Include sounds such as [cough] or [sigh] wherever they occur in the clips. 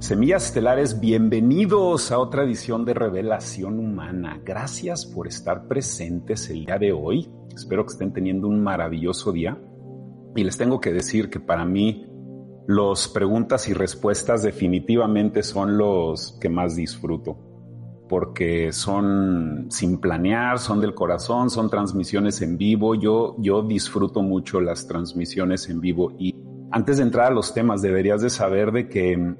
Semillas Estelares, bienvenidos a otra edición de Revelación Humana. Gracias por estar presentes el día de hoy. Espero que estén teniendo un maravilloso día. Y les tengo que decir que para mí los preguntas y respuestas definitivamente son los que más disfruto. Porque son sin planear, son del corazón, son transmisiones en vivo. Yo, yo disfruto mucho las transmisiones en vivo. Y antes de entrar a los temas, deberías de saber de que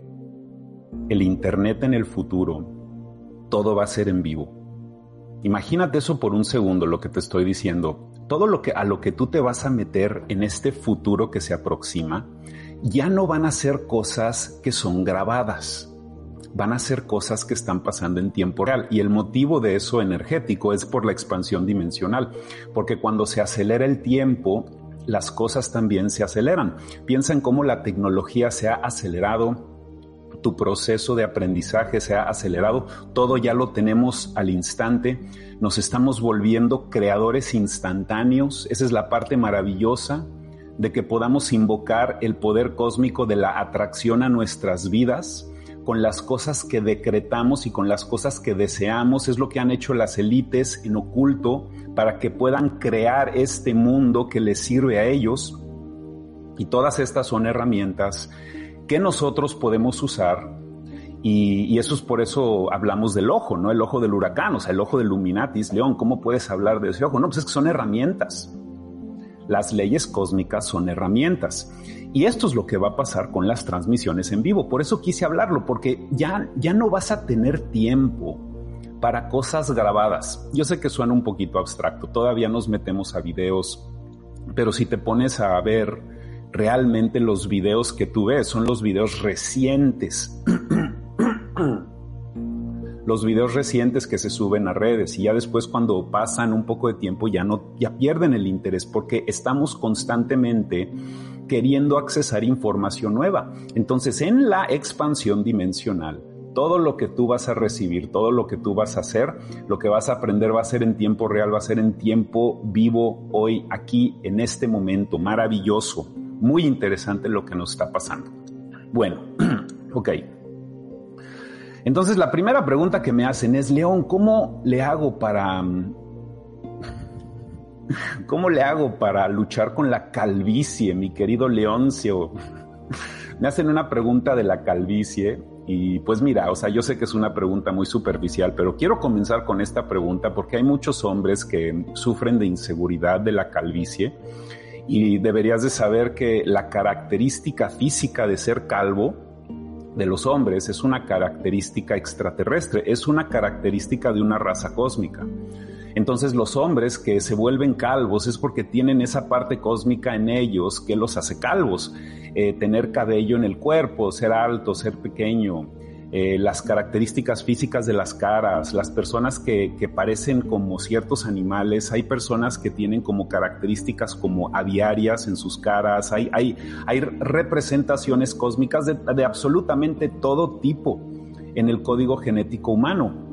el Internet en el futuro, todo va a ser en vivo. Imagínate eso por un segundo, lo que te estoy diciendo. Todo lo que a lo que tú te vas a meter en este futuro que se aproxima, ya no van a ser cosas que son grabadas. Van a ser cosas que están pasando en tiempo real. Y el motivo de eso energético es por la expansión dimensional. Porque cuando se acelera el tiempo, las cosas también se aceleran. Piensa en cómo la tecnología se ha acelerado tu proceso de aprendizaje se ha acelerado, todo ya lo tenemos al instante, nos estamos volviendo creadores instantáneos, esa es la parte maravillosa de que podamos invocar el poder cósmico de la atracción a nuestras vidas con las cosas que decretamos y con las cosas que deseamos, es lo que han hecho las élites en oculto para que puedan crear este mundo que les sirve a ellos. Y todas estas son herramientas que nosotros podemos usar y, eso es por eso hablamos del ojo, ¿no? El ojo del huracán, o sea, el ojo del Luminatis. León, ¿cómo puedes hablar de ese ojo? No, pues es que son herramientas. Las leyes cósmicas son herramientas. Y esto es lo que va a pasar con las transmisiones en vivo. Por eso quise hablarlo, porque ya, ya no vas a tener tiempo para cosas grabadas. Yo sé que suena un poquito abstracto, todavía nos metemos a videos, pero si te pones a ver realmente los videos que tú ves, son los videos recientes. [clears throat] los videos recientes que se suben a redes y ya después cuando pasan un poco de tiempo ya no ya pierden el interés porque estamos constantemente queriendo accesar información nueva. Entonces, en la expansión dimensional, todo lo que tú vas a recibir, todo lo que tú vas a hacer, lo que vas a aprender va a ser en tiempo real, va a ser en tiempo vivo, hoy, aquí, en este momento, maravilloso muy interesante lo que nos está pasando. Bueno, [clears throat] ok. Entonces la primera pregunta que me hacen es, León, ¿cómo le hago para... [laughs] ¿Cómo le hago para luchar con la calvicie, mi querido Leoncio? [laughs] Me hacen una pregunta de la calvicie y pues mira, o sea, yo sé que es una pregunta muy superficial, pero quiero comenzar con esta pregunta porque hay muchos hombres que sufren de inseguridad de la calvicie y deberías de saber que la característica física de ser calvo de los hombres es una característica extraterrestre, es una característica de una raza cósmica. Entonces los hombres que se vuelven calvos es porque tienen esa parte cósmica en ellos que los hace calvos. Eh, tener cabello en el cuerpo, ser alto, ser pequeño, eh, las características físicas de las caras, las personas que, parecen como ciertos animales, hay personas que tienen como características como aviarias en sus caras, hay, hay, hay representaciones cósmicas de, de absolutamente todo tipo en el código genético humano.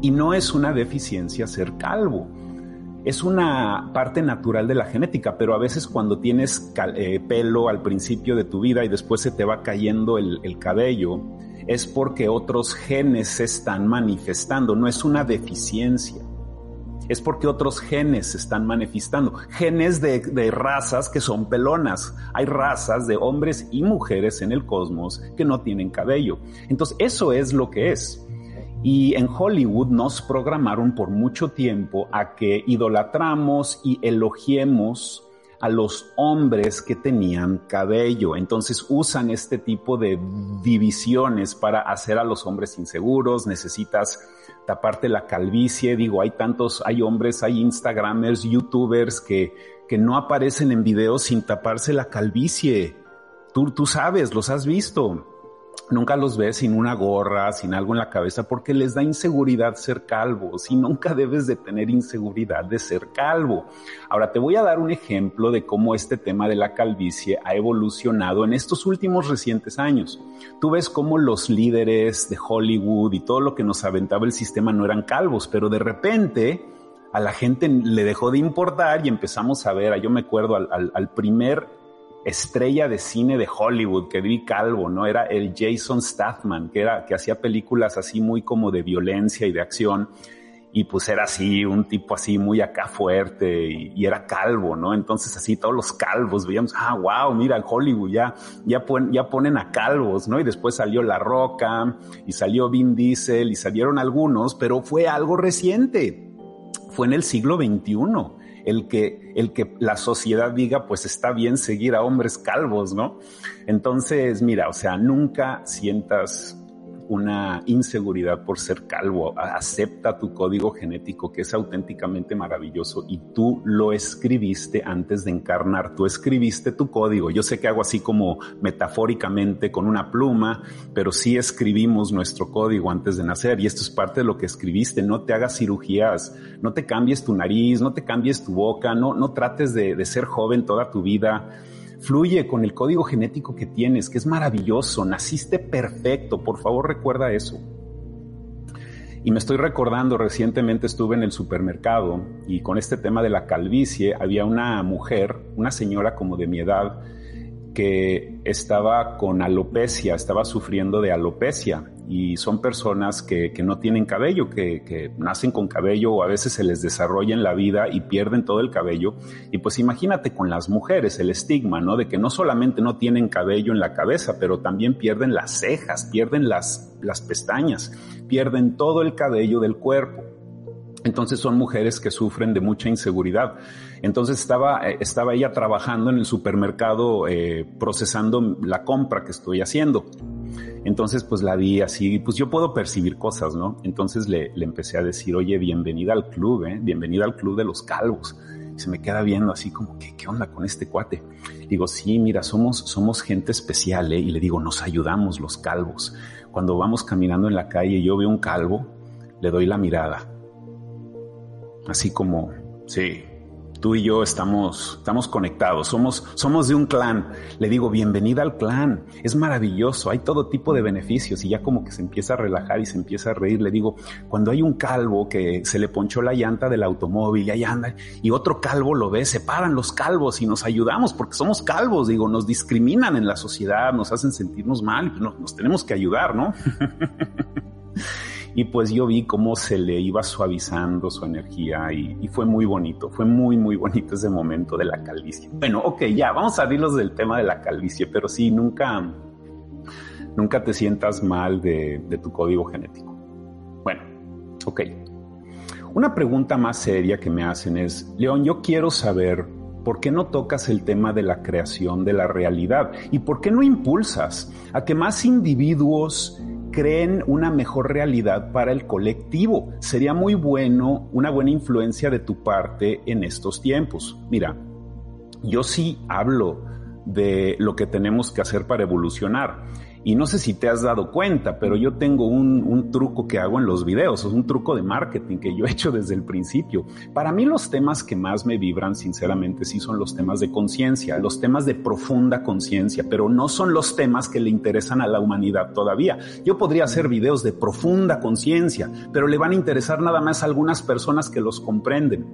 Y no es una deficiencia ser calvo es una parte natural de la genética, pero a veces cuando tienes eh, pelo al principio de tu vida y después se te va cayendo el, cabello, es porque otros genes se están manifestando, no es una deficiencia. Es porque otros genes se están manifestando. Genes de, de razas que son pelonas. Hay razas de hombres y mujeres en el cosmos que no tienen cabello. Entonces, eso es lo que es. Y en Hollywood nos programaron por mucho tiempo a que idolatramos y elogiemos a los hombres que tenían cabello. Entonces usan este tipo de divisiones para hacer a los hombres inseguros. Necesitas taparte la calvicie. Digo, hay tantos, hay hombres, hay Instagramers, YouTubers que, que no aparecen en videos sin taparse la calvicie. Tú, tú sabes, los has visto nunca los ves sin una gorra, sin algo en la cabeza, porque les da inseguridad ser calvos y nunca debes de tener inseguridad de ser calvo. Ahora te voy a dar un ejemplo de cómo este tema de la calvicie ha evolucionado en estos últimos recientes años. Tú ves cómo los líderes de Hollywood y todo lo que nos aventaba el sistema no eran calvos, pero de repente a la gente le dejó de importar y empezamos a ver, yo me acuerdo al, al primer estrella de cine de Hollywood que vi calvo, ¿no? Era el Jason Statham, que era, que hacía películas así muy como de violencia y de acción. Y pues era así, un tipo así muy acá fuerte y, era calvo, ¿no? Entonces así todos los calvos veíamos, ah, wow, mira, Hollywood ya, ya, ya ponen a calvos, ¿no? Y después salió La Roca y salió Vin Diesel y salieron algunos, pero fue algo reciente. Fue en el siglo XXI el que, el que la sociedad diga, pues está bien seguir a hombres calvos, ¿no? Entonces, mira, o sea, nunca sientas una inseguridad por ser calvo. Acepta tu código genético que es auténticamente maravilloso y tú lo escribiste antes de encarnar. Tú escribiste tu código. Yo sé que hago así como metafóricamente con una pluma, pero sí escribimos nuestro código antes de nacer y esto es parte de lo que escribiste. No te hagas cirugías, no te cambies tu nariz, no te cambies tu boca, no, no trates de, de ser joven toda tu vida Fluye con el código genético que tienes, que es maravilloso, naciste perfecto, por favor recuerda eso. Y me estoy recordando, recientemente estuve en el supermercado y con este tema de la calvicie había una mujer, una señora como de mi edad, que estaba con alopecia, estaba sufriendo de alopecia y son personas que, no tienen cabello, que, nacen con cabello o a veces se les desarrolla en la vida y pierden todo el cabello. Y pues imagínate con las mujeres el estigma, ¿no? De que no solamente no tienen cabello en la cabeza, pero también pierden las cejas, pierden las, las pestañas, pierden todo el cabello del cuerpo. Entonces son mujeres que sufren de mucha inseguridad. Entonces estaba, eh, estaba ella trabajando en el supermercado eh, procesando la compra que estoy haciendo. Entonces pues la vi así, pues yo puedo percibir cosas, ¿no? Entonces le, le empecé a decir, oye, bienvenida al club, ¿eh? Bienvenida al club de los calvos. Se me queda viendo así como, ¿qué, qué onda con este cuate? Digo, sí, mira, somos, somos gente especial, ¿eh? Y le digo, nos ayudamos los calvos. Cuando vamos caminando en la calle y yo veo un calvo, le doy la mirada así como, sí, tú y yo estamos, estamos conectados, somos, somos de un clan. Le digo, bienvenida al clan, es maravilloso, hay todo tipo de beneficios y ya como que se empieza a relajar y se empieza a reír. Le digo, cuando hay un calvo que se le ponchó la llanta del automóvil y ahí anda y otro calvo lo ve, se paran los calvos y nos ayudamos porque somos calvos, digo, nos discriminan en la sociedad, nos hacen sentirnos mal pues nos, nos tenemos que ayudar, ¿no? [laughs] y pues yo vi cómo se le iba suavizando su energía y, fue muy bonito, fue muy, muy bonito ese momento de la calvicie. Bueno, ok, ya, vamos a abrirlos del tema de la calvicie, pero sí, nunca, nunca te sientas mal de, de tu código genético. Bueno, ok. Una pregunta más seria que me hacen es, León, yo quiero saber ¿Por qué no tocas el tema de la creación de la realidad? ¿Y por qué no impulsas a que más individuos creen una mejor realidad para el colectivo. Sería muy bueno, una buena influencia de tu parte en estos tiempos. Mira, yo sí hablo de lo que tenemos que hacer para evolucionar. Y no sé si te has dado cuenta, pero yo tengo un, un, truco que hago en los videos, es un truco de marketing que yo he hecho desde el principio. Para mí los temas que más me vibran, sinceramente, sí son los temas de conciencia, los temas de profunda conciencia, pero no son los temas que le interesan a la humanidad todavía. Yo podría hacer videos de profunda conciencia, pero le van a interesar nada más a algunas personas que los comprenden.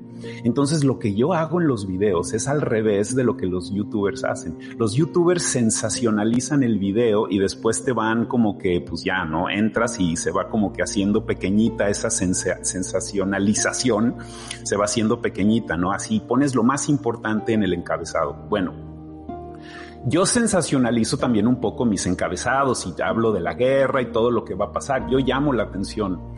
Entonces lo que yo hago en los videos es al revés de lo que los youtubers hacen. Los youtubers sensacionalizan el video y después después te van como que, pues ya, ¿no? Entras y se va como que haciendo pequeñita esa sensacionalización, se va haciendo pequeñita, ¿no? Así pones lo más importante en el encabezado. Bueno, yo sensacionalizo también un poco mis encabezados y hablo de la guerra y todo lo que va a pasar. Yo llamo la atención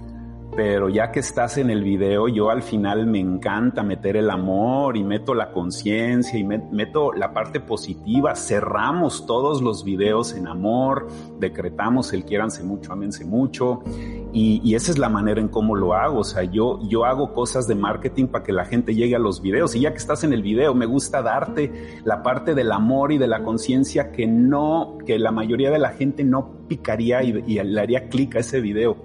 pero ya que estás en el video, yo al final me encanta meter el amor y meto la conciencia y meto la parte positiva. Cerramos todos los videos en amor, decretamos el quiéranse mucho, amense mucho. Y, esa es la manera en cómo lo hago. O sea, yo, yo hago cosas de marketing para que la gente llegue a los videos. Y ya que estás en el video, me gusta darte la parte del amor y de la conciencia que no, que la mayoría de la gente no picaría y, y le haría clic a ese video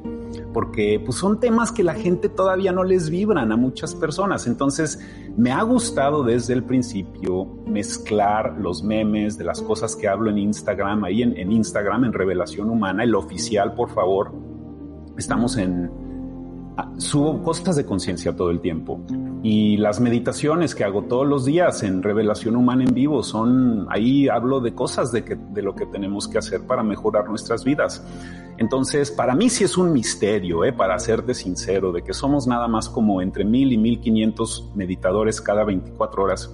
porque pues, son temas que la gente todavía no les vibran a muchas personas. Entonces, me ha gustado desde el principio mezclar los memes de las cosas que hablo en Instagram, ahí en, Instagram, en Revelación Humana, el oficial, por favor. Estamos en... Subo cosas de conciencia todo el tiempo Y las meditaciones que hago todos los días en Revelación Humana en Vivo son, ahí hablo de cosas de, que, de lo que tenemos que hacer para mejorar nuestras vidas. Entonces, para mí sí es un misterio, ¿eh? para serte sincero, de que somos nada más como entre mil y mil quinientos meditadores cada 24 horas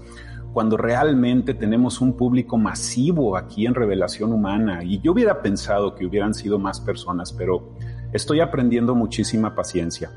cuando realmente tenemos un público masivo aquí en Revelación Humana. Y yo hubiera pensado que hubieran sido más personas, pero estoy aprendiendo muchísima paciencia.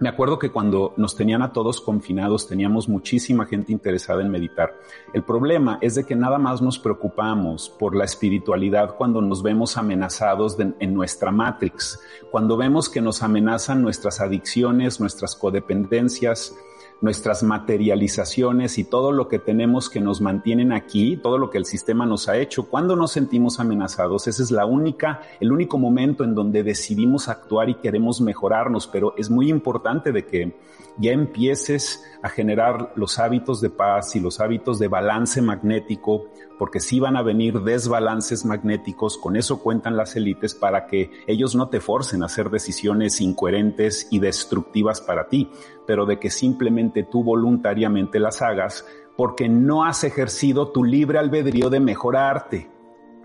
Me acuerdo que cuando nos tenían a todos confinados teníamos muchísima gente interesada en meditar. El problema es de que nada más nos preocupamos por la espiritualidad cuando nos vemos amenazados en nuestra matrix, cuando vemos que nos amenazan nuestras adicciones, nuestras codependencias, nuestras materializaciones y todo lo que tenemos que nos mantienen aquí, todo lo que el sistema nos ha hecho, cuando nos sentimos amenazados, ese es la única, el único momento en donde decidimos actuar y queremos mejorarnos, pero es muy importante de que ya empieces a generar los hábitos de paz y los hábitos de balance magnético, porque si van a venir desbalances magnéticos, con eso cuentan las élites para que ellos no te forcen a hacer decisiones incoherentes y destructivas para ti, pero de que simplemente tú voluntariamente las hagas porque no has ejercido tu libre albedrío de mejorarte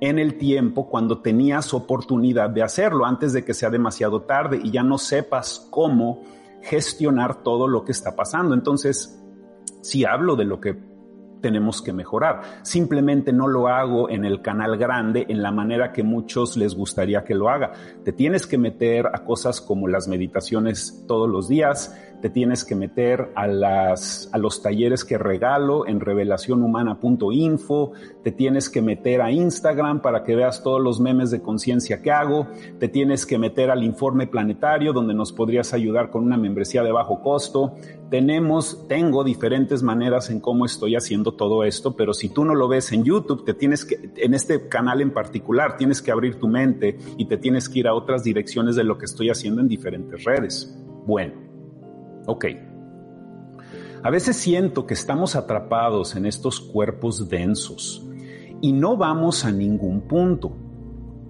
en el tiempo cuando tenías oportunidad de hacerlo antes de que sea demasiado tarde y ya no sepas cómo gestionar todo lo que está pasando. Entonces, si hablo de lo que tenemos que mejorar. Simplemente no lo hago en el canal grande en la manera que muchos les gustaría que lo haga. Te tienes que meter a cosas como las meditaciones todos los días, te tienes que meter a, los talleres que regalo en revelacionhumana.info, te tienes que meter a Instagram para que veas todos los memes de conciencia que hago, te tienes que meter al informe planetario donde nos podrías ayudar con una membresía de bajo costo. Tenemos, tengo diferentes maneras en cómo estoy haciendo todo esto, pero si tú no lo ves en YouTube, te tienes que, en este canal en particular, tienes que abrir tu mente y te tienes que ir a otras direcciones de lo que estoy haciendo en diferentes redes. Bueno, Ok. A veces siento que estamos atrapados en estos cuerpos densos y no vamos a ningún punto.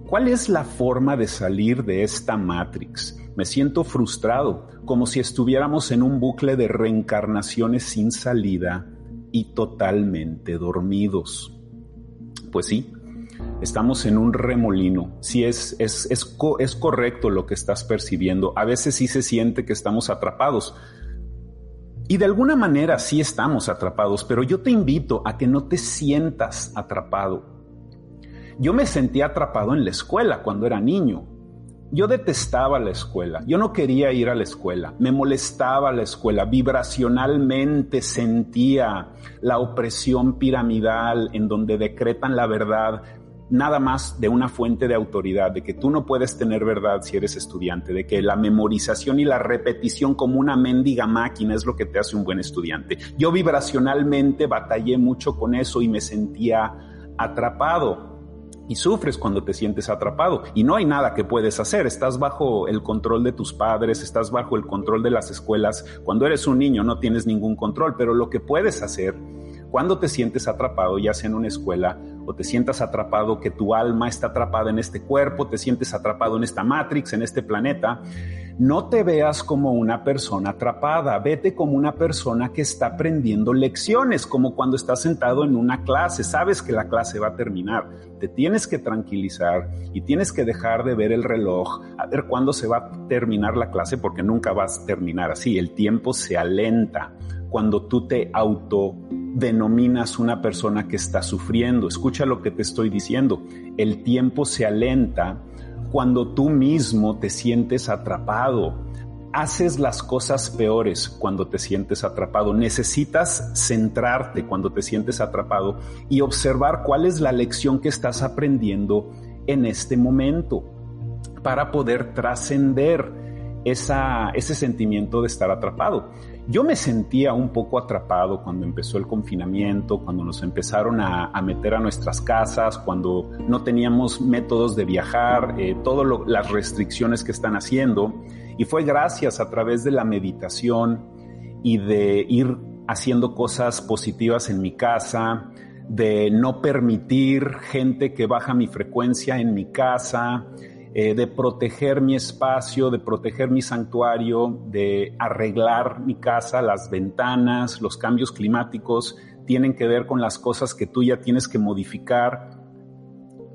¿Cuál es la forma de salir de esta Matrix? Me siento frustrado, como si estuviéramos en un bucle de reencarnaciones sin salida y totalmente dormidos. Pues sí, estamos en un remolino. Sí, es, es, es, es, correcto lo que estás percibiendo. A veces sí se siente que estamos atrapados. Y de alguna manera sí estamos atrapados, pero yo te invito a que no te sientas atrapado. Yo me sentía atrapado en la escuela cuando era niño. Yo detestaba la escuela, yo no quería ir a la escuela, me molestaba la escuela, vibracionalmente sentía la opresión piramidal en donde decretan la verdad nada más de una fuente de autoridad, de que tú no puedes tener verdad si eres estudiante, de que la memorización y la repetición como una mendiga máquina es lo que te hace un buen estudiante. Yo vibracionalmente batallé mucho con eso y me sentía atrapado. Y sufres cuando te sientes atrapado y no hay nada que puedes hacer. Estás bajo el control de tus padres, estás bajo el control de las escuelas. Cuando eres un niño no tienes ningún control, pero lo que puedes hacer cuando te sientes atrapado, ya sea en una escuela o te sientas atrapado que tu alma está atrapada en este cuerpo, te sientes atrapado en esta matrix, en este planeta, no te veas como una persona atrapada, vete como una persona que está aprendiendo lecciones, como cuando estás sentado en una clase, sabes que la clase va a terminar, te tienes que tranquilizar y tienes que dejar de ver el reloj, a ver cuándo se va a terminar la clase, porque nunca vas a terminar así, el tiempo se alenta cuando tú te autodenominas una persona que está sufriendo. Escucha lo que te estoy diciendo. El tiempo se alenta cuando tú mismo te sientes atrapado. Haces las cosas peores cuando te sientes atrapado. Necesitas centrarte cuando te sientes atrapado y observar cuál es la lección que estás aprendiendo en este momento para poder trascender ese sentimiento de estar atrapado. Yo me sentía un poco atrapado cuando empezó el confinamiento, cuando nos empezaron a, meter a nuestras casas, cuando no teníamos métodos de viajar, eh, todas las restricciones que están haciendo. Y fue gracias a través de la meditación y de ir haciendo cosas positivas en mi casa, de no permitir gente que baja mi frecuencia en mi casa, eh, de proteger mi espacio, de proteger mi santuario, de arreglar mi casa, las ventanas, los cambios climáticos, tienen que ver con las cosas que tú ya tienes que modificar.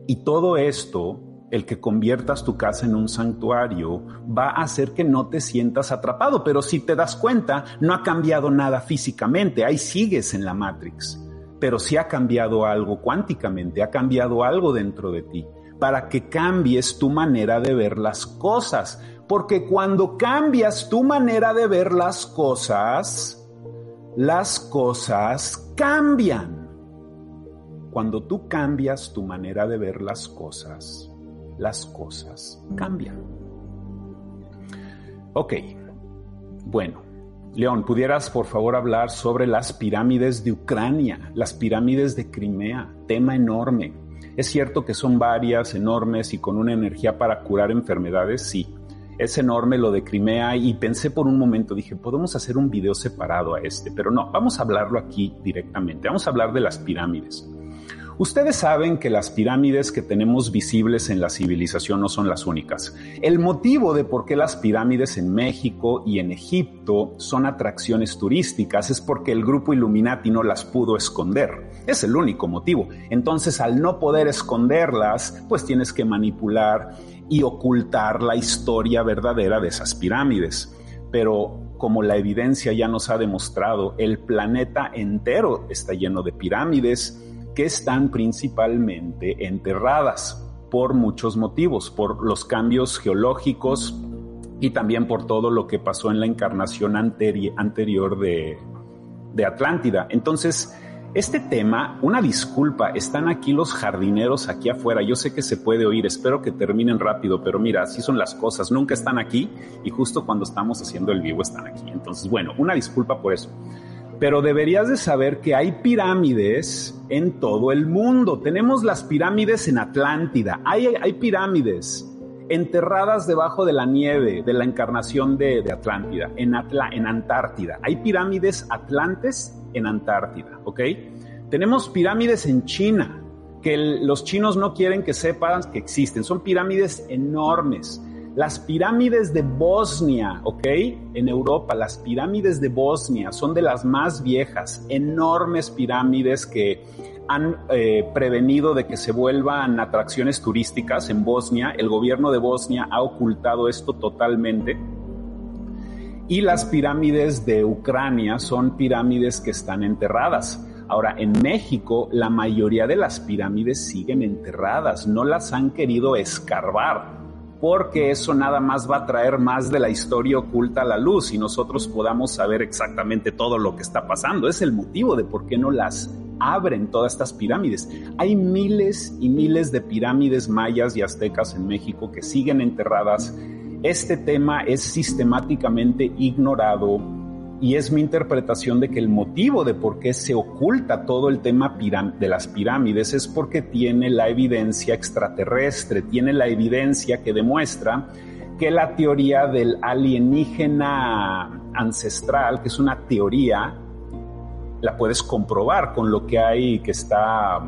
Y todo esto, el que conviertas tu casa en un santuario, va a hacer que no te sientas atrapado. Pero si te das cuenta, no ha cambiado nada físicamente, ahí sigues en la Matrix. Pero sí ha cambiado algo cuánticamente, ha cambiado algo dentro de ti para que cambies tu manera de ver las cosas. Porque cuando cambias tu manera de ver las cosas, las cosas cambian. Cuando tú cambias tu manera de ver las cosas, las cosas cambian. Ok, bueno, León, ¿pudieras por favor hablar sobre las pirámides de Ucrania, las pirámides de Crimea? Tema enorme. Es cierto que son varias, enormes y con una energía para curar enfermedades, sí. Es enorme lo de Crimea y pensé por un momento, dije, podemos hacer un video separado a este, pero no, vamos a hablarlo aquí directamente. Vamos a hablar de las pirámides. Ustedes saben que las pirámides que tenemos visibles en la civilización no son las únicas. El motivo de por qué las pirámides en México y en Egipto son atracciones turísticas es porque el grupo Illuminati no las pudo esconder. Es el único motivo. Entonces, al no poder esconderlas, pues tienes que manipular y ocultar la historia verdadera de esas pirámides. Pero como la evidencia ya nos ha demostrado, el planeta entero está lleno de pirámides que están principalmente enterradas por muchos motivos, por los cambios geológicos y también por todo lo que pasó en la encarnación anterior de, de Atlántida. Entonces, este tema, una disculpa, están aquí los jardineros aquí afuera. Yo sé que se puede oír, espero que terminen rápido, pero mira, así son las cosas. Nunca están aquí y justo cuando estamos haciendo el vivo están aquí. Entonces, bueno, una disculpa por eso pero deberías de saber que hay pirámides en todo el mundo. Tenemos las pirámides en Atlántida, hay, hay pirámides enterradas debajo de la nieve de la encarnación de, Atlántida, en, en Antártida. Hay pirámides atlantes en Antártida, ¿ok? Tenemos pirámides en China, que los chinos no quieren que sepan que existen. Son pirámides enormes. Las pirámides de Bosnia, ¿ok? En Europa, las pirámides de Bosnia son de las más viejas, enormes pirámides que han eh, prevenido de que se vuelvan atracciones turísticas en Bosnia. El gobierno de Bosnia ha ocultado esto totalmente. Y las pirámides de Ucrania son pirámides que están enterradas. Ahora, en México, la mayoría de las pirámides siguen enterradas, no las han querido escarbar porque eso nada más va a traer más de la historia oculta a la luz y nosotros podamos saber exactamente todo lo que está pasando. Es el motivo de por qué no las abren todas estas pirámides. Hay miles y miles de pirámides mayas y aztecas en México que siguen enterradas. Este tema es sistemáticamente ignorado y es mi interpretación de que el motivo de por qué se oculta todo el tema de las pirámides es porque tiene la evidencia extraterrestre, tiene la evidencia que demuestra que la teoría del alienígena ancestral, que es una teoría, la puedes comprobar con lo que hay que está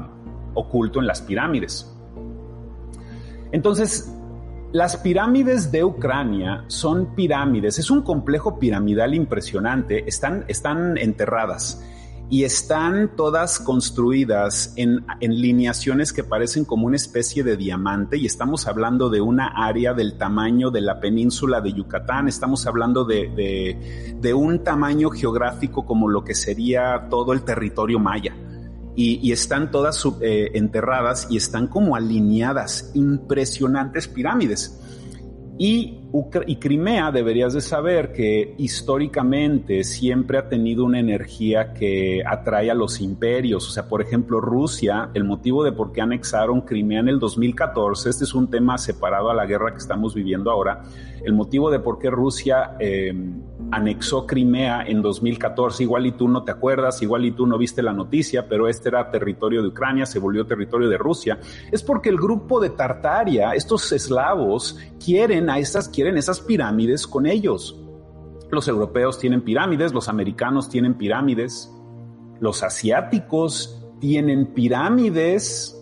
oculto en las pirámides. Entonces, las pirámides de Ucrania son pirámides, es un complejo piramidal impresionante, están, están enterradas y están todas construidas en, en, lineaciones que parecen como una especie de diamante y estamos hablando de una área del tamaño de la península de Yucatán, estamos hablando de, de, de un tamaño geográfico como lo que sería todo el territorio maya y, están todas eh, enterradas y están como alineadas, impresionantes pirámides. Y, y, Crimea deberías de saber que históricamente siempre ha tenido una energía que atrae a los imperios. O sea, por ejemplo, Rusia, el motivo de por qué anexaron Crimea en el 2014, este es un tema separado a la guerra que estamos viviendo ahora, el motivo de por qué Rusia... Eh, anexó Crimea en 2014. Igual y tú no te acuerdas, igual y tú no viste la noticia, pero este era territorio de Ucrania, se volvió territorio de Rusia. Es porque el grupo de Tartaria, estos eslavos, quieren a esas, quieren esas pirámides con ellos. Los europeos tienen pirámides, los americanos tienen pirámides, los asiáticos tienen pirámides,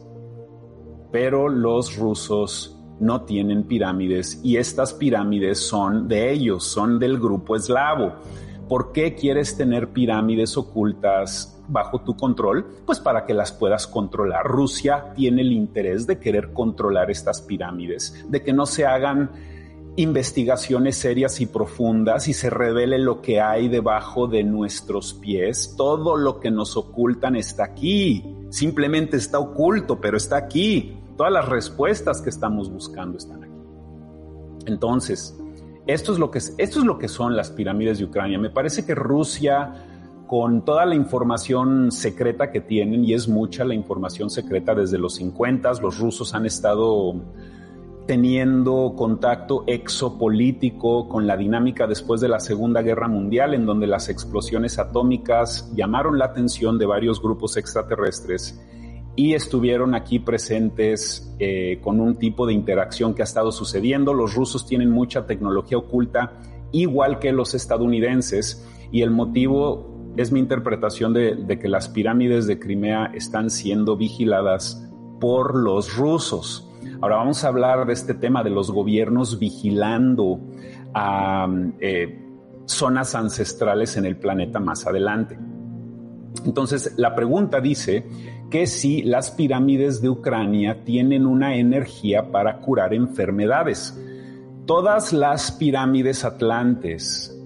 pero los rusos no tienen pirámides y estas pirámides son de ellos, son del grupo eslavo. ¿Por qué quieres tener pirámides ocultas bajo tu control? Pues para que las puedas controlar. Rusia tiene el interés de querer controlar estas pirámides, de que no se hagan investigaciones serias y profundas y se revele lo que hay debajo de nuestros pies. Todo lo que nos ocultan está aquí. Simplemente está oculto, pero está aquí. Todas las respuestas que estamos buscando están aquí. Entonces, esto es lo que, esto es lo que son las pirámides de Ucrania. Me parece que Rusia, con toda la información secreta que tienen, y es mucha la información secreta desde los 50, los rusos han estado teniendo contacto exopolítico con la dinámica después de la Segunda Guerra Mundial, en donde las explosiones atómicas llamaron la atención de varios grupos extraterrestres y estuvieron aquí presentes eh, con un tipo de interacción que ha estado sucediendo. Los rusos tienen mucha tecnología oculta, igual que los estadounidenses, y el motivo es mi interpretación de, que las pirámides de Crimea están siendo vigiladas por los rusos. Ahora vamos a hablar de este tema de los gobiernos vigilando eh, zonas ancestrales en el planeta más adelante. Entonces, la pregunta dice que si las pirámides de Ucrania tienen una energía para curar enfermedades. Todas las pirámides atlantes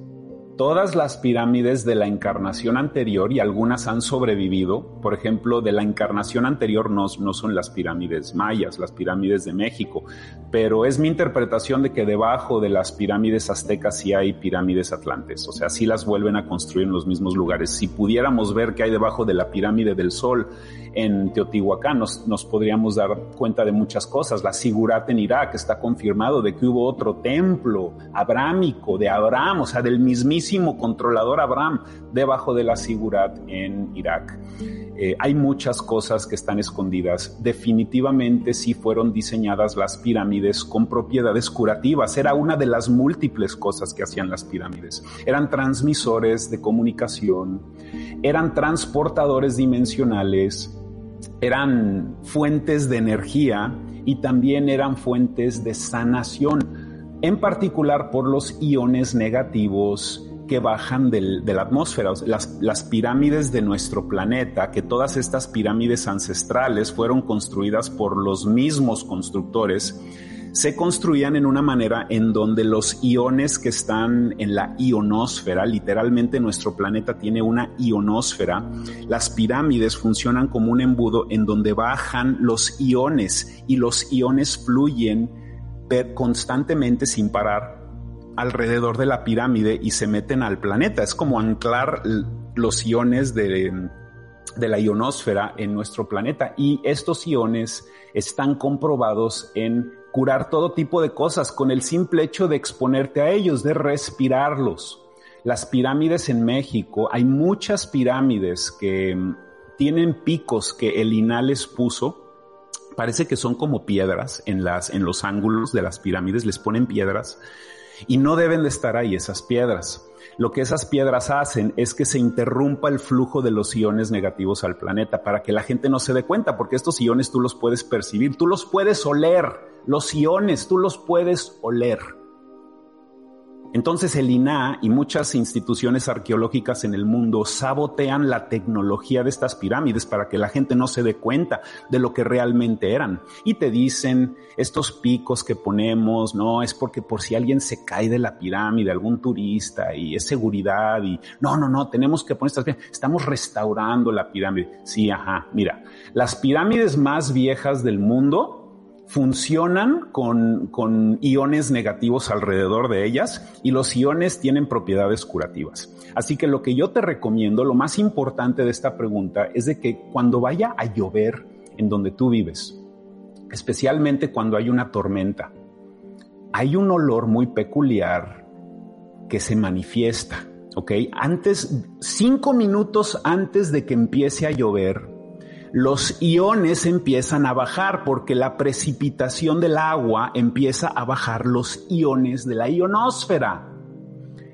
todas las pirámides de la encarnación anterior y algunas han sobrevivido. Por ejemplo, de la encarnación anterior no, no, son las pirámides mayas, las pirámides de México, pero es mi interpretación de que debajo de las pirámides aztecas sí hay pirámides atlantes, o sea, sí las vuelven a construir en los mismos lugares. Si pudiéramos ver qué hay debajo de la pirámide del Sol en Teotihuacán, nos, nos podríamos dar cuenta de muchas cosas. La Sigurat en Irak está confirmado de que hubo otro templo abrámico de Abraham, o sea, del mismísimo controlador Abraham debajo de la Sigurat en Irak. Eh, hay muchas cosas que están escondidas. Definitivamente sí fueron diseñadas las pirámides con propiedades curativas. Era una de las múltiples cosas que hacían las pirámides. Eran transmisores de comunicación, eran transportadores dimensionales, eran fuentes de energía y también eran fuentes de sanación en particular por los iones negativos que bajan de la atmósfera. Las, las pirámides de nuestro planeta, que todas estas pirámides ancestrales fueron construidas por los mismos constructores, se construían en una manera en donde los iones que están en la ionosfera, literalmente nuestro planeta tiene una ionosfera, las pirámides funcionan como un embudo en donde bajan los iones y los iones fluyen constantemente sin parar alrededor de la pirámide y se meten al planeta. Es como anclar los iones de, de la ionosfera en nuestro planeta y estos iones están comprobados en curar todo tipo de cosas con el simple hecho de exponerte a ellos, de respirarlos. Las pirámides en México, hay muchas pirámides que mm, tienen picos que el INAH puso. Parece que son como piedras en, las, en los ángulos de las pirámides, les ponen piedras y no deben de estar ahí esas piedras. Lo que esas piedras hacen es que se interrumpa el flujo de los iones negativos al planeta para que la gente no se dé cuenta, porque estos iones tú los puedes percibir, tú los puedes oler, los iones tú los puedes oler. Entonces el INAH y muchas instituciones arqueológicas en el mundo sabotean la tecnología de estas pirámides para que la gente no se dé cuenta de lo que realmente eran. Y te dicen, estos picos que ponemos, no, es porque por si alguien se cae de la pirámide, algún turista, y es seguridad, y no, no, no, tenemos que poner estas pirámides, estamos restaurando la pirámide. Sí, ajá, mira, las pirámides más viejas del mundo funcionan con, iones negativos alrededor de ellas y los iones tienen propiedades curativas. Así que lo que yo te recomiendo, lo más importante de esta pregunta es de que cuando vaya a llover en donde tú vives, especialmente cuando hay una tormenta, hay un olor muy peculiar que se manifiesta, ¿ok? Antes, cinco minutos antes de que empiece a llover, los iones empiezan a bajar porque la precipitación del agua empieza a bajar los iones de la ionosfera.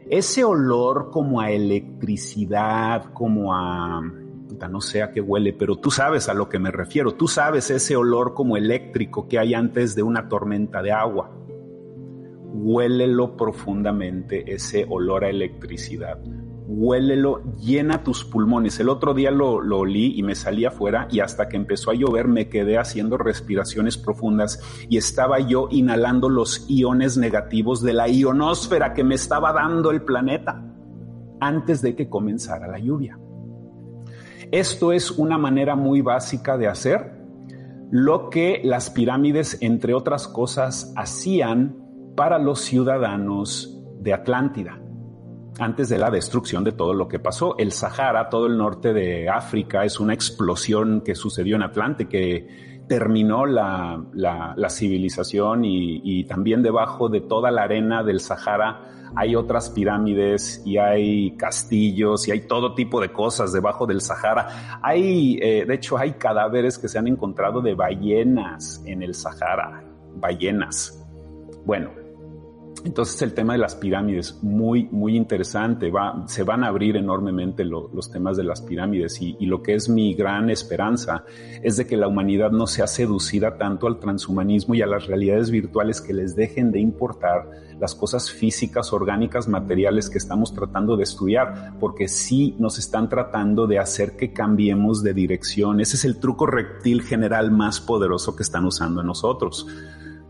Ese olor como a electricidad, como a no sé a qué huele, pero tú sabes a lo que me refiero, tú sabes ese olor como eléctrico que hay antes de una tormenta de agua. Huélelo profundamente, ese olor a electricidad huélelo, llena tus pulmones. El otro día lo, olí y me salí afuera y hasta que empezó a llover me quedé haciendo respiraciones profundas y estaba yo inhalando los iones negativos de la ionosfera que me estaba dando el planeta antes de que comenzara la lluvia. Esto es una manera muy básica de hacer lo que las pirámides, entre otras cosas, hacían para los ciudadanos de Atlántida antes de la destrucción de todo lo que pasó. El Sahara, todo el norte de África, es una explosión que sucedió en Atlante, que terminó la, civilización y, también debajo de toda la arena del Sahara hay otras pirámides y hay castillos y hay todo tipo de cosas debajo del Sahara. Hay, eh, de hecho, hay cadáveres que se han encontrado de ballenas en el Sahara, ballenas. Bueno, entonces el tema de las pirámides, muy, muy interesante, va, se van a abrir enormemente los temas de las pirámides y, y, lo que es mi gran esperanza es de que la humanidad no sea seducida tanto al transhumanismo y a las realidades virtuales que les dejen de importar las cosas físicas, orgánicas, materiales que estamos tratando de estudiar, porque sí nos están tratando de hacer que cambiemos de dirección. Ese es el truco reptil general más poderoso que están usando en nosotros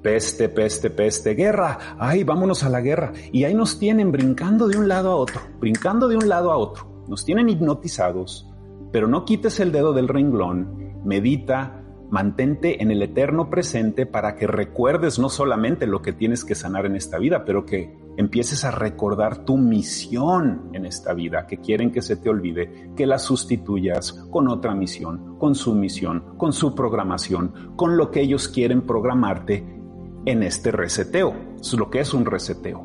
peste, peste, peste, guerra, ay, vámonos a la guerra. Y ahí nos tienen brincando de un lado a otro, brincando de un lado a otro. Nos tienen hipnotizados, pero no quites el dedo del renglón, medita, mantente en el eterno presente para que recuerdes no solamente lo que tienes que sanar en esta vida, pero que empieces a recordar tu misión en esta vida, que quieren que se te olvide, que la sustituyas con otra misión, con su misión, con su programación, con lo que ellos quieren programarte en este reseteo. Es lo que es un reseteo.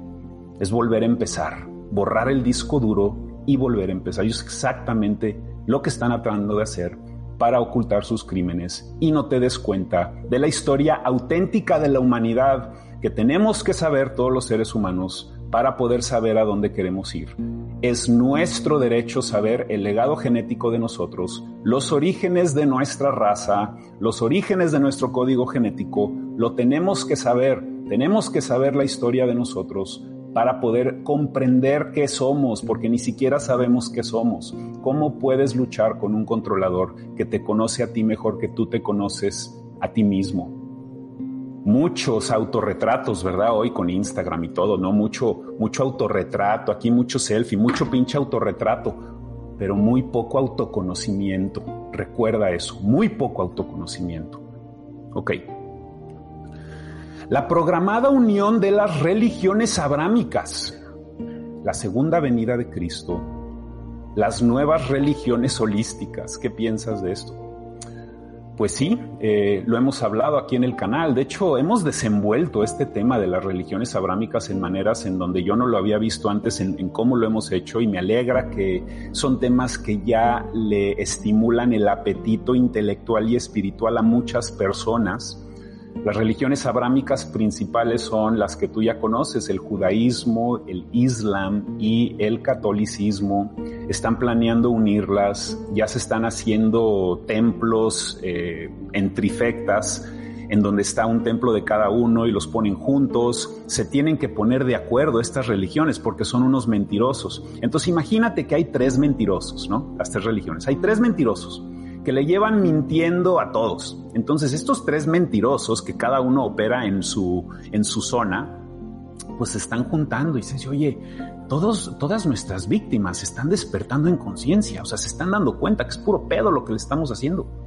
Es volver a empezar, borrar el disco duro y volver a empezar. Y es exactamente lo que están tratando de hacer para ocultar sus crímenes y no te des cuenta de la historia auténtica de la humanidad que tenemos que saber todos los seres humanos para poder saber a dónde queremos ir. Es nuestro derecho saber el legado genético de nosotros, los orígenes de nuestra raza, los orígenes de nuestro código genético, lo tenemos que saber, tenemos que saber la historia de nosotros para poder comprender qué somos, porque ni siquiera sabemos qué somos. ¿Cómo puedes luchar con un controlador que te conoce a ti mejor que tú te conoces a ti mismo? Muchos autorretratos, ¿verdad? Hoy con Instagram y todo, ¿no? Mucho, mucho autorretrato, aquí mucho selfie, mucho pinche autorretrato, pero muy poco autoconocimiento. Recuerda eso, muy poco autoconocimiento. Ok. La programada unión de las religiones abrámicas, la segunda venida de Cristo, las nuevas religiones holísticas. ¿Qué piensas de esto? Pues sí, eh, lo hemos hablado aquí en el canal. De hecho, hemos desenvuelto este tema de las religiones abrámicas en maneras en donde yo no lo había visto antes en, en, cómo lo hemos hecho y me alegra que son temas que ya le estimulan el apetito intelectual y espiritual a muchas personas las religiones abrámicas principales son las que tú ya conoces, el judaísmo, el islam y el catolicismo. Están planeando unirlas, ya se están haciendo templos eh, en trifectas en donde está un templo de cada uno y los ponen juntos, se tienen que poner de acuerdo estas religiones porque son unos mentirosos. Entonces imagínate que hay tres mentirosos, ¿no? Las tres religiones. Hay tres mentirosos que le llevan mintiendo a todos. Entonces, estos tres mentirosos que cada uno opera en su, en su zona, pues se están juntando y se dice, oye, todos, todas nuestras víctimas están despertando en conciencia, o sea, se están dando cuenta que es puro pedo lo que le estamos haciendo.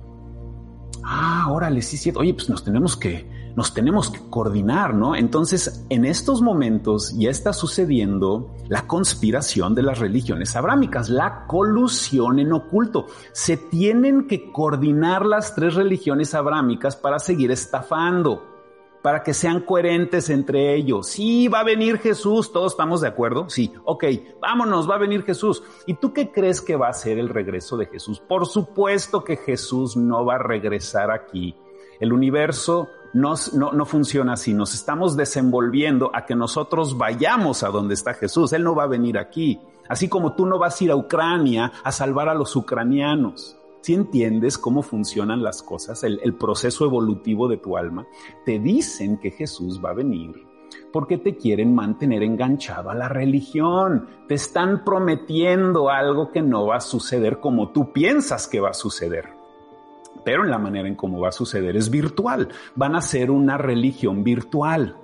Ah, órale, sí, sí, oye, pues nos tenemos que, nos tenemos que coordinar, ¿no? Entonces, en estos momentos ya está sucediendo la conspiración de las religiones abrámicas, la colusión en oculto. Se tienen que coordinar las tres religiones abrámicas para seguir estafando, para que sean coherentes entre ellos. Sí, va a venir Jesús, todos estamos de acuerdo. Sí, ok, vámonos, va a venir Jesús. ¿Y tú qué crees que va a ser el regreso de Jesús? Por supuesto que Jesús no va a regresar aquí. El universo no, no, funciona así. Nos estamos desenvolviendo a que nosotros vayamos a donde está Jesús. Él no va a venir aquí. Así como tú no vas a ir a Ucrania a salvar a los ucranianos. Si entiendes cómo funcionan las cosas, el, proceso evolutivo de tu alma, te dicen que Jesús va a venir porque te quieren mantener enganchado a la religión. Te están prometiendo algo que no va a suceder como tú piensas que va a suceder. Pero en la manera en cómo va a suceder es virtual. Van a ser una religión virtual.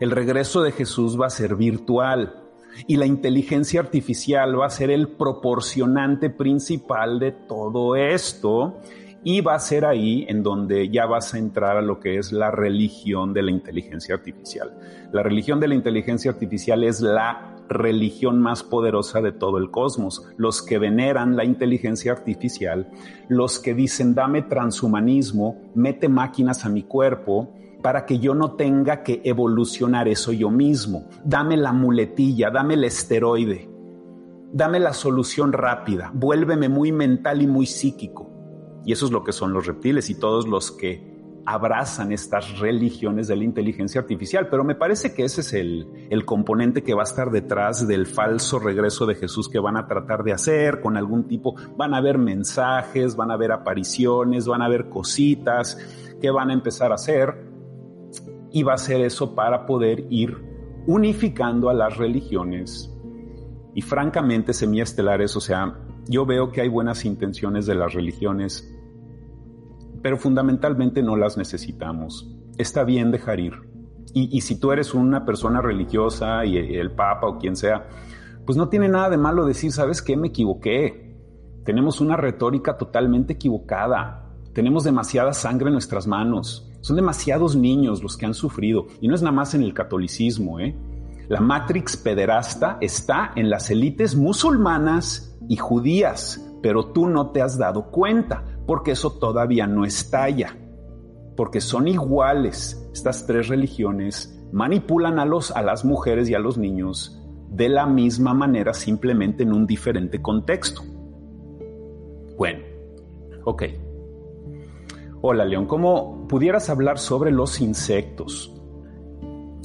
El regreso de Jesús va a ser virtual. Y la inteligencia artificial va a ser el proporcionante principal de todo esto y va a ser ahí en donde ya vas a entrar a lo que es la religión de la inteligencia artificial. La religión de la inteligencia artificial es la religión más poderosa de todo el cosmos. Los que veneran la inteligencia artificial, los que dicen dame transhumanismo, mete máquinas a mi cuerpo, para que yo no tenga que evolucionar eso yo mismo. Dame la muletilla, dame el esteroide, dame la solución rápida, vuélveme muy mental y muy psíquico. Y eso es lo que son los reptiles y todos los que abrazan estas religiones de la inteligencia artificial. Pero me parece que ese es el, componente que va a estar detrás del falso regreso de Jesús que van a tratar de hacer con algún tipo. Van a haber mensajes, van a haber apariciones, van a haber cositas que van a empezar a hacer. Y va a ser eso para poder ir unificando a las religiones. Y francamente, semiestelares, o sea, yo veo que hay buenas intenciones de las religiones, pero fundamentalmente no las necesitamos. Está bien dejar ir. Y, si tú eres una persona religiosa y el Papa o quien sea, pues no tiene nada de malo decir, ¿sabes qué? Me equivoqué. Tenemos una retórica totalmente equivocada. Tenemos demasiada sangre en nuestras manos. Son demasiados niños los que han sufrido. Y no es nada más en el catolicismo, ¿eh? La Matrix pederasta está en las élites musulmanas y judías, pero tú no te has dado cuenta porque eso todavía no estalla, porque son iguales. Estas tres religiones manipulan a, los, a las mujeres y a los niños de la misma manera, simplemente en un diferente contexto. Bueno, ok. Hola León, ¿cómo pudieras hablar sobre los insectos?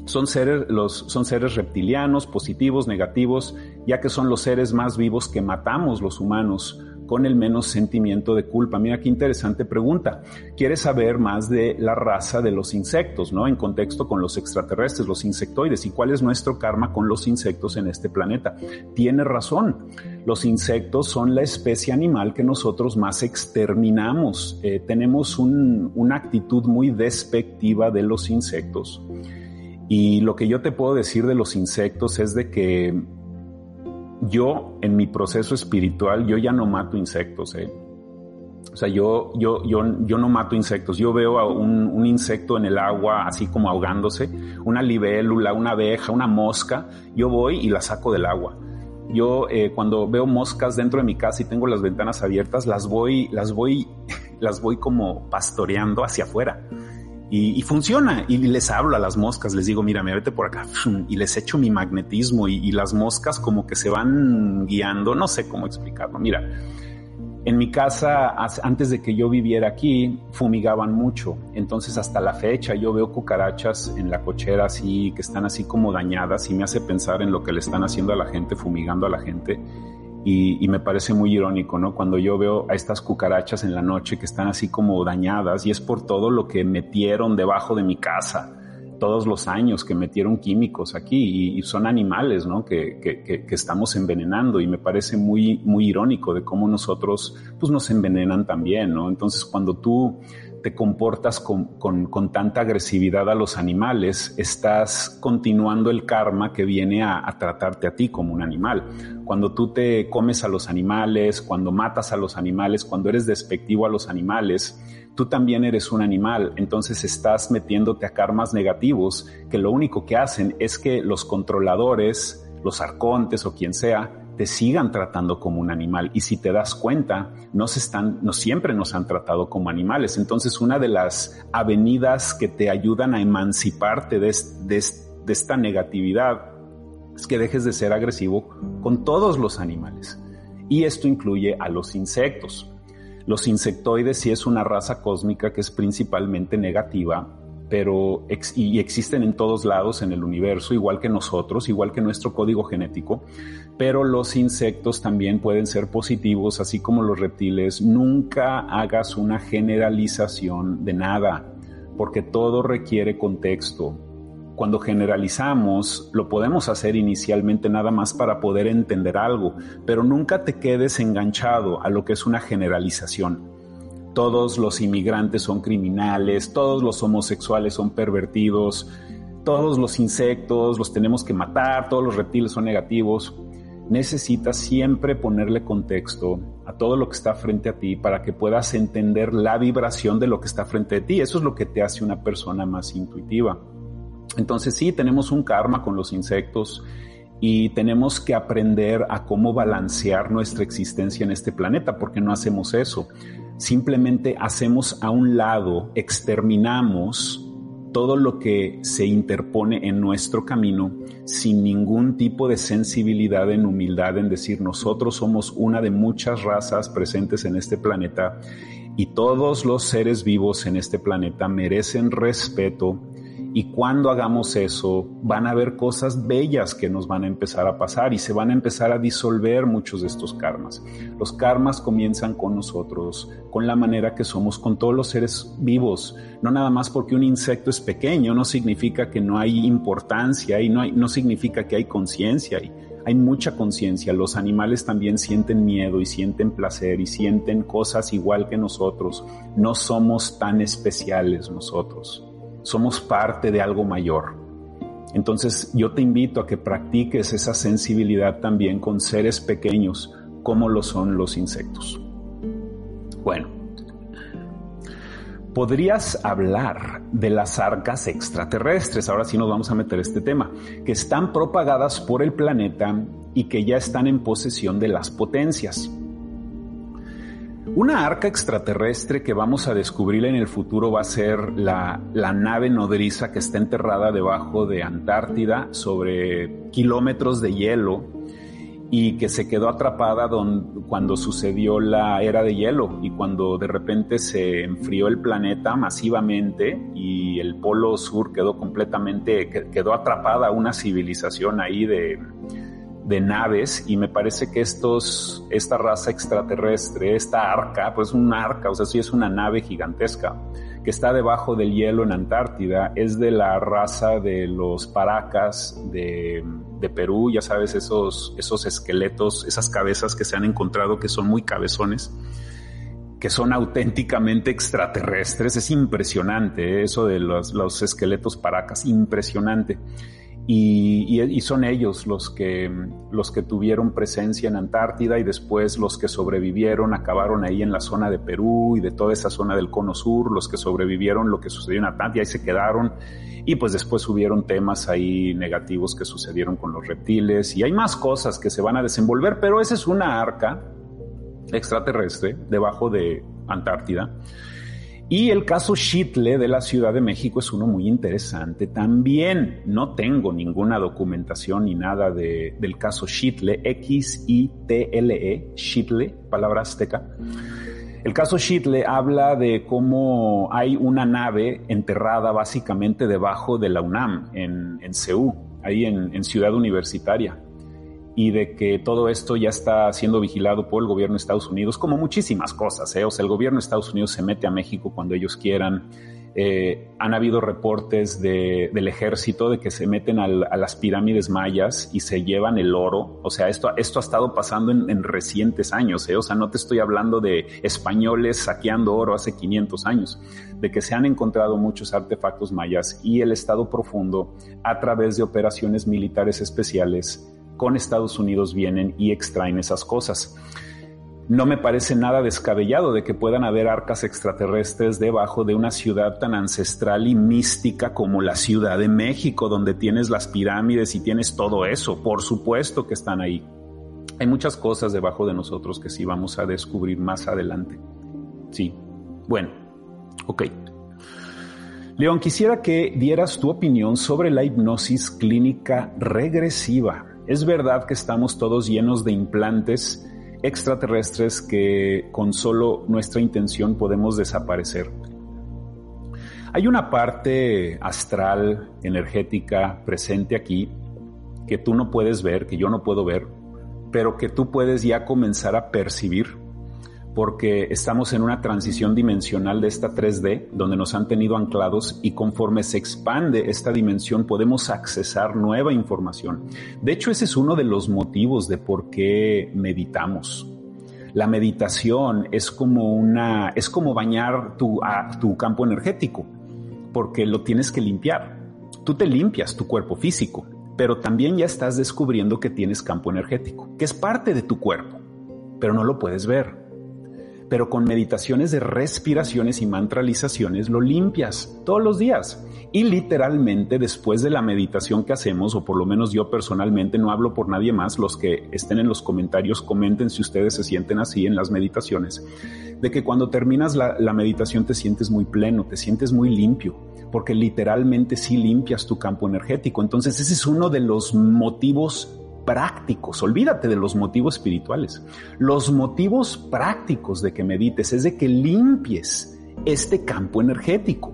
Son seres, los, son seres reptilianos, positivos, negativos, ya que son los seres más vivos que matamos los humanos con el menos sentimiento de culpa. Mira qué interesante pregunta. ¿Quieres saber más de la raza de los insectos, ¿no? En contexto con los extraterrestres, los insectoides, y cuál es nuestro karma con los insectos en este planeta. Tiene razón. Los insectos son la especie animal que nosotros más exterminamos. Eh, tenemos una actitud muy despectiva de los insectos. Y lo que yo te puedo decir de los insectos es de que yo en mi proceso espiritual, yo ya no mato insectos, ¿eh? O sea, yo, yo, yo, yo no mato insectos. Yo veo a un, insecto en el agua así como ahogándose, una libélula, una abeja, una mosca. Yo voy y la saco del agua. Yo eh, cuando veo moscas dentro de mi casa y tengo las ventanas abiertas, las voy, las voy, [laughs] las voy como pastoreando hacia afuera. Y, funciona. Y les hablo a las moscas, les digo, mira, vete por acá. [laughs] Y les echo mi magnetismo y, las moscas como que se van guiando. No sé cómo explicarlo. Mira, en mi casa, antes de que yo viviera aquí, fumigaban mucho. Entonces, hasta la fecha, yo veo cucarachas en la cochera así, que están así como dañadas y me hace pensar en lo que le están haciendo a la gente, fumigando a la gente. Y, me parece muy irónico, ¿no? Cuando yo veo a estas cucarachas en la noche que están así como dañadas y es por todo lo que metieron debajo de mi casa, todos los años que metieron químicos aquí y, son animales, ¿no? Que, que, que, estamos envenenando y me parece muy, muy irónico de cómo nosotros, pues nos envenenan también, ¿no? Entonces cuando tú te comportas con, con, tanta agresividad a los animales, estás continuando el karma que viene a, a, tratarte a ti como un animal. Cuando tú te comes a los animales, cuando matas a los animales, cuando eres despectivo a los animales, tú también eres un animal, entonces estás metiéndote a karmas negativos que lo único que hacen es que los controladores, los arcontes o quien sea, te sigan tratando como un animal. Y si te das cuenta, están, no siempre nos han tratado como animales. Entonces, una de las avenidas que te ayudan a emanciparte de esta negatividad es que dejes de ser agresivo con todos los animales. Y esto incluye a los insectos. Los insectoides sí es una raza cósmica que es principalmente negativa pero y existen en todos lados en el universo, igual que nosotros, igual que nuestro código genético, pero los insectos también pueden ser positivos, así como los reptiles. Nunca hagas una generalización de nada, porque todo requiere contexto. Cuando generalizamos, lo podemos hacer inicialmente nada más para poder entender algo, pero nunca te quedes enganchado a lo que es una generalización todos los inmigrantes son criminales, todos los homosexuales son pervertidos, todos los insectos los tenemos que matar, todos los reptiles son negativos. Necesitas siempre ponerle contexto a todo lo que está frente a ti para que puedas entender la vibración de lo que está frente a ti. Eso es lo que te hace una persona más intuitiva. Entonces sí, tenemos un karma con los insectos y tenemos que aprender a cómo balancear nuestra existencia en este planeta, porque no hacemos eso simplemente hacemos a un lado, exterminamos todo lo que se interpone en nuestro camino sin ningún tipo de sensibilidad en humildad en decir nosotros somos una de muchas razas presentes en este planeta y todos los seres vivos en este planeta merecen respeto y cuando hagamos eso, van a haber cosas bellas que nos van a empezar a pasar y se van a empezar a disolver muchos de estos karmas. Los karmas comienzan con nosotros, con la manera que somos, con todos los seres vivos. No nada más porque un insecto es pequeño, no significa que no hay importancia y no, no significa que hay conciencia. Hay mucha conciencia. Los animales también sienten miedo y sienten placer y sienten cosas igual que nosotros. No somos tan especiales nosotros somos parte de algo mayor. Entonces yo te invito a que practiques esa sensibilidad también con seres pequeños como lo son los insectos. Bueno, podrías hablar de las arcas extraterrestres, ahora sí nos vamos a meter este tema, que están propagadas por el planeta y que ya están en posesión de las potencias. Una arca extraterrestre que vamos a descubrir en el futuro va a ser la, nave nodriza que está enterrada debajo de Antártida sobre kilómetros de hielo y que se quedó atrapada cuando sucedió la era de hielo y cuando de repente se enfrió el planeta masivamente y el polo sur quedó completamente, quedó atrapada una civilización ahí de de naves y me parece que estos, esta raza extraterrestre, esta arca, pues un arca, o sea, sí es una nave gigantesca que está debajo del hielo en Antártida, es de la raza de los paracas de, de Perú, ya sabes, esos, esos esqueletos, esas cabezas que se han encontrado que son muy cabezones que son auténticamente extraterrestres. Es impresionante ¿eh? eso de los, los esqueletos paracas, impresionante. Y, son ellos los que, los que tuvieron presencia en Antártida y después los que sobrevivieron, acabaron ahí en la zona de Perú y de toda esa zona del cono sur, los que sobrevivieron lo que sucedió en Antártida y se quedaron. Y pues después hubieron temas ahí negativos que sucedieron con los reptiles y hay más cosas que se van a desenvolver, pero esa es una arca extraterrestre debajo de Antártida y el caso Shitle de la Ciudad de México es uno muy interesante también. No tengo ninguna documentación ni nada de, del caso Shitle, X-I-T-L-E, Shitle, palabra azteca. El caso Shitle habla de cómo hay una nave enterrada básicamente debajo de la UNAM en, en ahí en Ciudad Universitaria y de que todo esto ya está siendo vigilado por el gobierno de Estados Unidos, como muchísimas cosas. ¿eh? O sea, el gobierno de Estados Unidos se mete a México cuando ellos quieran. Eh, han habido reportes del ejército de que se meten a las pirámides mayas y se llevan el oro. O sea, esto, esto ha estado pasando en, recientes años. ¿eh? O sea, no te estoy hablando de españoles saqueando oro hace 500 años, de que se han encontrado muchos artefactos mayas y el Estado profundo, a través de operaciones militares especiales, con Estados Unidos vienen y extraen esas cosas. No me parece nada descabellado de que puedan haber arcas extraterrestres debajo de una ciudad tan ancestral y mística como la Ciudad de México, donde tienes las pirámides y tienes todo eso. Por supuesto que están ahí. Hay muchas cosas debajo de nosotros que sí vamos a descubrir más adelante. Sí. Bueno, ok. León, quisiera que dieras tu opinión sobre la hipnosis clínica regresiva. Es verdad que estamos todos llenos de implantes extraterrestres que con solo nuestra intención podemos desaparecer. Hay una parte astral, energética, presente aquí, que tú no puedes ver, que yo no puedo ver, pero que tú puedes ya comenzar a percibir porque estamos en una transición dimensional de esta 3D, donde nos han tenido anclados y conforme se expande esta dimensión podemos accesar nueva información. De hecho, ese es uno de los motivos de por qué meditamos. La meditación es como una, es como bañar tu, tu campo energético, porque lo tienes que limpiar. Tú te limpias tu cuerpo físico, pero también ya estás descubriendo que tienes campo energético, que es parte de tu cuerpo, pero no lo puedes ver pero con meditaciones de respiraciones y mantralizaciones lo limpias todos los días. Y literalmente después de la meditación que hacemos, o por lo menos yo personalmente no hablo por nadie más, los que estén en los comentarios comenten si ustedes se sienten así en las meditaciones, de que cuando terminas la, meditación te sientes muy pleno, te sientes muy limpio, porque literalmente sí limpias tu campo energético. Entonces ese es uno de los motivos prácticos, olvídate de los motivos espirituales. Los motivos prácticos de que medites es de que limpies este campo energético.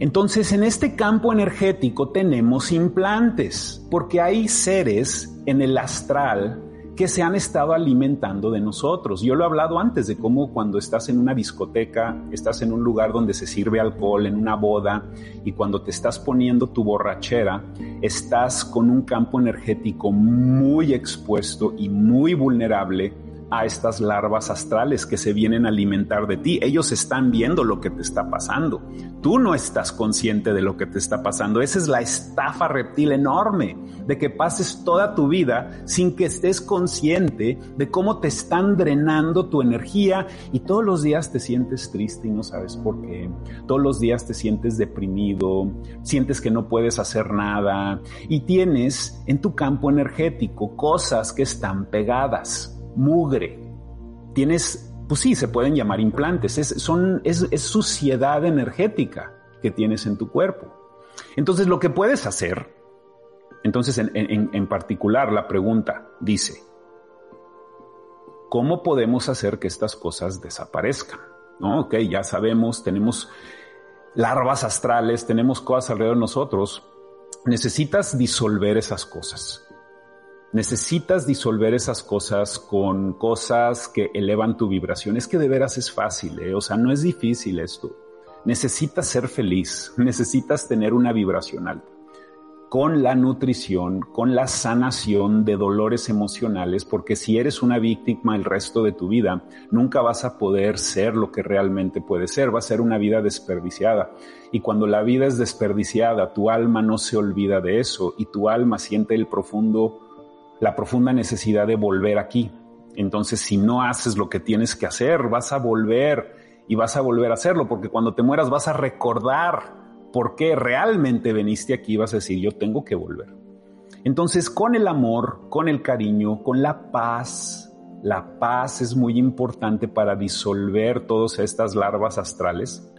Entonces, en este campo energético tenemos implantes, porque hay seres en el astral que se han estado alimentando de nosotros. Yo lo he hablado antes de cómo cuando estás en una discoteca, estás en un lugar donde se sirve alcohol, en una boda, y cuando te estás poniendo tu borrachera, estás con un campo energético muy expuesto y muy vulnerable a estas larvas astrales que se vienen a alimentar de ti. Ellos están viendo lo que te está pasando. Tú no estás consciente de lo que te está pasando. Esa es la estafa reptil enorme de que pases toda tu vida sin que estés consciente de cómo te están drenando tu energía y todos los días te sientes triste y no sabes por qué. Todos los días te sientes deprimido, sientes que no puedes hacer nada y tienes en tu campo energético cosas que están pegadas mugre. Tienes, pues sí, se pueden llamar implantes, es, son, es, suciedad energética que tienes en tu cuerpo. Entonces lo que puedes hacer, entonces en, en particular la pregunta dice, ¿cómo podemos hacer que estas cosas desaparezcan? ¿No? Ok, ya sabemos, tenemos larvas astrales, tenemos cosas alrededor de nosotros. Necesitas disolver esas cosas necesitas disolver esas cosas con cosas que elevan tu vibración. Es que de veras es fácil, ¿eh? o sea, no es difícil esto. Necesitas ser feliz, [laughs] necesitas tener una vibración alta. Con la nutrición, con la sanación de dolores emocionales, porque si eres una víctima el resto de tu vida, nunca vas a poder ser lo que realmente puedes ser, va a ser una vida desperdiciada. Y cuando la vida es desperdiciada, tu alma no se olvida de eso y tu alma siente el profundo la profunda necesidad de volver aquí. Entonces, si no haces lo que tienes que hacer, vas a volver y vas a volver a hacerlo, porque cuando te mueras vas a recordar por qué realmente veniste aquí, vas a decir, yo tengo que volver. Entonces, con el amor, con el cariño, con la paz, la paz es muy importante para disolver todas estas larvas astrales.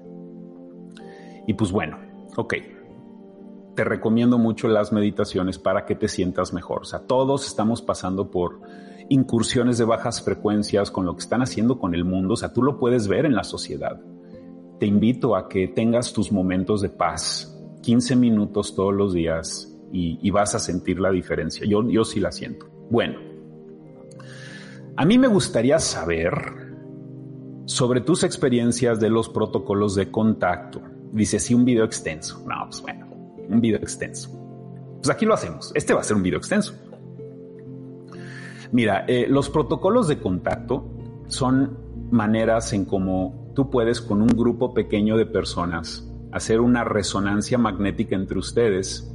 Y pues bueno, ok, te recomiendo mucho las meditaciones para que te sientas mejor. O sea, todos estamos pasando por incursiones de bajas frecuencias con lo que están haciendo con el mundo. O sea, tú lo puedes ver en la sociedad. Te invito a que tengas tus momentos de paz, 15 minutos todos los días y, vas a sentir la diferencia. Yo, yo sí la siento. Bueno, a mí me gustaría saber sobre tus experiencias de los protocolos de contacto. Dice, sí, un video extenso. No, pues bueno un video extenso. Pues aquí lo hacemos. Este va a ser un video extenso. Mira, eh, los protocolos de contacto son maneras en cómo tú puedes con un grupo pequeño de personas hacer una resonancia magnética entre ustedes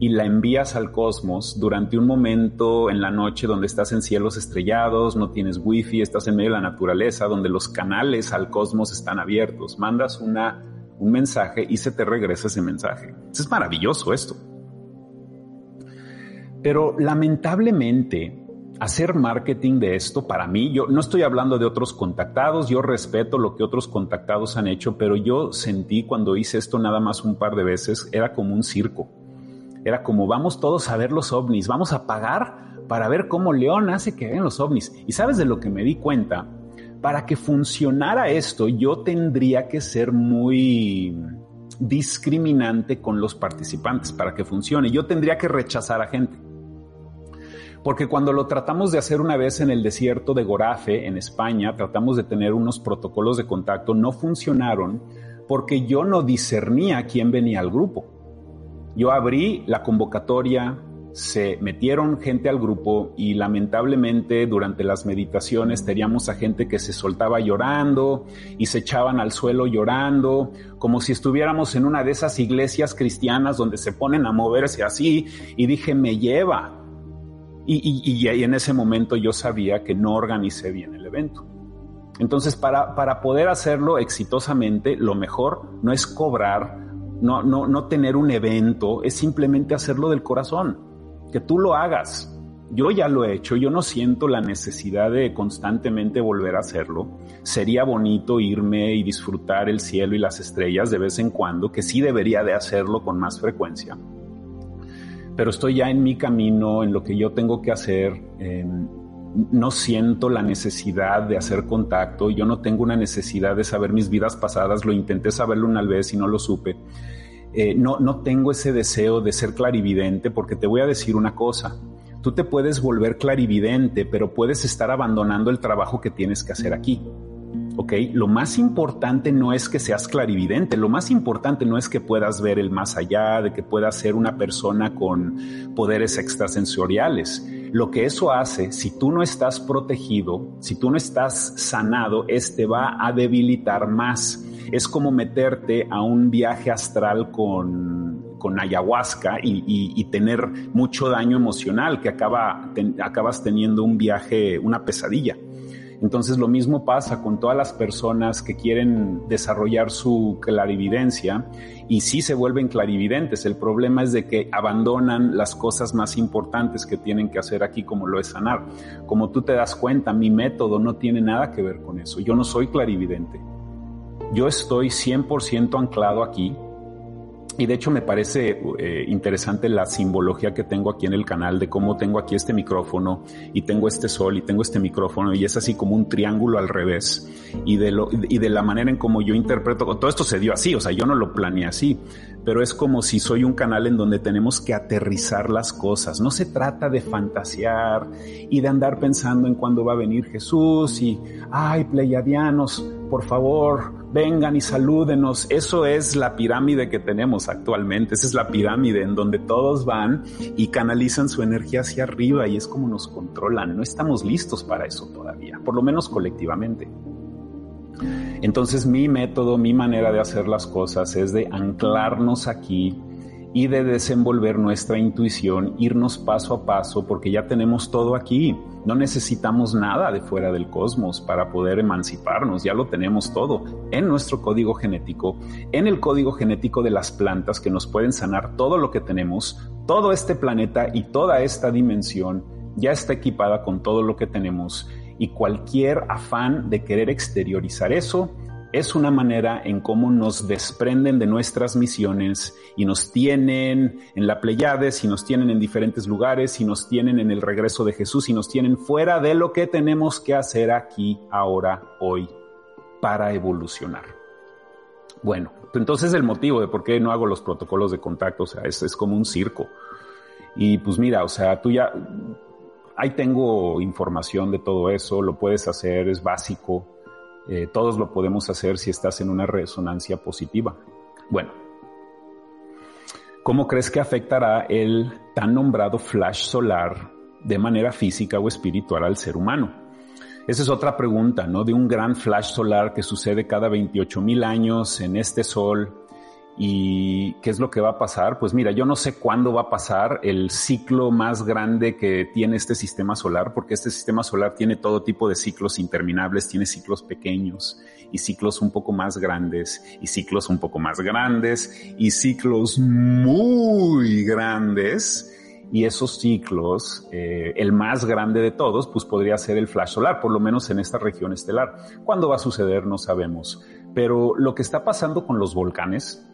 y la envías al cosmos durante un momento en la noche donde estás en cielos estrellados, no tienes wifi, estás en medio de la naturaleza, donde los canales al cosmos están abiertos. Mandas una un mensaje y se te regresa ese mensaje. Es maravilloso esto. Pero lamentablemente, hacer marketing de esto para mí, yo no estoy hablando de otros contactados, yo respeto lo que otros contactados han hecho, pero yo sentí cuando hice esto nada más un par de veces, era como un circo. Era como vamos todos a ver los ovnis, vamos a pagar para ver cómo León hace que vean los ovnis. Y sabes de lo que me di cuenta, para que funcionara esto, yo tendría que ser muy discriminante con los participantes para que funcione. Yo tendría que rechazar a gente. Porque cuando lo tratamos de hacer una vez en el desierto de Gorafe, en España, tratamos de tener unos protocolos de contacto, no funcionaron porque yo no discernía quién venía al grupo. Yo abrí la convocatoria, se metieron gente al grupo y lamentablemente durante las meditaciones teníamos a gente que se soltaba llorando y se echaban al suelo llorando, como si estuviéramos en una de esas iglesias cristianas donde se ponen a moverse así y dije, me lleva. Y, y, en ese momento yo sabía que no organicé bien el evento. Entonces, para, para poder hacerlo exitosamente, lo mejor no es cobrar, no, no, no tener un evento, es simplemente hacerlo del corazón que tú lo hagas. Yo ya lo he hecho, yo no siento la necesidad de constantemente volver a hacerlo. Sería bonito irme y disfrutar el cielo y las estrellas de vez en cuando, que sí debería de hacerlo con más frecuencia. Pero estoy ya en mi camino, en lo que yo tengo que hacer. no siento la necesidad de hacer contacto, yo no tengo una necesidad de saber mis vidas pasadas, lo intenté saberlo una vez y no lo supe. Eh, no, no tengo ese deseo de ser clarividente porque te voy a decir una cosa. Tú te puedes volver clarividente, pero puedes estar abandonando el trabajo que tienes que hacer aquí. ¿Ok? Lo más importante no es que seas clarividente, lo más importante no es que puedas ver el más allá, de que puedas ser una persona con poderes extrasensoriales. Lo que eso hace, si tú no estás protegido, si tú no estás sanado, este va a debilitar más. Es como meterte a un viaje astral con, con ayahuasca y, tener mucho daño emocional, que acaba, acabas teniendo un viaje, una pesadilla. Entonces lo mismo pasa con todas las personas que quieren desarrollar su clarividencia y sí se vuelven clarividentes. El problema es de que abandonan las cosas más importantes que tienen que hacer aquí como lo es sanar. Como tú te das cuenta, mi método no tiene nada que ver con eso. Yo no soy clarividente. Yo estoy 100% anclado aquí y de hecho me parece eh, interesante la simbología que tengo aquí en el canal de cómo tengo aquí este micrófono y tengo este sol y tengo este micrófono y es así como un triángulo al revés y de lo y de la manera en cómo yo interpreto todo esto se dio así, o sea, yo no lo planeé así, pero es como si soy un canal en donde tenemos que aterrizar las cosas. No se trata de fantasear y de andar pensando en cuándo va a venir Jesús y ay, pleiadianos, por favor, vengan y salúdenos. Eso es la pirámide que tenemos actualmente. Esa es la pirámide en donde todos van y canalizan su energía hacia arriba y es como nos controlan. No estamos listos para eso todavía, por lo menos colectivamente. Entonces mi método, mi manera de hacer las cosas es de anclarnos aquí y de desenvolver nuestra intuición, irnos paso a paso, porque ya tenemos todo aquí. No necesitamos nada de fuera del cosmos para poder emanciparnos, ya lo tenemos todo en nuestro código genético, en el código genético de las plantas que nos pueden sanar todo lo que tenemos, todo este planeta y toda esta dimensión ya está equipada con todo lo que tenemos y cualquier afán de querer exteriorizar eso es una manera en cómo nos desprenden de nuestras misiones y nos tienen en la Pleiades y nos tienen en diferentes lugares y nos tienen en el regreso de Jesús y nos tienen fuera de lo que tenemos que hacer aquí, ahora, hoy, para evolucionar. Bueno, entonces el motivo de por qué no hago los protocolos de contacto, o sea, es, es como un circo. Y pues mira, o sea, tú ya, ahí tengo información de todo eso, lo puedes hacer, es básico eh, todos lo podemos hacer si estás en una resonancia positiva. Bueno, ¿cómo crees que afectará el tan nombrado flash solar de manera física o espiritual al ser humano? Esa es otra pregunta, ¿no? De un gran flash solar que sucede cada 28 mil años en este sol ¿Y qué es lo que va a pasar? Pues mira, yo no sé cuándo va a pasar el ciclo más grande que tiene este sistema solar, porque este sistema solar tiene todo tipo de ciclos interminables, tiene ciclos pequeños y ciclos un poco más grandes y ciclos un poco más grandes y ciclos muy grandes. Y esos ciclos, eh, el más grande de todos, pues podría ser el flash solar, por lo menos en esta región estelar. ¿Cuándo va a suceder? No sabemos. Pero lo que está pasando con los volcanes,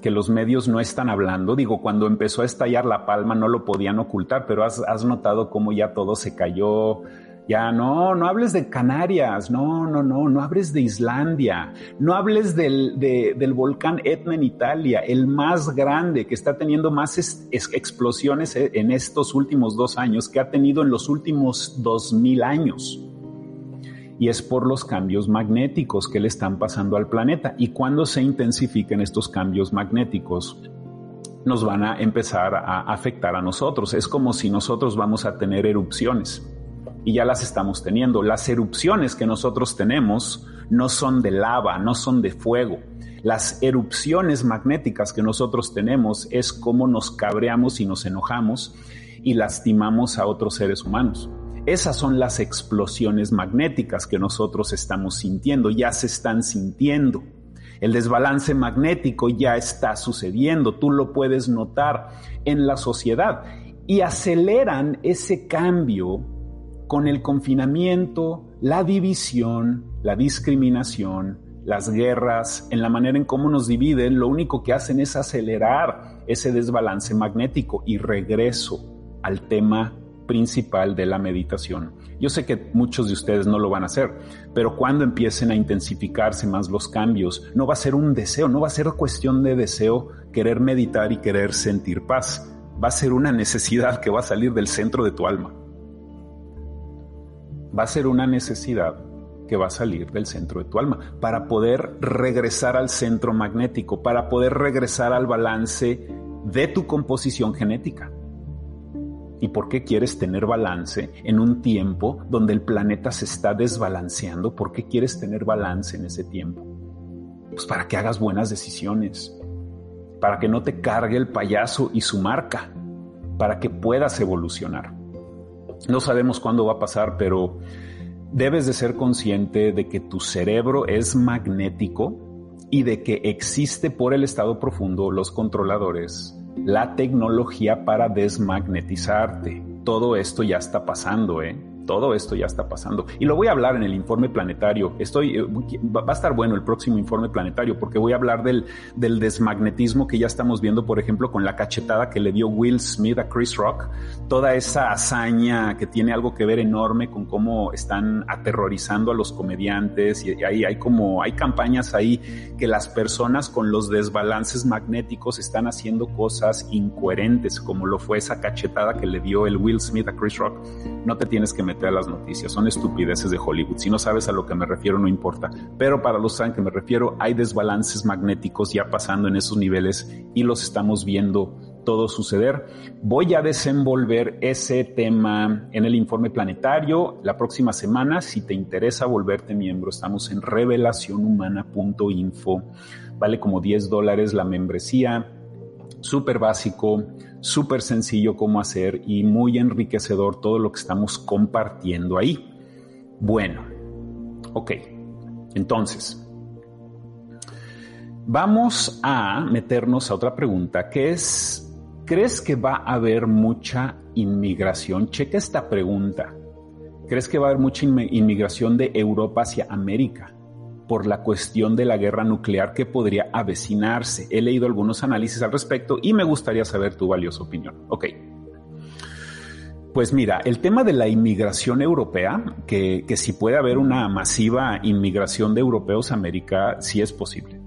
que los medios no están hablando. Digo, cuando empezó a estallar La Palma no lo podían ocultar, pero has, notado cómo ya todo se cayó, Ya, no, no hables de Canarias, no, no, no, no hables de Islandia, no hables del, del volcán Etna en Italia, el más grande que está teniendo más explosiones eh, en estos últimos dos años que ha tenido en los últimos dos mil años. Y es por los cambios magnéticos que le están pasando al planeta. Y cuando se intensifiquen estos cambios magnéticos, nos van a empezar a afectar a nosotros. Es como si nosotros vamos a tener erupciones y ya las estamos teniendo. Las erupciones que nosotros tenemos no son de lava, no son de fuego. Las erupciones magnéticas que nosotros tenemos es como nos cabreamos y nos enojamos y lastimamos a otros seres humanos. Esas son las explosiones magnéticas que nosotros estamos sintiendo, ya se están sintiendo. El desbalance magnético ya está sucediendo, tú lo puedes notar en la sociedad y aceleran ese cambio con el confinamiento, la división, la discriminación, las guerras, en la manera en cómo nos dividen, lo único que hacen es acelerar ese desbalance magnético y regreso al tema principal de la meditación. Yo sé que muchos de ustedes no lo van a hacer, pero cuando empiecen a intensificarse más los cambios, no va a ser un deseo, no va a ser cuestión de deseo querer meditar y querer sentir paz, va a ser una necesidad que va a salir del centro de tu alma va a ser una necesidad que va a salir del centro de tu alma para poder regresar al centro magnético, para poder regresar al balance de tu composición genética. ¿Y por qué quieres tener balance en un tiempo donde el planeta se está desbalanceando? ¿Por qué quieres tener balance en ese tiempo? Pues para que hagas buenas decisiones, para que no te cargue el payaso y su marca, para que puedas evolucionar. No sabemos cuándo va a pasar, pero debes de ser consciente de que tu cerebro es magnético y de que existe por el estado profundo los controladores, la tecnología para desmagnetizarte. Todo esto ya está pasando, ¿eh? Todo esto ya está pasando. Y lo voy a hablar en el informe planetario. Estoy, eh, va a estar bueno el próximo informe planetario porque voy a hablar del, del desmagnetismo que ya estamos viendo, por ejemplo, con la cachetada que le dio Will Smith a Chris Rock. Toda esa hazaña que tiene algo que ver enorme con cómo están aterrorizando a los comediantes y ahí hay como, hay campañas ahí que las personas con los desbalances magnéticos están haciendo cosas incoherentes, como lo fue esa cachetada que le dio el Will Smith a Chris Rock. No te tienes que meter a las noticias, son estupideces de Hollywood. Si no sabes a lo que me refiero, no importa. Pero para los que me refiero, hay desbalances magnéticos ya pasando en esos niveles y los estamos viendo todo suceder. Voy a desenvolver ese tema en el informe planetario la próxima semana. Si te interesa volverte miembro, estamos en revelacionhumana.info. Vale como 10 dólares la membresía. Súper básico súper sencillo cómo hacer y muy enriquecedor todo lo que estamos compartiendo ahí. Bueno, ok, entonces, vamos a meternos a otra pregunta, que es, ¿crees que va a haber mucha inmigración? Checa esta pregunta. ¿Crees que va a haber mucha inmigración de Europa hacia América? Por la cuestión de la guerra nuclear que podría avecinarse. He leído algunos análisis al respecto y me gustaría saber tu valiosa opinión. Ok. Pues mira, el tema de la inmigración europea, que, si puede haber una masiva inmigración de europeos a América, sí es posible.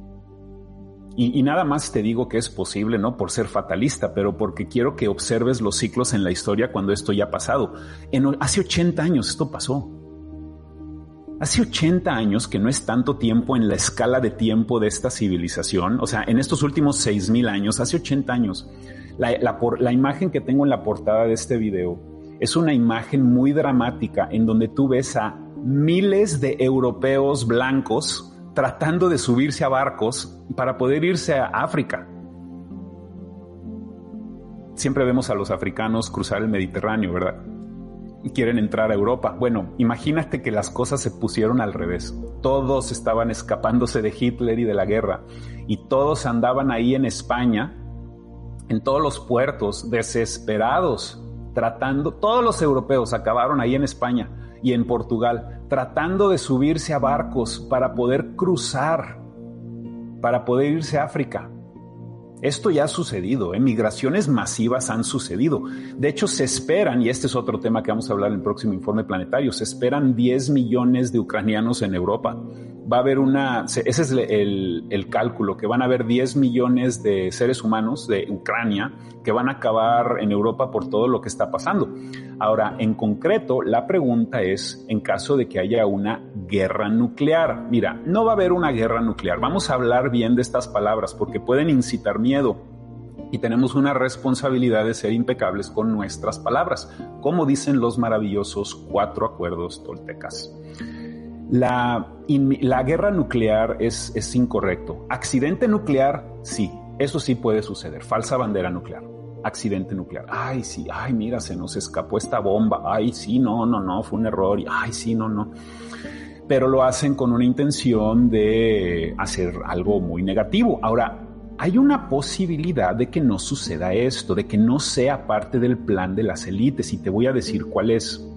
Y, nada más te digo que es posible, no por ser fatalista, pero porque quiero que observes los ciclos en la historia cuando esto ya ha pasado. En, hace 80 años esto pasó. Hace 80 años, que no es tanto tiempo en la escala de tiempo de esta civilización, o sea, en estos últimos 6.000 años, hace 80 años, la, la, imagen que tengo en la portada de este video es una imagen muy dramática en donde tú ves a miles de europeos blancos tratando de subirse a barcos para poder irse a África. Siempre vemos a los africanos cruzar el Mediterráneo, ¿verdad? Quieren entrar a Europa. Bueno, imagínate que las cosas se pusieron al revés. Todos estaban escapándose de Hitler y de la guerra y todos andaban ahí en España, en todos los puertos, desesperados, tratando, todos los europeos acabaron ahí en España y en Portugal, tratando de subirse a barcos para poder cruzar, para poder irse a África. Esto ya ha sucedido, ¿eh? migraciones masivas han sucedido. De hecho, se esperan, y este es otro tema que vamos a hablar en el próximo informe planetario, se esperan 10 millones de ucranianos en Europa. Va a haber una, ese es el, el cálculo, que van a haber 10 millones de seres humanos de Ucrania que van a acabar en Europa por todo lo que está pasando. Ahora, en concreto, la pregunta es, en caso de que haya una guerra nuclear. Mira, no va a haber una guerra nuclear. Vamos a hablar bien de estas palabras porque pueden incitar miedo y tenemos una responsabilidad de ser impecables con nuestras palabras, como dicen los maravillosos cuatro acuerdos toltecas. La, guerra nuclear es incorrecto. Accidente nuclear, sí, eso sí puede suceder. Falsa bandera nuclear accidente nuclear. Ay, sí, ay, mira, se nos escapó esta bomba. Ay, sí, no, no, no, fue un error. Ay, sí, no, no. Pero lo hacen con una intención de hacer algo muy negativo. Ahora, hay una posibilidad de que no suceda esto, de que no sea parte del plan de las élites. Y te voy a decir cuál es.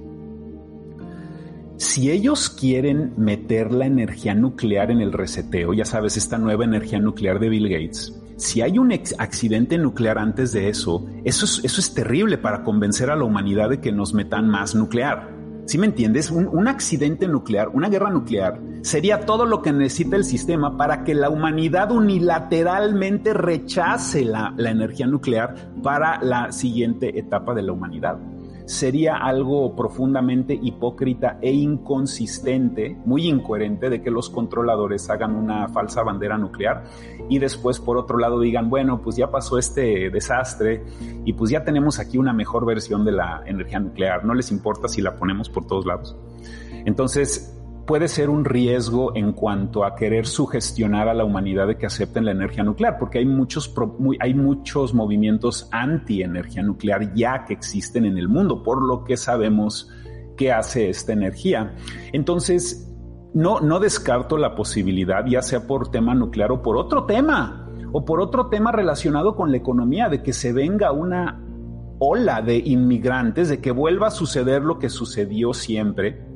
Si ellos quieren meter la energía nuclear en el reseteo, ya sabes, esta nueva energía nuclear de Bill Gates, si hay un accidente nuclear antes de eso, eso es, terrible para convencer a la humanidad de que nos metan más nuclear. ¿Sí me entiendes? Un, accidente nuclear, una guerra nuclear, sería todo lo que necesita el sistema para que la humanidad unilateralmente rechace la energía nuclear para la siguiente etapa de la humanidad sería algo profundamente hipócrita e inconsistente, muy incoherente de que los controladores hagan una falsa bandera nuclear y después por otro lado digan, bueno, pues ya pasó este desastre y pues ya tenemos aquí una mejor versión de la energía nuclear, no les importa si la ponemos por todos lados. Entonces, puede ser un riesgo en cuanto a querer sugestionar a la humanidad de que acepten la energía nuclear, porque hay muchos, hay muchos movimientos anti-energía nuclear ya que existen en el mundo, por lo que sabemos qué hace esta energía. Entonces, no, no descarto la posibilidad, ya sea por tema nuclear o por otro tema, o por otro tema relacionado con la economía, de que se venga una ola de inmigrantes, de que vuelva a suceder lo que sucedió siempre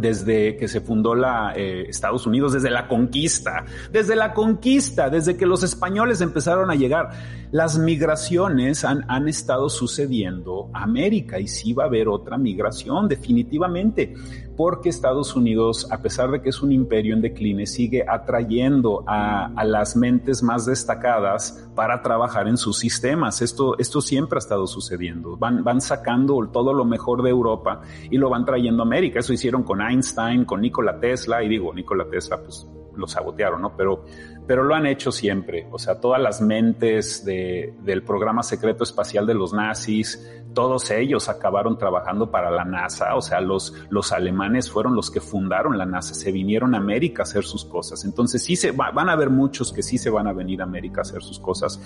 desde que se fundó la eh, Estados Unidos, desde la conquista, desde la conquista, desde que los españoles empezaron a llegar. Las migraciones han, han estado sucediendo a América y sí va a haber otra migración, definitivamente porque Estados Unidos, a pesar de que es un imperio en decline, sigue atrayendo a, las mentes más destacadas para trabajar en sus sistemas. Esto, esto siempre ha estado sucediendo. Van, van sacando todo lo mejor de Europa y lo van trayendo a América. Eso hicieron con Einstein, con Nikola Tesla, y digo, Nikola Tesla, pues lo sabotearon, ¿no? Pero, pero lo han hecho siempre. O sea, todas las mentes del programa secreto espacial de los nazis, todos ellos acabaron trabajando para la NASA. O sea, los, los alemanes fueron los que fundaron la NASA, se vinieron a América a hacer sus cosas. Entonces sí se van a haber muchos que sí se van a venir a América a hacer sus cosas,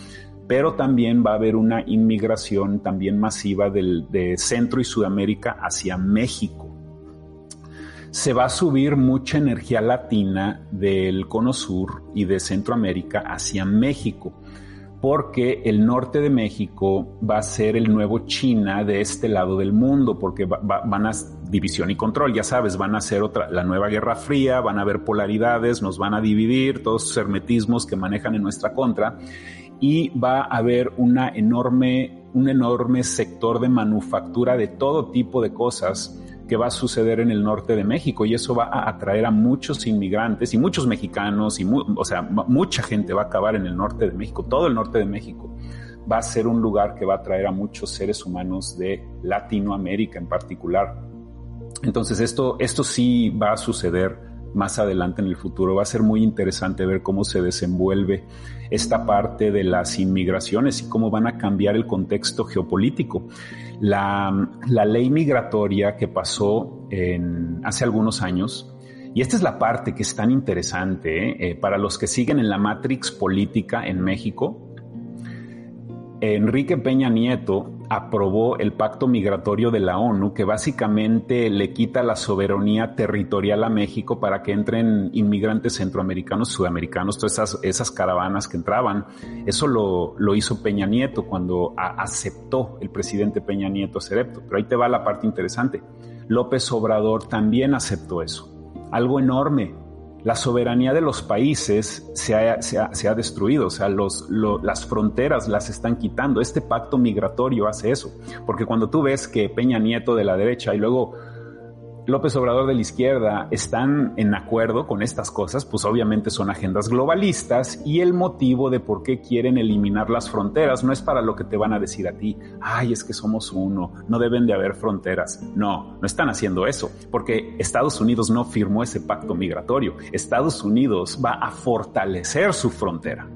pero también va a haber una inmigración también masiva de Centro y Sudamérica hacia México se va a subir mucha energía latina del Cono Sur y de Centroamérica hacia México, porque el norte de México va a ser el nuevo China de este lado del mundo, porque van a división y control, ya sabes, van a ser otra, la nueva Guerra Fría, van a haber polaridades, nos van a dividir, todos esos hermetismos que manejan en nuestra contra, y va a haber una enorme, un enorme sector de manufactura de todo tipo de cosas que va a suceder en el norte de México y eso va a atraer a muchos inmigrantes y muchos mexicanos y o sea, mucha gente va a acabar en el norte de México, todo el norte de México va a ser un lugar que va a atraer a muchos seres humanos de Latinoamérica en particular. Entonces esto, esto sí va a suceder más adelante en el futuro. Va a ser muy interesante ver cómo se desenvuelve esta parte de las inmigraciones y cómo van a cambiar el contexto geopolítico. La, ley migratoria que pasó en, hace algunos años, y esta es la parte que es tan interesante. Eh, para los que siguen en la Matrix política en México. Enrique Peña Nieto aprobó el pacto migratorio de la ONU que básicamente le quita la soberanía territorial a México para que entren inmigrantes centroamericanos, sudamericanos, todas esas, caravanas que entraban. Eso lo, hizo Peña Nieto cuando aceptó el presidente Peña Nieto esto. Pero ahí te va la parte interesante. López Obrador también aceptó eso. Algo enorme la soberanía de los países se ha, destruido, o sea, las fronteras las están quitando. Este pacto migratorio hace eso, porque cuando tú ves que Peña Nieto de la derecha y luego López Obrador de la izquierda están en acuerdo con estas cosas, pues obviamente son agendas globalistas y el motivo de por qué quieren eliminar las fronteras no es para lo que te van a decir a ti, ay, es que somos uno, no deben de haber fronteras. No, no están haciendo eso, porque Estados Unidos no firmó ese pacto migratorio. Estados Unidos va a fortalecer su frontera,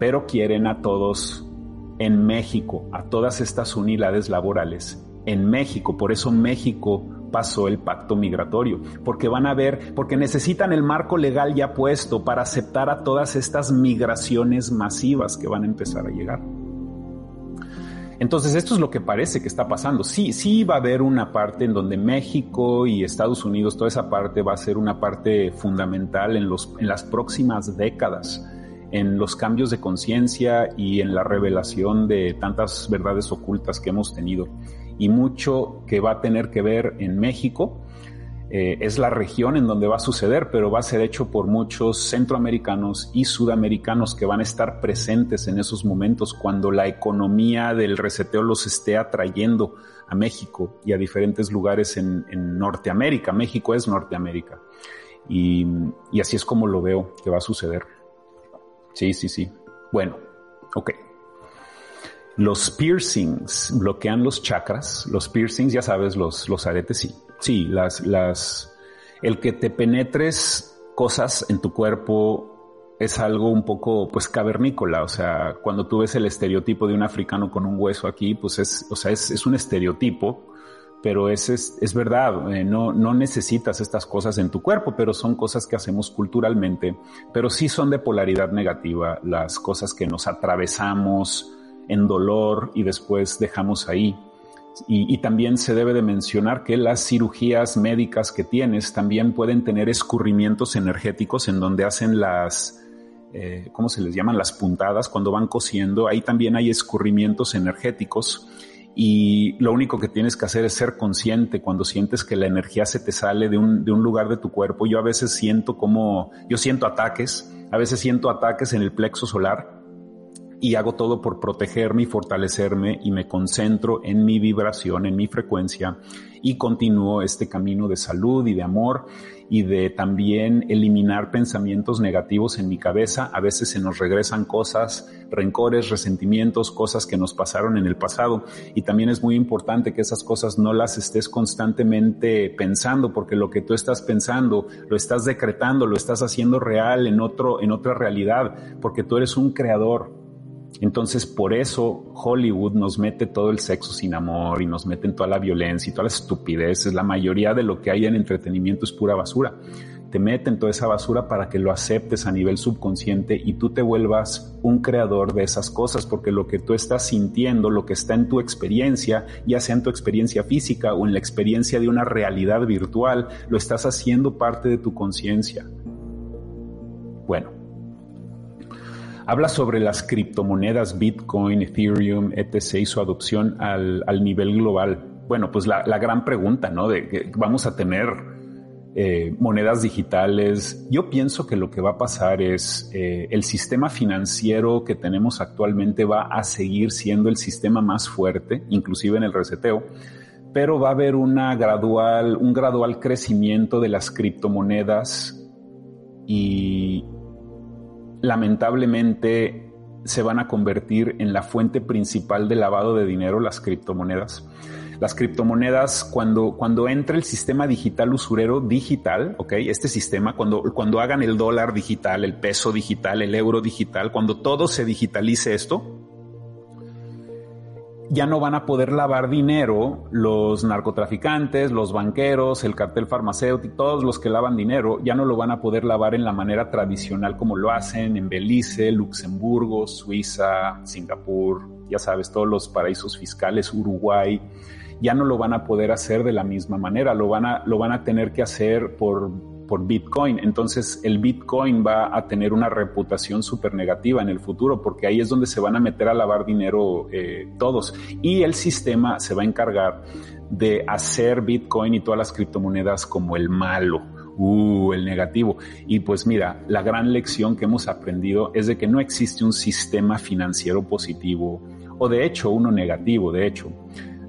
pero quieren a todos en México, a todas estas unidades laborales en México. Por eso México pasó el pacto migratorio, porque van a ver, porque necesitan el marco legal ya puesto para aceptar a todas estas migraciones masivas que van a empezar a llegar. Entonces, esto es lo que parece que está pasando. Sí, sí va a haber una parte en donde México y Estados Unidos, toda esa parte va a ser una parte fundamental en, los, en las próximas décadas, en los cambios de conciencia y en la revelación de tantas verdades ocultas que hemos tenido y mucho que va a tener que ver en México. Eh, es la región en donde va a suceder, pero va a ser hecho por muchos centroamericanos y sudamericanos que van a estar presentes en esos momentos cuando la economía del reseteo los esté atrayendo a México y a diferentes lugares en, Norteamérica. México es Norteamérica. Y, y así es como lo veo que va a suceder. Sí, sí, sí. Bueno, ok. Los piercings bloquean los chakras. Los piercings, ya sabes, los, los aretes, sí. Sí, las, las, el que te penetres cosas en tu cuerpo es algo un poco, pues, cavernícola. O sea, cuando tú ves el estereotipo de un africano con un hueso aquí, pues es, o sea, es, es un estereotipo, pero es, es, es verdad, eh, no, no necesitas estas cosas en tu cuerpo, pero son cosas que hacemos culturalmente, pero sí son de polaridad negativa, las cosas que nos atravesamos, en dolor y después dejamos ahí. Y, también se debe de mencionar que las cirugías médicas que tienes también pueden tener escurrimientos energéticos en donde hacen las, eh, ¿cómo se les llaman? Las puntadas cuando van cosiendo. Ahí también hay escurrimientos energéticos y lo único que tienes que hacer es ser consciente cuando sientes que la energía se te sale de un, de un lugar de tu cuerpo. Yo a veces siento como, yo siento ataques, a veces siento ataques en el plexo solar y hago todo por protegerme y fortalecerme y me concentro en mi vibración, en mi frecuencia y continúo este camino de salud y de amor y de también eliminar pensamientos negativos en mi cabeza. A veces se nos regresan cosas, rencores, resentimientos, cosas que nos pasaron en el pasado y también es muy importante que esas cosas no las estés constantemente pensando porque lo que tú estás pensando lo estás decretando, lo estás haciendo real en otro en otra realidad, porque tú eres un creador, entonces, por eso Hollywood nos mete todo el sexo sin amor y nos meten toda la violencia y todas las estupideces. La mayoría de lo que hay en entretenimiento es pura basura. Te meten toda esa basura para que lo aceptes a nivel subconsciente y tú te vuelvas un creador de esas cosas, porque lo que tú estás sintiendo, lo que está en tu experiencia, ya sea en tu experiencia física o en la experiencia de una realidad virtual, lo estás haciendo parte de tu conciencia. Bueno, Habla sobre las criptomonedas Bitcoin, Ethereum, etc. y su adopción al, nivel global. Bueno, pues la, gran pregunta, ¿no? De que vamos a tener eh, monedas digitales. Yo pienso que lo que va a pasar es eh, el sistema financiero que tenemos actualmente va a seguir siendo el sistema más fuerte, inclusive en el reseteo, pero va a haber una gradual, un gradual crecimiento de las criptomonedas y, lamentablemente se van a convertir en la fuente principal de lavado de dinero, las criptomonedas. Las criptomonedas, cuando, cuando entre el sistema digital usurero digital, ¿ok? Este sistema, cuando, cuando hagan el dólar digital, el peso digital, el euro digital, cuando todo se digitalice esto, ya no van a poder lavar dinero los narcotraficantes, los banqueros, el cartel farmacéutico, todos los que lavan dinero, ya no lo van a poder lavar en la manera tradicional como lo hacen en Belice, Luxemburgo, Suiza, Singapur, ya sabes, todos los paraísos fiscales, Uruguay, ya no lo van a poder hacer de la misma manera, lo van a, lo van a tener que hacer por por Bitcoin. Entonces el Bitcoin va a tener una reputación súper negativa en el futuro porque ahí es donde se van a meter a lavar dinero eh, todos. Y el sistema se va a encargar de hacer Bitcoin y todas las criptomonedas como el malo uh, el negativo. Y pues mira, la gran lección que hemos aprendido es de que no existe un sistema financiero positivo o de hecho uno negativo, de hecho.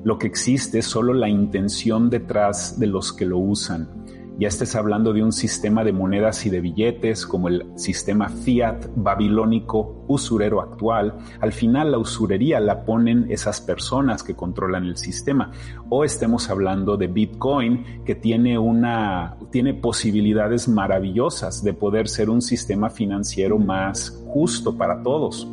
Lo que existe es solo la intención detrás de los que lo usan ya estés hablando de un sistema de monedas y de billetes como el sistema fiat babilónico usurero actual, al final la usurería la ponen esas personas que controlan el sistema. O estemos hablando de Bitcoin que tiene una tiene posibilidades maravillosas de poder ser un sistema financiero más justo para todos.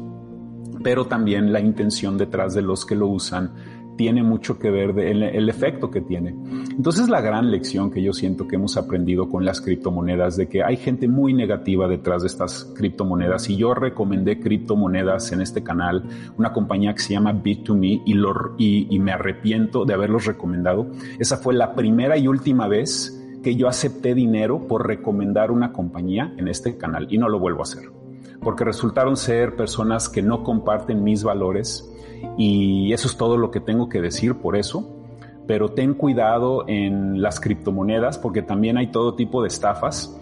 Pero también la intención detrás de los que lo usan tiene mucho que ver el, el, efecto que tiene. Entonces la gran lección que yo siento que hemos aprendido con las criptomonedas de que hay gente muy negativa detrás de estas criptomonedas y yo recomendé criptomonedas en este canal, una compañía que se llama Bit2Me y, lo, y, y me arrepiento de haberlos recomendado. Esa fue la primera y última vez que yo acepté dinero por recomendar una compañía en este canal y no lo vuelvo a hacer porque resultaron ser personas que no comparten mis valores y eso es todo lo que tengo que decir por eso. Pero ten cuidado en las criptomonedas porque también hay todo tipo de estafas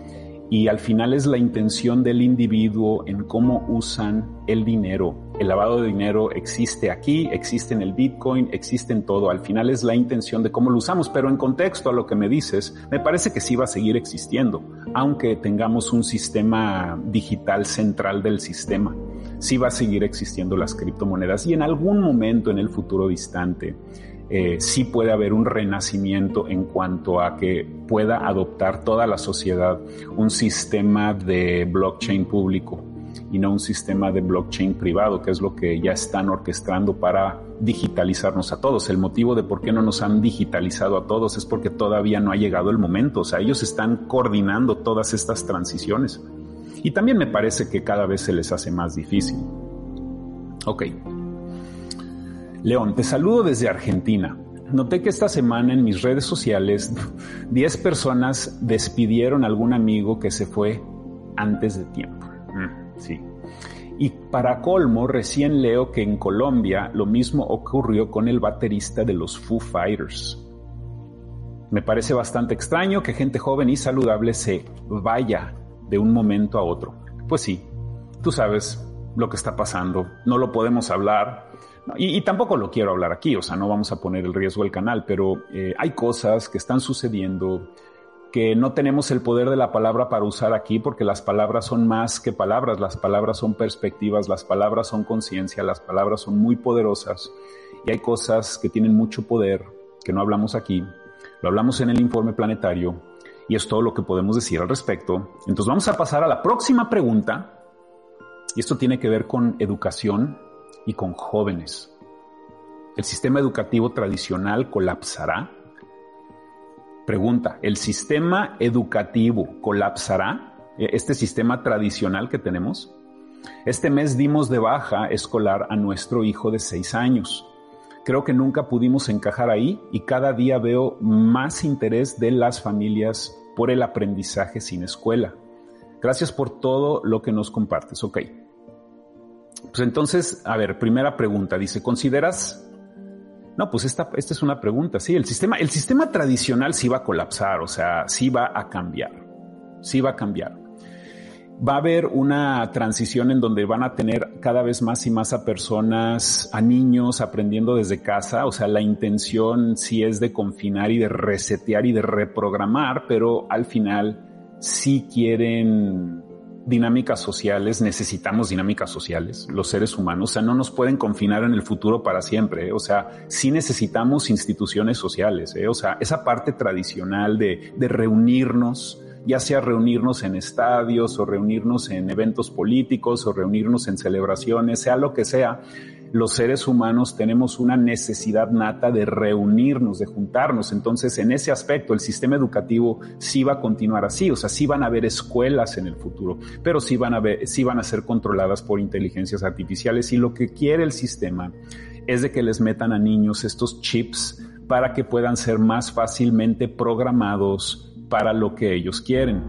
y al final es la intención del individuo en cómo usan el dinero. El lavado de dinero existe aquí, existe en el Bitcoin, existe en todo. Al final es la intención de cómo lo usamos, pero en contexto a lo que me dices, me parece que sí va a seguir existiendo, aunque tengamos un sistema digital central del sistema. Sí va a seguir existiendo las criptomonedas y en algún momento en el futuro distante eh, sí puede haber un renacimiento en cuanto a que pueda adoptar toda la sociedad un sistema de blockchain público y no un sistema de blockchain privado, que es lo que ya están orquestando para digitalizarnos a todos. El motivo de por qué no nos han digitalizado a todos es porque todavía no ha llegado el momento. O sea, ellos están coordinando todas estas transiciones. Y también me parece que cada vez se les hace más difícil. Ok. León, te saludo desde Argentina. Noté que esta semana en mis redes sociales [laughs] 10 personas despidieron a algún amigo que se fue antes de tiempo. Mm, sí. Y para colmo, recién leo que en Colombia lo mismo ocurrió con el baterista de los Foo Fighters. Me parece bastante extraño que gente joven y saludable se vaya de un momento a otro. Pues sí, tú sabes lo que está pasando, no lo podemos hablar, y, tampoco lo quiero hablar aquí, o sea, no vamos a poner el riesgo del canal, pero eh, hay cosas que están sucediendo que no tenemos el poder de la palabra para usar aquí porque las palabras son más que palabras, las palabras son perspectivas, las palabras son conciencia, las palabras son muy poderosas y hay cosas que tienen mucho poder que no hablamos aquí, lo hablamos en el informe planetario y es todo lo que podemos decir al respecto. Entonces vamos a pasar a la próxima pregunta y esto tiene que ver con educación y con jóvenes. ¿El sistema educativo tradicional colapsará? Pregunta, ¿el sistema educativo colapsará? E, ¿Este sistema tradicional que tenemos? Este mes dimos de baja escolar a nuestro hijo de seis años. Creo que nunca pudimos encajar ahí y cada día veo más interés de las familias por el aprendizaje sin escuela. Gracias por todo lo que nos compartes. Ok. Pues entonces, a ver, primera pregunta, dice, ¿consideras? No, pues esta, esta es una pregunta, sí, el sistema, el sistema tradicional sí va a colapsar, o sea, sí va a cambiar, sí va a cambiar. Va a haber una transición en donde van a tener cada vez más y más a personas, a niños aprendiendo desde casa, o sea, la intención sí es de confinar y de resetear y de reprogramar, pero al final sí quieren dinámicas sociales, necesitamos dinámicas sociales, los seres humanos, o sea, no nos pueden confinar en el futuro para siempre, ¿eh? o sea, sí necesitamos instituciones sociales, ¿eh? o sea, esa parte tradicional de, de reunirnos, ya sea reunirnos en estadios o reunirnos en eventos políticos o reunirnos en celebraciones, sea lo que sea, los seres humanos tenemos una necesidad nata de reunirnos, de juntarnos. Entonces, en ese aspecto, el sistema educativo sí va a continuar así. O sea, sí van a haber escuelas en el futuro, pero sí van a, ver, sí van a ser controladas por inteligencias artificiales. Y lo que quiere el sistema es de que les metan a niños estos chips para que puedan ser más fácilmente programados para lo que ellos quieren.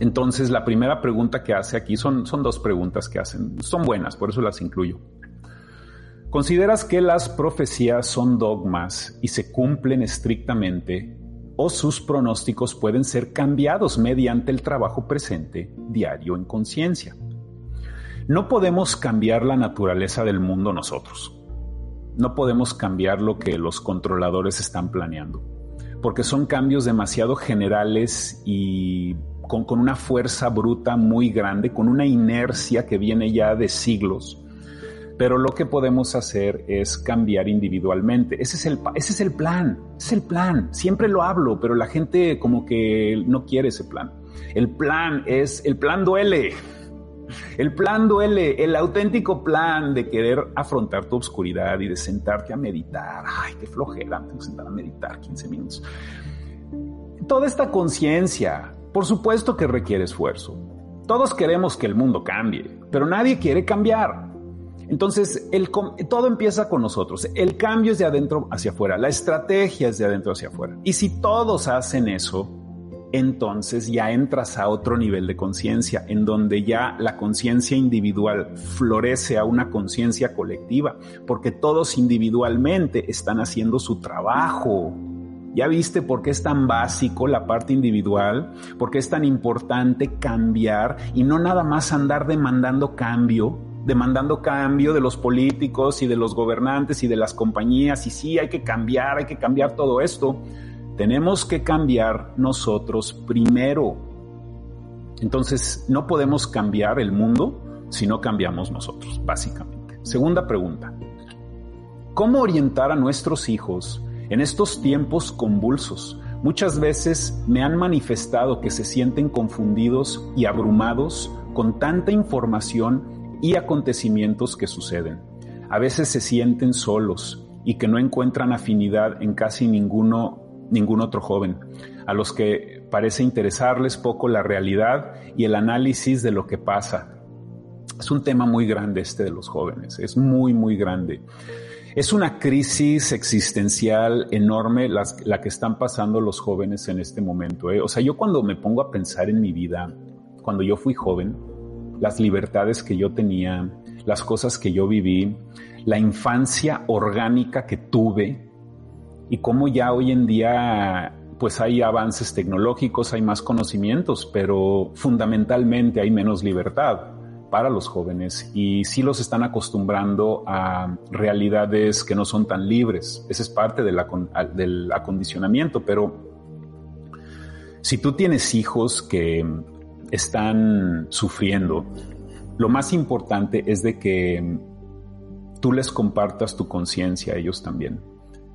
Entonces, la primera pregunta que hace aquí son, dos preguntas que hacen. Son buenas, por eso las incluyo. ¿Consideras que las profecías son dogmas y se cumplen estrictamente o sus pronósticos pueden ser cambiados mediante el trabajo presente diario en conciencia. No podemos cambiar la naturaleza del mundo nosotros. No podemos cambiar lo que los controladores están planeando, porque son cambios demasiado generales y con, una fuerza bruta muy grande, con una inercia que viene ya de siglos pero lo que podemos hacer es cambiar individualmente. Ese es el, ese es el plan, es el plan. Siempre lo hablo, pero la gente como que no quiere ese plan. El plan es, el plan duele. El plan duele, el auténtico plan de querer afrontar tu oscuridad y de sentarte a meditar. Ay, qué flojera, tengo que sentar a meditar 15 minutos. Toda esta conciencia, por supuesto que requiere esfuerzo. Todos queremos que el mundo cambie, pero nadie quiere cambiar. Entonces, todo empieza con nosotros. El cambio es de adentro hacia afuera, la estrategia es de adentro hacia afuera. Y si todos hacen eso, entonces ya entras a otro nivel de conciencia, en donde ya la conciencia individual florece a una conciencia colectiva, porque todos individualmente están haciendo su trabajo. ¿Ya viste por qué es tan básico la parte individual? ¿Por qué es tan importante cambiar y no nada más andar demandando cambio? demandando cambio de los políticos y de los gobernantes y de las compañías. Y sí, hay que cambiar, hay que cambiar todo esto. Tenemos que cambiar nosotros primero. Entonces, no podemos cambiar el mundo si no cambiamos nosotros, básicamente. Segunda pregunta. ¿Cómo orientar a nuestros hijos en estos tiempos convulsos? Muchas veces me han manifestado que se sienten confundidos y abrumados con tanta información y acontecimientos que suceden. A veces se sienten solos y que no encuentran afinidad en casi ninguno, ningún otro joven, a los que parece interesarles poco la realidad y el análisis de lo que pasa. Es un tema muy grande este de los jóvenes, es muy, muy grande. Es una crisis existencial enorme la que están pasando los jóvenes en este momento. ¿eh? O sea, yo cuando me pongo a pensar en mi vida, cuando yo fui joven, las libertades que yo tenía, las cosas que yo viví, la infancia orgánica que tuve y cómo ya hoy en día pues hay avances tecnológicos, hay más conocimientos, pero fundamentalmente hay menos libertad para los jóvenes y sí los están acostumbrando a realidades que no son tan libres. Esa es parte del acondicionamiento, pero si tú tienes hijos que están sufriendo, lo más importante es de que tú les compartas tu conciencia a ellos también,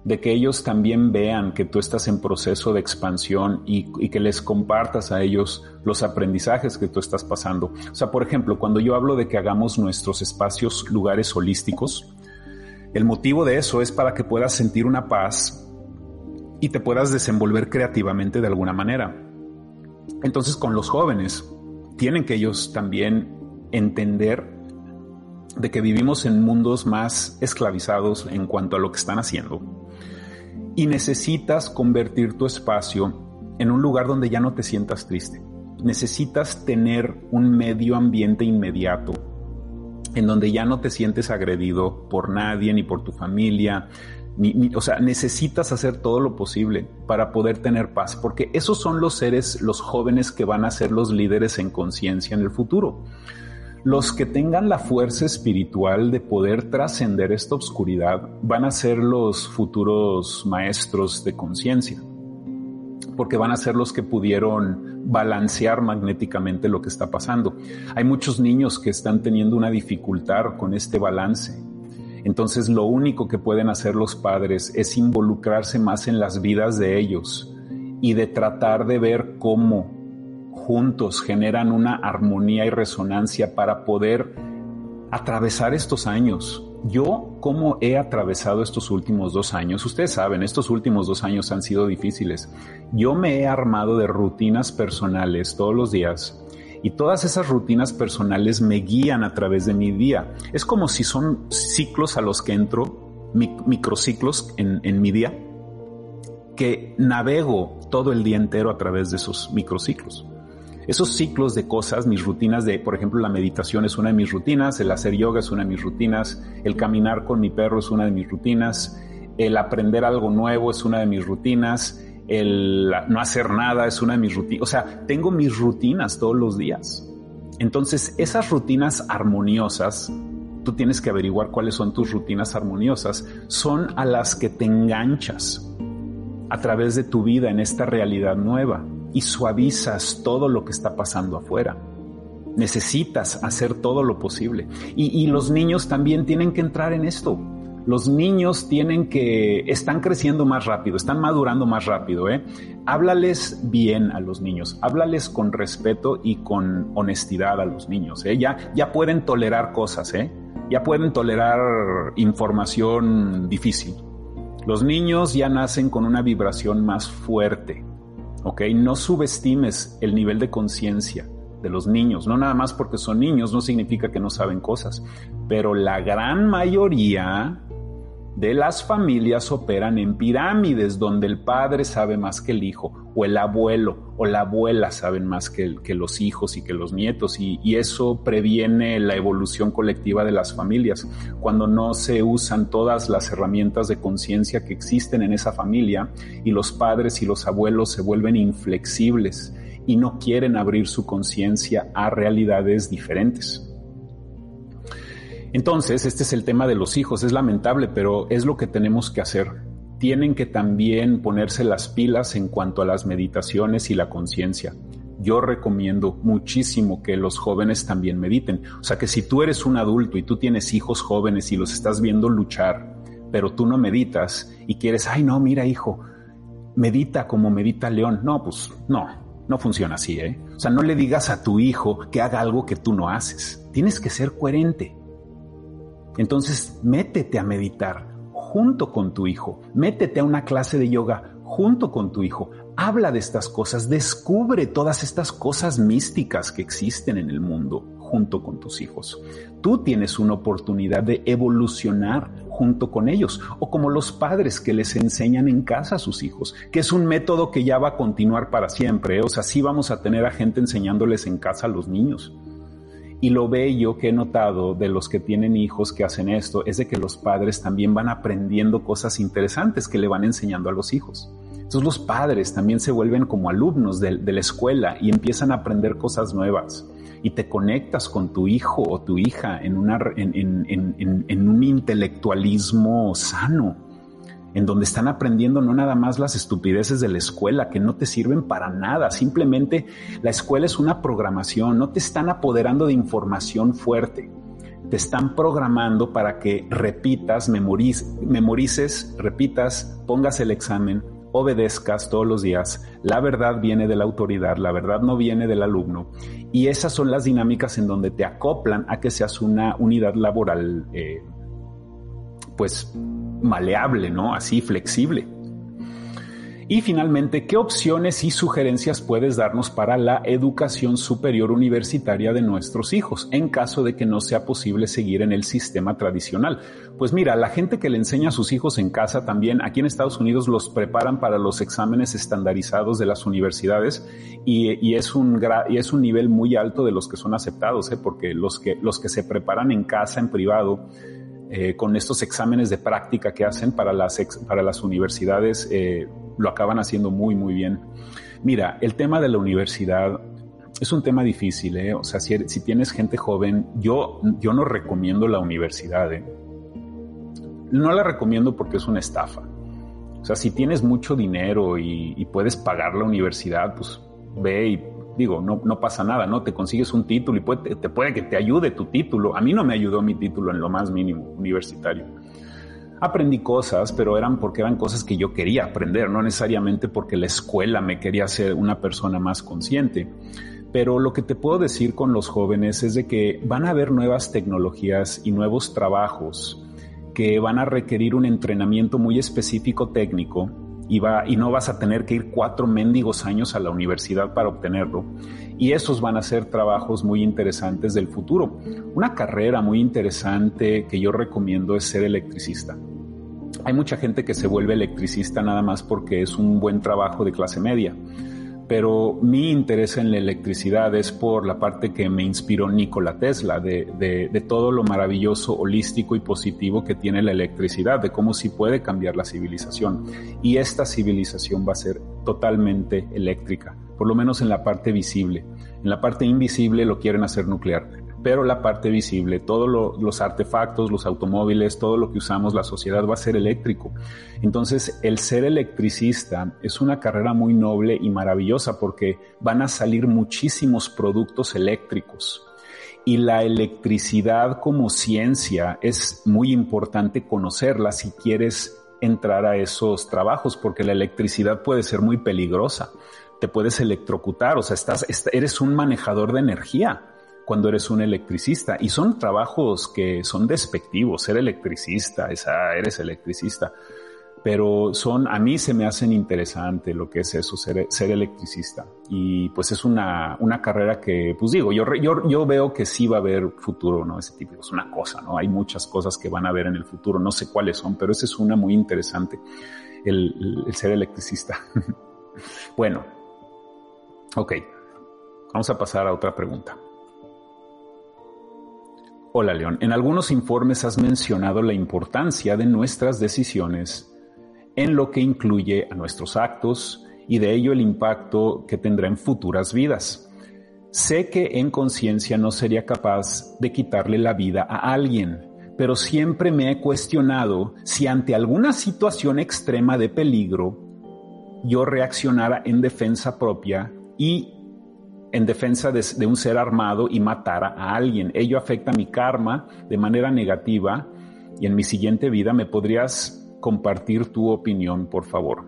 de que ellos también vean que tú estás en proceso de expansión y, que les compartas a ellos los aprendizajes que tú estás pasando. O sea, por ejemplo, cuando yo hablo de que hagamos nuestros espacios lugares holísticos, el motivo de eso es para que puedas sentir una paz y te puedas desenvolver creativamente de alguna manera. Entonces con los jóvenes tienen que ellos también entender de que vivimos en mundos más esclavizados en cuanto a lo que están haciendo y necesitas convertir tu espacio en un lugar donde ya no te sientas triste. Necesitas tener un medio ambiente inmediato en donde ya no te sientes agredido por nadie ni por tu familia, o sea, necesitas hacer todo lo posible para poder tener paz, porque esos son los seres, los jóvenes que van a ser los líderes en conciencia en el futuro. Los que tengan la fuerza espiritual de poder trascender esta oscuridad van a ser los futuros maestros de conciencia, porque van a ser los que pudieron balancear magnéticamente lo que está pasando. Hay muchos niños que están teniendo una dificultad con este balance entonces lo único que pueden hacer los padres es involucrarse más en las vidas de ellos y de tratar de ver cómo juntos generan una armonía y resonancia para poder atravesar estos años. Yo, ¿cómo he atravesado estos últimos dos años? Ustedes saben, estos últimos dos años han sido difíciles. Yo me he armado de rutinas personales todos los días y todas esas rutinas personales me guían a través de mi día. Es como si son ciclos a los que entro, microciclos en, en mi día, que navego todo el día entero a través de esos microciclos. Esos ciclos de cosas, mis rutinas de, por ejemplo, la meditación es una de mis rutinas, el hacer yoga es una de mis rutinas, el caminar con mi perro es una de mis rutinas, el aprender algo nuevo es una de mis rutinas, el no hacer nada es una de mis rutinas. O sea, tengo mis rutinas todos los días. Entonces, esas rutinas armoniosas, tú tienes que averiguar cuáles son tus rutinas armoniosas, son a las que te enganchas a través de tu vida en esta realidad nueva y suavizas todo lo que está pasando afuera. Necesitas hacer todo lo posible. Y, los niños también tienen que entrar en esto los niños tienen que, están creciendo más rápido, están madurando más rápido, ¿eh? Háblales bien a los niños, háblales con respeto y con honestidad a los niños, ¿eh? Ya, ya pueden tolerar cosas, ¿eh? Ya pueden tolerar información difícil. Los niños ya nacen con una vibración más fuerte, ¿ok? No subestimes el nivel de conciencia de los niños, no nada más porque son niños, no significa que no saben cosas, pero la gran mayoría de las familias operan en pirámides donde el padre sabe más que el hijo o el abuelo o la abuela saben más que, los hijos y que los nietos y, eso previene la evolución colectiva de las familias cuando no se usan todas las herramientas de conciencia que existen en esa familia y los padres y los abuelos se vuelven inflexibles y no quieren abrir su conciencia a realidades diferentes. Entonces, este es el tema de los hijos. Es lamentable, pero es lo que tenemos que hacer. Tienen que también ponerse las pilas en cuanto a las meditaciones y la conciencia. Yo recomiendo muchísimo que los jóvenes también mediten. O sea que si tú eres un adulto y tú tienes hijos jóvenes y los estás viendo luchar, pero tú no meditas y quieres, ay no, mira hijo, medita como medita León. No, pues no, no funciona así, ¿eh? O sea, no le digas a tu hijo que haga algo que tú no haces. Tienes que ser coherente. Entonces, métete a meditar junto con tu hijo, métete a una clase de yoga junto con tu hijo, habla de estas cosas, descubre todas estas cosas místicas que existen en el mundo junto con tus hijos. Tú tienes una oportunidad de evolucionar junto con ellos, o como los padres que les enseñan en casa a sus hijos, que es un método que ya va a continuar para siempre. ¿eh? O sea, sí vamos a tener a gente enseñándoles en casa a los niños. Y lo bello que he notado de los que tienen hijos que hacen esto es de que los padres también van aprendiendo cosas interesantes que le van enseñando a los hijos. Entonces los padres también se vuelven como alumnos de, la escuela y empiezan a aprender cosas nuevas. Y te conectas con tu hijo o tu hija en, un intelectualismo sano en donde están aprendiendo no nada más las estupideces de la escuela que no te sirven para nada, simplemente la escuela es una programación, no te están apoderando de información fuerte, te están programando para que repitas, memorices, repitas, pongas el examen, obedezcas todos los días. La verdad viene de la autoridad, la verdad no viene del alumno. Y esas son las dinámicas en donde te acoplan a que seas una unidad laboral, eh, pues maleable, ¿no? Así flexible. Y finalmente, ¿qué opciones y sugerencias puedes darnos para la educación superior universitaria de nuestros hijos en caso de que no sea posible seguir en el sistema tradicional? Pues mira, la gente que le enseña a sus hijos en casa también, aquí en Estados Unidos los preparan para los exámenes estandarizados de las universidades y, es, un y es un nivel muy alto de los que son aceptados, ¿eh? porque los que, los que se preparan en casa, en privado, eh, con estos exámenes de práctica que hacen para las, para las universidades, eh, lo acaban haciendo muy, muy bien. Mira, el tema de la universidad es un tema difícil, ¿eh? O sea, si, si, tienes gente joven, yo, yo no recomiendo la universidad, ¿eh? No la recomiendo porque es una estafa. O sea, si tienes mucho dinero y, y puedes pagar la universidad, pues ve y digo, no, no pasa nada, ¿no? Te consigues un título y puede, te puede que te ayude tu título. A mí no me ayudó mi título en lo más mínimo universitario. Aprendí cosas, pero eran porque eran cosas que yo quería aprender, no necesariamente porque la escuela me quería ser una persona más consciente. Pero lo que te puedo decir con los jóvenes es de que van a haber nuevas tecnologías y nuevos trabajos que van a requerir un entrenamiento muy específico técnico y, no vas a tener que ir cuatro mendigos años a la universidad para obtenerlo. Y esos van a ser trabajos muy interesantes del futuro. Una carrera muy interesante que yo recomiendo es ser electricista. Hay mucha gente que se vuelve electricista nada más porque es un buen trabajo de clase media pero mi interés en la electricidad es por la parte que me inspiró Nikola Tesla, de, todo lo maravilloso, holístico y positivo que tiene la electricidad, de cómo sí puede cambiar la civilización. Y esta civilización va a ser totalmente eléctrica, por lo menos en la parte visible. En la parte invisible lo quieren hacer nuclear pero la parte visible, todos los artefactos, los automóviles, todo lo que usamos, la sociedad va a ser eléctrico. Entonces, el ser electricista es una carrera muy noble y maravillosa porque van a salir muchísimos productos eléctricos. Y la electricidad como ciencia es muy importante conocerla si quieres entrar a esos trabajos, porque la electricidad puede ser muy peligrosa. Te puedes electrocutar, o sea, estás, eres un manejador de energía cuando eres un electricista. Y son trabajos que son despectivos, ser electricista, esa, eres electricista. Pero son, a mí se me hacen interesante lo que es eso, ser, electricista. Y pues es una, una carrera que, pues digo, yo, yo, yo veo que sí va a haber futuro, ¿no? Ese tipo, es una cosa, ¿no? Hay muchas cosas que van a haber en el futuro, no sé cuáles son, pero esa es una muy interesante, el ser electricista. [laughs] bueno, ok, vamos a pasar a otra pregunta. Hola León, en algunos informes has mencionado la importancia de nuestras decisiones en lo que incluye a nuestros actos y de ello el impacto que tendrá en futuras vidas. Sé que en conciencia no sería capaz de quitarle la vida a alguien, pero siempre me he cuestionado si ante alguna situación extrema de peligro yo reaccionara en defensa propia y en defensa de, un ser armado y matara a alguien. Ello afecta mi karma de manera negativa y en mi siguiente vida me podrías compartir tu opinión, por favor.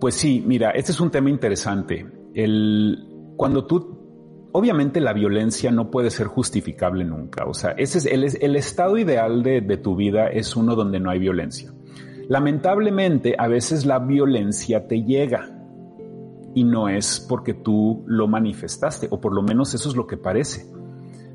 Pues sí, mira, este es un tema interesante. El, cuando tú, obviamente la violencia no puede ser justificable nunca. O sea, ese es el, el estado ideal de, de tu vida es uno donde no hay violencia. Lamentablemente, a veces la violencia te llega y no es porque tú lo manifestaste, o por lo menos eso es lo que parece.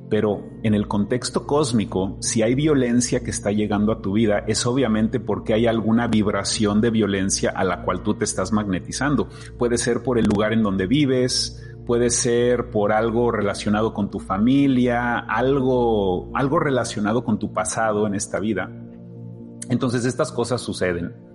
Pero en el contexto cósmico, si hay violencia que está llegando a tu vida, es obviamente porque hay alguna vibración de violencia a la cual tú te estás magnetizando. Puede ser por el lugar en donde vives, puede ser por algo relacionado con tu familia, algo, algo relacionado con tu pasado en esta vida. Entonces estas cosas suceden.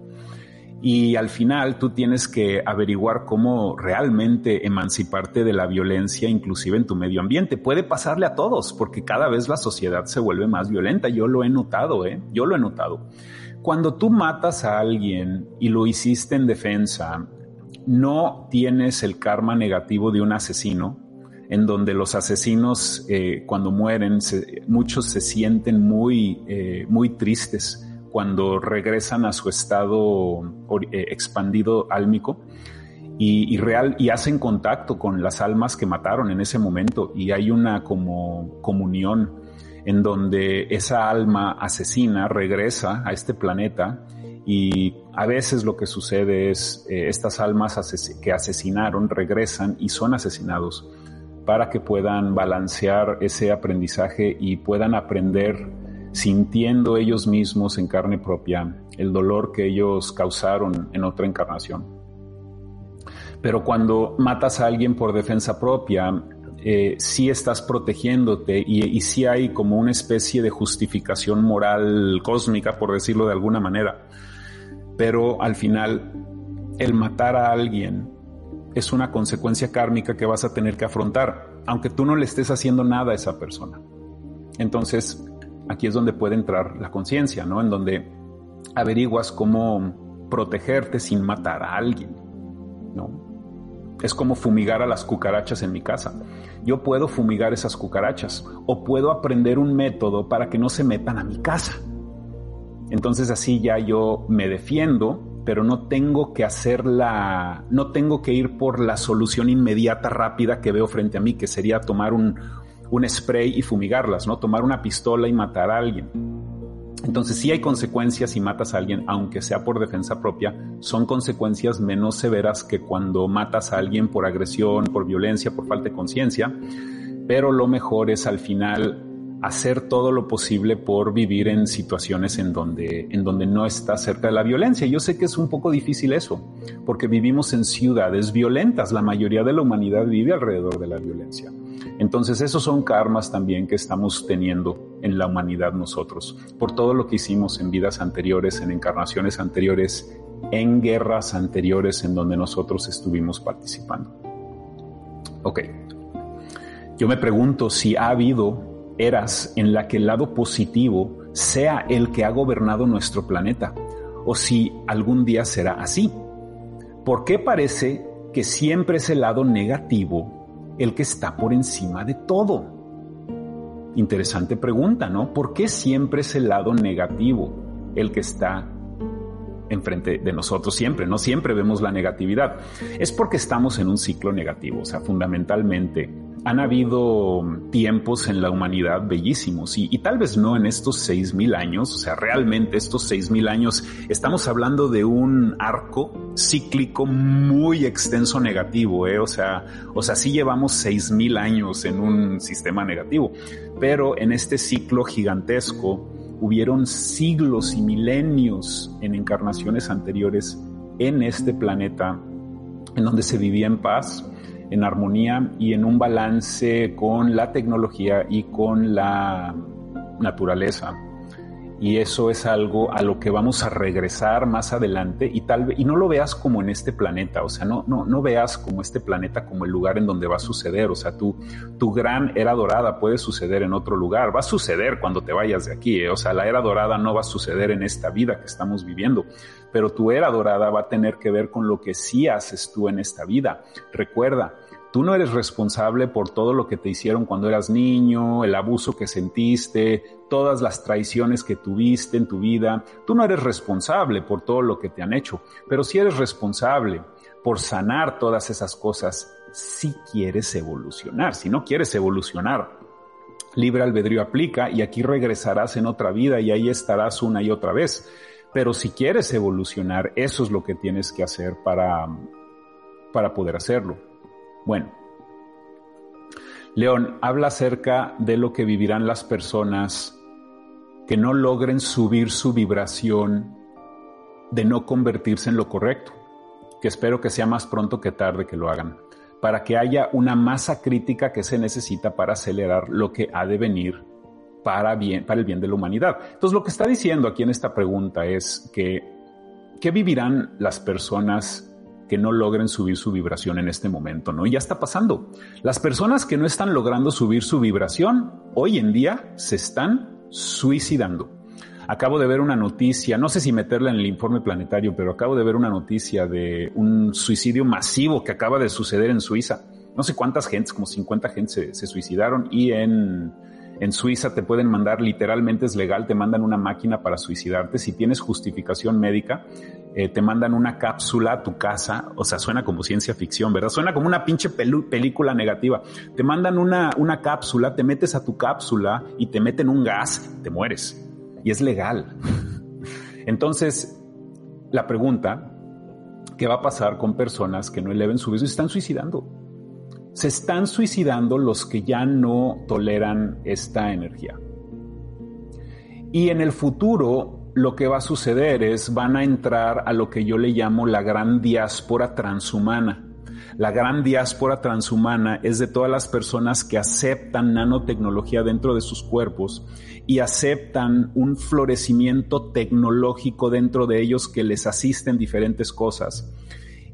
Y al final tú tienes que averiguar cómo realmente emanciparte de la violencia, inclusive en tu medio ambiente. Puede pasarle a todos, porque cada vez la sociedad se vuelve más violenta. Yo lo he notado, ¿eh? Yo lo he notado. Cuando tú matas a alguien y lo hiciste en defensa, no tienes el karma negativo de un asesino, en donde los asesinos eh, cuando mueren, muchos se sienten muy, eh, muy tristes cuando regresan a su estado eh, expandido álmico y, real y hacen contacto con las almas que mataron en ese momento y hay una como comunión en donde esa alma asesina regresa a este planeta y a veces lo que sucede es eh, estas almas que asesinaron regresan y son asesinados para que puedan balancear ese aprendizaje y puedan aprender sintiendo ellos mismos en carne propia el dolor que ellos causaron en otra encarnación. Pero cuando matas a alguien por defensa propia, eh, sí estás protegiéndote y, y sí hay como una especie de justificación moral cósmica, por decirlo de alguna manera. Pero al final, el matar a alguien es una consecuencia kármica que vas a tener que afrontar, aunque tú no le estés haciendo nada a esa persona. Entonces, aquí es donde puede entrar la conciencia, ¿no? En donde averiguas cómo protegerte sin matar a alguien, ¿no? Es como fumigar a las cucarachas en mi casa. Yo puedo fumigar esas cucarachas o puedo aprender un método para que no se metan a mi casa. Entonces así ya yo me defiendo, pero no tengo que hacer la, no tengo que ir por la solución inmediata, rápida que veo frente a mí, que sería tomar un, un spray y fumigarlas, ¿no? Tomar una pistola y matar a alguien. Entonces sí hay consecuencias si matas a alguien, aunque sea por defensa propia, son consecuencias menos severas que cuando matas a alguien por agresión, por violencia, por falta de conciencia, pero lo mejor es al final hacer todo lo posible por vivir en situaciones en donde, en donde no está cerca de la violencia. Yo sé que es un poco difícil eso, porque vivimos en ciudades violentas. La mayoría de la humanidad vive alrededor de la violencia. Entonces esos son karmas también que estamos teniendo en la humanidad nosotros, por todo lo que hicimos en vidas anteriores, en encarnaciones anteriores, en guerras anteriores en donde nosotros estuvimos participando. Ok. Yo me pregunto si ha habido eras en la que el lado positivo sea el que ha gobernado nuestro planeta, o si algún día será así. ¿Por qué parece que siempre es el lado negativo el que está por encima de todo? Interesante pregunta, ¿no? ¿Por qué siempre es el lado negativo el que está enfrente de nosotros siempre, no siempre vemos la negatividad. Es porque estamos en un ciclo negativo, o sea, fundamentalmente han habido tiempos en la humanidad bellísimos y, tal vez no en estos seis mil años, o sea, realmente estos seis mil años estamos hablando de un arco cíclico muy extenso negativo, ¿eh? o sea, o sea, sí llevamos seis mil años en un sistema negativo, pero en este ciclo gigantesco hubieron siglos y milenios en encarnaciones anteriores en este planeta en donde se vivía en paz, en armonía y en un balance con la tecnología y con la naturaleza y eso es algo a lo que vamos a regresar más adelante y tal vez y no lo veas como en este planeta, o sea, no no no veas como este planeta como el lugar en donde va a suceder, o sea, tu tu gran era dorada puede suceder en otro lugar, va a suceder cuando te vayas de aquí, ¿eh? o sea, la era dorada no va a suceder en esta vida que estamos viviendo, pero tu era dorada va a tener que ver con lo que sí haces tú en esta vida. Recuerda, Tú no eres responsable por todo lo que te hicieron cuando eras niño, el abuso que sentiste, todas las traiciones que tuviste en tu vida. Tú no eres responsable por todo lo que te han hecho, pero sí eres responsable por sanar todas esas cosas si quieres evolucionar. Si no quieres evolucionar, libre albedrío aplica y aquí regresarás en otra vida y ahí estarás una y otra vez. Pero si quieres evolucionar, eso es lo que tienes que hacer para, para poder hacerlo. Bueno, León habla acerca de lo que vivirán las personas que no logren subir su vibración de no convertirse en lo correcto, que espero que sea más pronto que tarde que lo hagan, para que haya una masa crítica que se necesita para acelerar lo que ha de venir para, el bien de la humanidad. Entonces, lo que está diciendo aquí en esta pregunta es que, ¿qué vivirán las personas que no logren subir su vibración en este momento, ¿no? Y ya está pasando. Las personas que no están logrando subir su vibración hoy en día se están suicidando. Acabo de ver una noticia, no sé si meterla en el informe planetario, pero acabo de ver una noticia de un suicidio masivo que acaba de suceder en Suiza. No sé cuántas gentes, como 50 gentes se, se suicidaron y en en Suiza te pueden mandar, literalmente es legal, te mandan una máquina para suicidarte. Si tienes justificación médica, eh, te mandan una cápsula a tu casa. O sea, suena como ciencia ficción, ¿verdad? Suena como una pinche película negativa. Te mandan una, una cápsula, te metes a tu cápsula y te meten un gas, te mueres. Y es legal. [laughs] Entonces, la pregunta, ¿qué va a pasar con personas que no eleven su vida y están suicidando? Se están suicidando los que ya no toleran esta energía. Y en el futuro lo que va a suceder es van a entrar a lo que yo le llamo la gran diáspora transhumana. La gran diáspora transhumana es de todas las personas que aceptan nanotecnología dentro de sus cuerpos y aceptan un florecimiento tecnológico dentro de ellos que les asisten diferentes cosas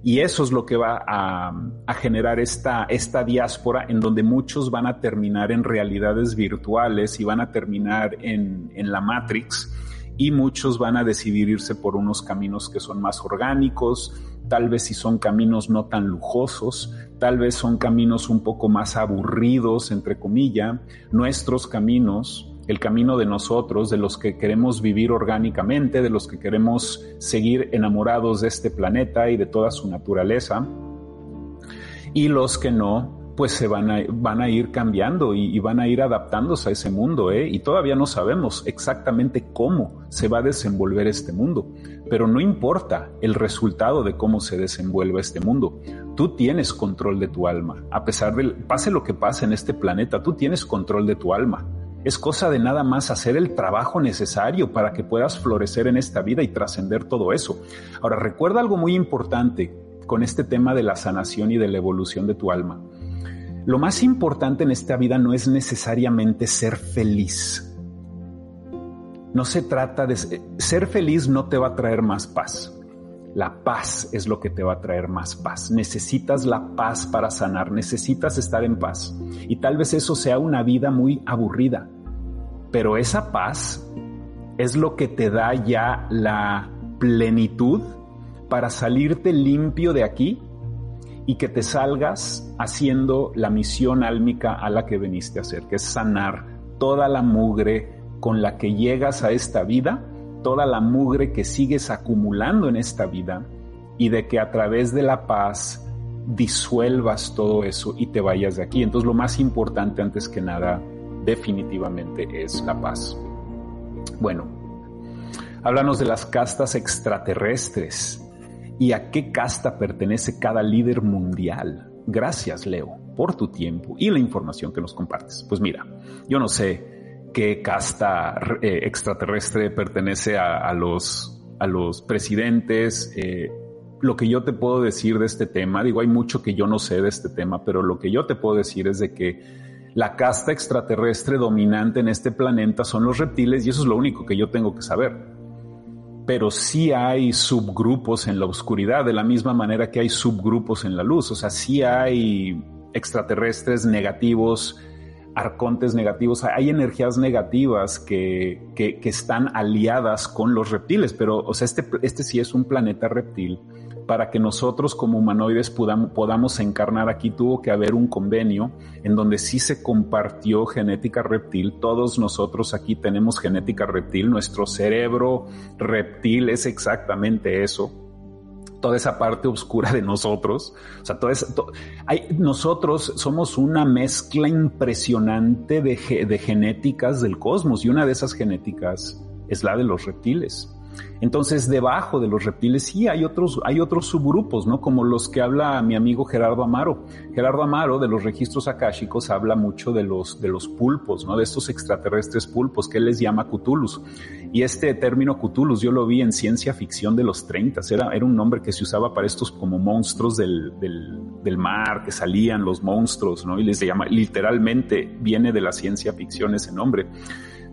y eso es lo que va a, generar esta, esta diáspora en donde muchos van a terminar en realidades virtuales y van a terminar en, en la Matrix y muchos van a decidir irse por unos caminos que son más orgánicos, tal vez si son caminos no tan lujosos, tal vez son caminos un poco más aburridos, entre comillas, nuestros caminos el camino de nosotros, de los que queremos vivir orgánicamente, de los que queremos seguir enamorados de este planeta y de toda su naturaleza, y los que no, pues se van a, ir cambiando y, van a ir adaptándose a ese mundo, ¿eh? y todavía no sabemos exactamente cómo se va a desenvolver este mundo, pero no importa el resultado de cómo se desenvuelva este mundo, tú tienes control de tu alma, a pesar de, pase lo que pase en este planeta, tú tienes control de tu alma Es cosa de nada más hacer el trabajo necesario para que puedas florecer en esta vida y trascender todo eso. Ahora, recuerda algo muy importante con este tema de la sanación y de la evolución de tu alma. Lo más importante en esta vida no es necesariamente ser feliz. No se trata de ser feliz no te va a traer más paz. La paz es lo que te va a traer más paz. Necesitas la paz para sanar, necesitas estar en paz. Y tal vez eso sea una vida muy aburrida, pero esa paz es lo que te da ya la plenitud para salirte limpio de aquí y que te salgas haciendo la misión álmica a la que veniste a hacer, que es sanar toda la mugre con la que llegas a esta vida toda la mugre que sigues acumulando en esta vida y de que a través de la paz disuelvas todo eso y te vayas de aquí. Entonces lo más importante antes que nada definitivamente es la paz. Bueno, háblanos de las castas extraterrestres y a qué casta pertenece cada líder mundial. Gracias, Leo, por tu tiempo y la información que nos compartes. Pues mira, yo no sé qué casta eh, extraterrestre pertenece a, los, a los presidentes. Eh, lo que yo te puedo decir de este tema, digo, hay mucho que yo no sé de este tema, pero lo que yo te puedo decir es de que la casta extraterrestre dominante en este planeta son los reptiles y eso es lo único que yo tengo que saber. Pero sí hay subgrupos en la oscuridad, de la misma manera que hay subgrupos en la luz. O sea, sí hay extraterrestres negativos, arcontes negativos, hay energías negativas que, que, están aliadas con los reptiles, pero o sea, este, este sí es un planeta reptil. Para que nosotros como humanoides podamos, podamos encarnar aquí tuvo que haber un convenio en donde sí se compartió genética reptil. Todos nosotros aquí tenemos genética reptil. Nuestro cerebro reptil es exactamente eso toda esa parte oscura de nosotros. O sea, todo eso, hay, nosotros somos una mezcla impresionante de, de genéticas del cosmos y una de esas genéticas es la de los reptiles. Entonces, debajo de los reptiles sí hay otros, hay otros subgrupos, ¿no? Como los que habla mi amigo Gerardo Amaro. Gerardo Amaro de los registros akáshicos habla mucho de los, de los pulpos, ¿no? De estos extraterrestres pulpos que él les llama Cthulhus. Y este término Cthulhus yo lo vi en ciencia ficción de los 30. Era, era un nombre que se usaba para estos como monstruos del, del, del mar, que salían los monstruos, ¿no? Y les llama, literalmente viene de la ciencia ficción ese nombre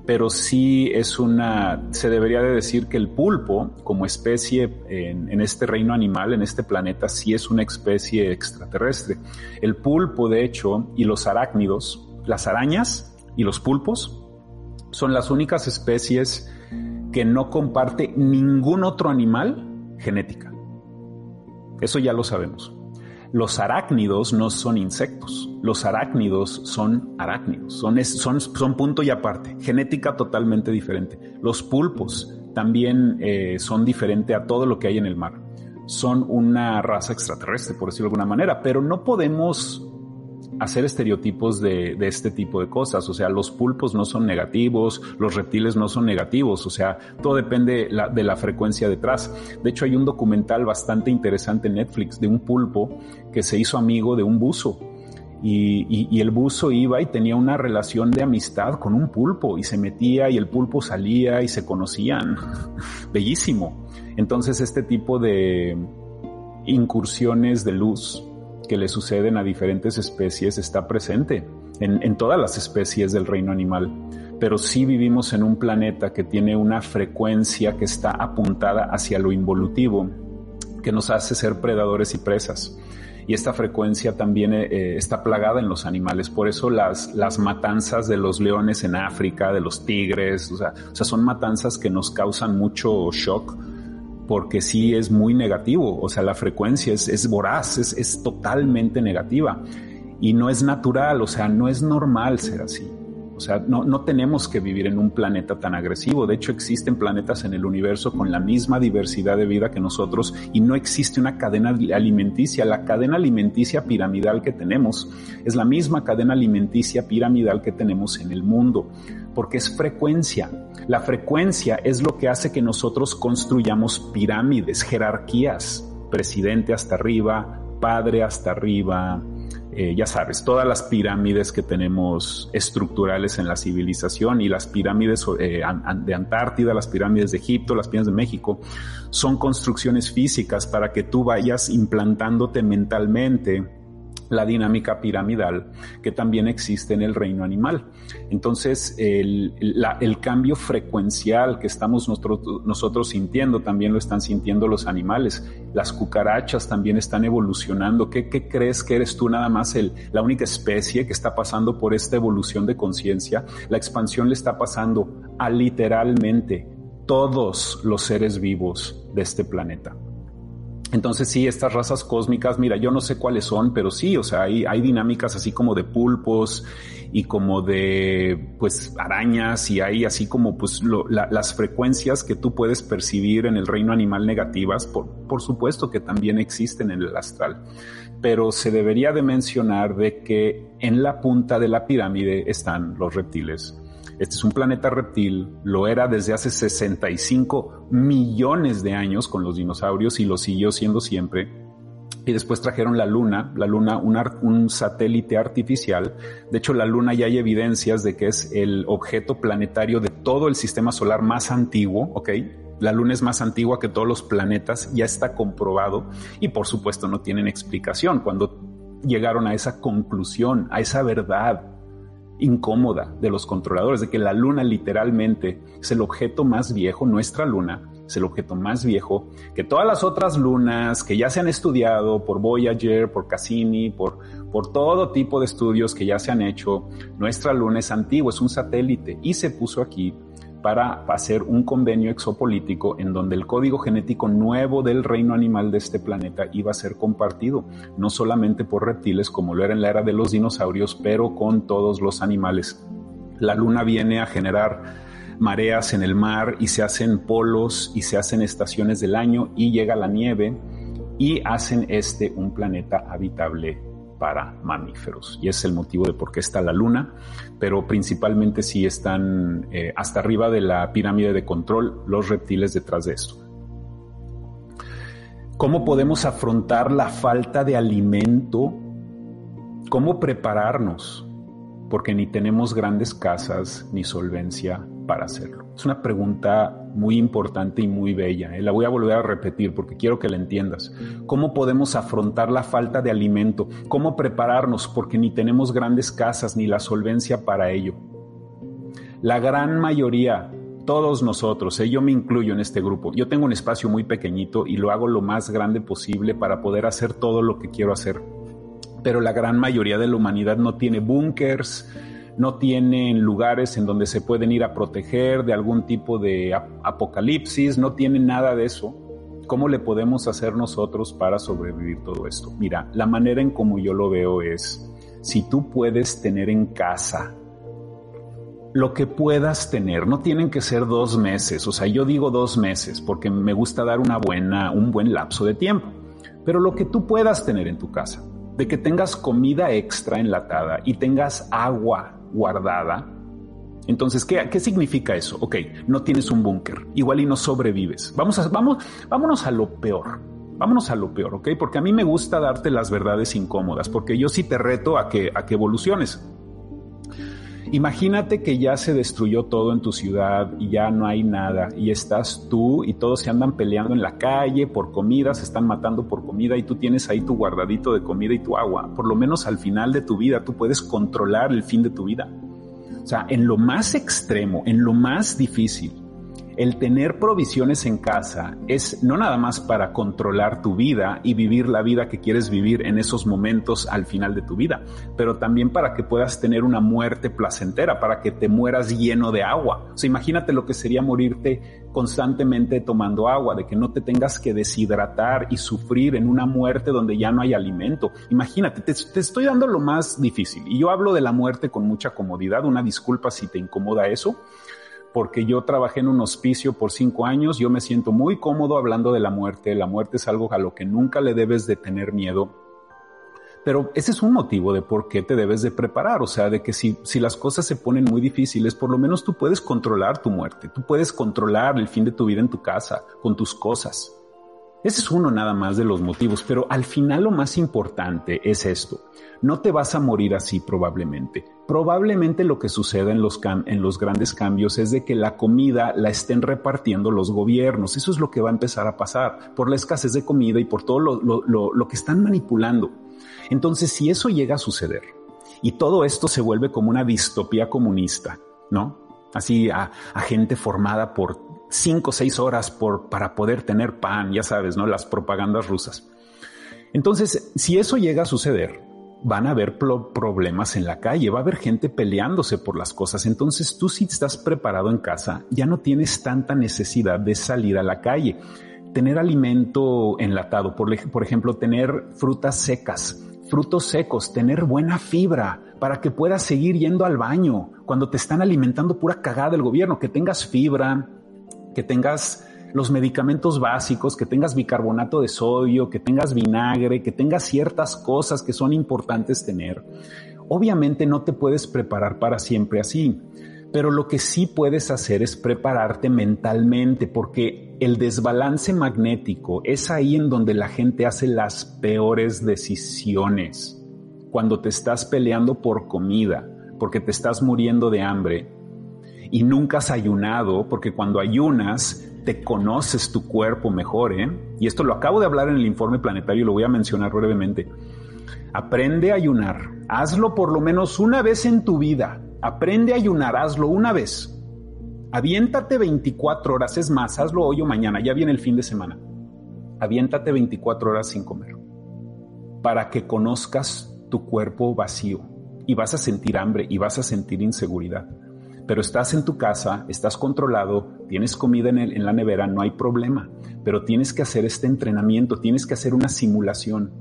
pero sí es una, se debería de decir que el pulpo como especie en, este reino animal, en este planeta, sí es una especie extraterrestre. El pulpo, de hecho, y los arácnidos, las arañas y los pulpos, son las únicas especies que no comparte ningún otro animal genética. Eso ya lo sabemos. Los arácnidos no son insectos, los arácnidos son arácnidos, son, son, son punto y aparte, genética totalmente diferente. Los pulpos también eh, son diferentes a todo lo que hay en el mar. Son una raza extraterrestre, por decirlo de alguna manera, pero no podemos hacer estereotipos de, este tipo de cosas. O sea, los pulpos no son negativos, los reptiles no son negativos, o sea, todo depende de la frecuencia detrás. De hecho, hay un documental bastante interesante en Netflix de un pulpo que se hizo amigo de un buzo. Y, el buzo iba y tenía una relación de amistad con un pulpo y se metía y el pulpo salía y se conocían. [laughs] Bellísimo. Entonces este tipo de incursiones de luz que le suceden a diferentes especies está presente en, todas las especies del reino animal. Pero sí vivimos en un planeta que tiene una frecuencia que está apuntada hacia lo involutivo, que nos hace ser predadores y presas y esta frecuencia también eh, está plagada en los animales. Por eso las, matanzas de los leones en África, de los tigres, o o sea, son matanzas que nos causan mucho shock porque sí es muy negativo, o sea, la frecuencia es, voraz, es, es totalmente negativa y no es natural, o sea, no es normal ser así. O sea, no, no, tenemos que vivir en un planeta tan agresivo. De hecho, existen planetas en el universo con la misma diversidad de vida que nosotros y no existe una cadena alimenticia. La cadena alimenticia piramidal que tenemos es la misma cadena alimenticia piramidal que tenemos en el mundo, porque es frecuencia. La frecuencia es lo que hace que nosotros construyamos pirámides, jerarquías, presidente hasta arriba, padre hasta arriba, eh, ya sabes, todas las pirámides que tenemos estructurales en la civilización y las pirámides eh, de Antártida, las pirámides de Egipto, las pirámides de México, son construcciones físicas para que tú vayas implantándote mentalmente la dinámica piramidal que también existe en el reino animal. Entonces, el, cambio frecuencial que estamos nosotros, nosotros, sintiendo, también lo están sintiendo los animales. Las cucarachas también están evolucionando. ¿Qué, qué crees que eres tú nada más el, la única especie que está pasando por esta evolución de conciencia? La expansión le está pasando a literalmente todos los seres vivos de este planeta. Entonces sí, estas razas cósmicas, mira, yo no sé cuáles son, pero sí, o sea, hay, hay dinámicas así como de pulpos y como de, pues, arañas y hay así como, pues, las frecuencias que tú puedes percibir en el reino animal negativas, por, por supuesto que también existen en el astral. Pero se debería de mencionar de que en la punta de la pirámide están los reptiles este es un planeta reptil, lo era desde hace 65 millones de años con los dinosaurios y lo siguió siendo siempre. Y después trajeron la Luna, la Luna, un, satélite artificial. De hecho, la Luna ya hay evidencias de que es el objeto planetario de todo el sistema solar más antiguo, ¿ok? La Luna es más antigua que todos los planetas, ya está comprobado y por supuesto no tienen explicación. Cuando llegaron a esa conclusión, a esa verdad, incómoda de los controladores, de que la luna literalmente es el objeto más viejo, nuestra luna es el objeto más viejo que todas las otras lunas que ya se han estudiado por Voyager, por Cassini, por, por todo tipo de estudios que ya se han hecho. Nuestra luna es antiguo, es un satélite y se puso aquí para hacer un convenio exopolítico en donde el código genético nuevo del reino animal de este planeta iba a ser compartido, no solamente por reptiles como lo era en la era de los dinosaurios, pero con todos los animales. La luna viene a generar mareas en el mar y se hacen polos y se hacen estaciones del año y llega la nieve y hacen este un planeta habitable para mamíferos. Y es el motivo de por qué está la luna, pero principalmente si están eh, hasta arriba de la pirámide de control los reptiles detrás de esto. ¿Cómo podemos afrontar la falta de alimento? ¿Cómo prepararnos? Porque ni tenemos grandes casas ni solvencia para hacerlo. Es una pregunta muy importante y muy bella. ¿eh? La voy a volver a repetir porque quiero que la entiendas. ¿Cómo podemos afrontar la falta de alimento? ¿Cómo prepararnos? Porque ni tenemos grandes casas ni la solvencia para ello. La gran mayoría, todos nosotros, ¿eh? yo me incluyo en este grupo, yo tengo un espacio muy pequeñito y lo hago lo más grande posible para poder hacer todo lo que quiero hacer. Pero la gran mayoría de la humanidad no tiene búnkers, no tienen lugares en donde se pueden ir a proteger de algún tipo de apocalipsis, no tienen nada de eso. ¿Cómo le podemos hacer nosotros para sobrevivir todo esto? Mira, la manera en como yo lo veo es, si tú puedes tener en casa lo que puedas tener, no tienen que ser dos meses, o sea, yo digo dos meses porque me gusta dar una buena, un buen lapso de tiempo, pero lo que tú puedas tener en tu casa, de que tengas comida extra enlatada y tengas agua guardada. Entonces, ¿qué, ¿qué, significa eso? Ok, no tienes un búnker, igual y no sobrevives. Vamos a, vamos, vámonos a lo peor. Vámonos a lo peor, ¿ok? Porque a mí me gusta darte las verdades incómodas, porque yo sí te reto a que, a que evoluciones. Imagínate que ya se destruyó todo en tu ciudad y ya no hay nada y estás tú y todos se andan peleando en la calle por comida, se están matando por comida y tú tienes ahí tu guardadito de comida y tu agua. Por lo menos al final de tu vida tú puedes controlar el fin de tu vida. O sea, en lo más extremo, en lo más difícil, el tener provisiones en casa es no nada más para controlar tu vida y vivir la vida que quieres vivir en esos momentos al final de tu vida, pero también para que puedas tener una muerte placentera, para que te mueras lleno de agua. O sea, imagínate lo que sería morirte constantemente tomando agua, de que no te tengas que deshidratar y sufrir en una muerte donde ya no hay alimento. Imagínate, te, te estoy dando lo más difícil y yo hablo de la muerte con mucha comodidad, una disculpa si te incomoda eso porque yo trabajé en un hospicio por cinco años, yo me siento muy cómodo hablando de la muerte, la muerte es algo a lo que nunca le debes de tener miedo, pero ese es un motivo de por qué te debes de preparar, o sea, de que si, si las cosas se ponen muy difíciles, por lo menos tú puedes controlar tu muerte, tú puedes controlar el fin de tu vida en tu casa, con tus cosas. Ese es uno nada más de los motivos, pero al final lo más importante es esto. No te vas a morir así probablemente. Probablemente lo que suceda en los, en los grandes cambios es de que la comida la estén repartiendo los gobiernos. Eso es lo que va a empezar a pasar por la escasez de comida y por todo lo, que están manipulando. Entonces, si eso llega a suceder y todo esto se vuelve como una distopía comunista, ¿no? Así a, gente formada por cinco o seis horas para poder tener pan, ya sabes, ¿no? Las propagandas rusas. Entonces, si eso llega a suceder, van a haber problemas en la calle, va a haber gente peleándose por las cosas. Entonces, tú si estás preparado en casa, ya no tienes tanta necesidad de salir a la calle. Tener alimento enlatado, por, ejemplo, tener frutas secas, frutos secos, tener buena fibra para que puedas seguir yendo al baño cuando te están alimentando pura cagada del gobierno, que tengas fibra, que tengas los medicamentos básicos, que tengas bicarbonato de sodio, que tengas vinagre, que tengas ciertas cosas que son importantes tener. Obviamente no te puedes preparar para siempre así, pero lo que sí puedes hacer es prepararte mentalmente, porque el desbalance magnético es ahí en donde la gente hace las peores decisiones. Cuando te estás peleando por comida, porque te estás muriendo de hambre, y nunca has ayunado, porque cuando ayunas conoces tu cuerpo mejor, ¿eh? Y esto lo acabo de hablar en el informe planetario y lo voy a mencionar brevemente. Aprende a ayunar, hazlo por lo menos una vez en tu vida. Aprende a ayunar, hazlo una vez. Aviéntate 24 horas, es más, hazlo hoy o mañana, ya viene el fin de semana. Aviéntate 24 horas sin comer para que conozcas tu cuerpo vacío y vas a sentir hambre y vas a sentir inseguridad pero estás en tu casa, estás controlado, tienes comida en, en, la nevera, no hay problema, pero tienes que hacer este entrenamiento, tienes que hacer una simulación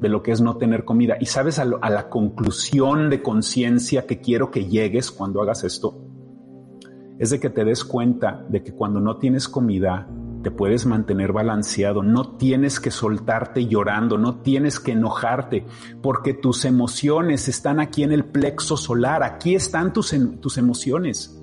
de lo que es no tener comida. Y sabes a, la conclusión de conciencia que quiero que llegues cuando hagas esto, es de que te des cuenta de que cuando no tienes comida, te puedes mantener balanceado, no tienes que soltarte llorando, no tienes que enojarte, porque tus emociones están aquí en el plexo solar, aquí están tus, tus emociones.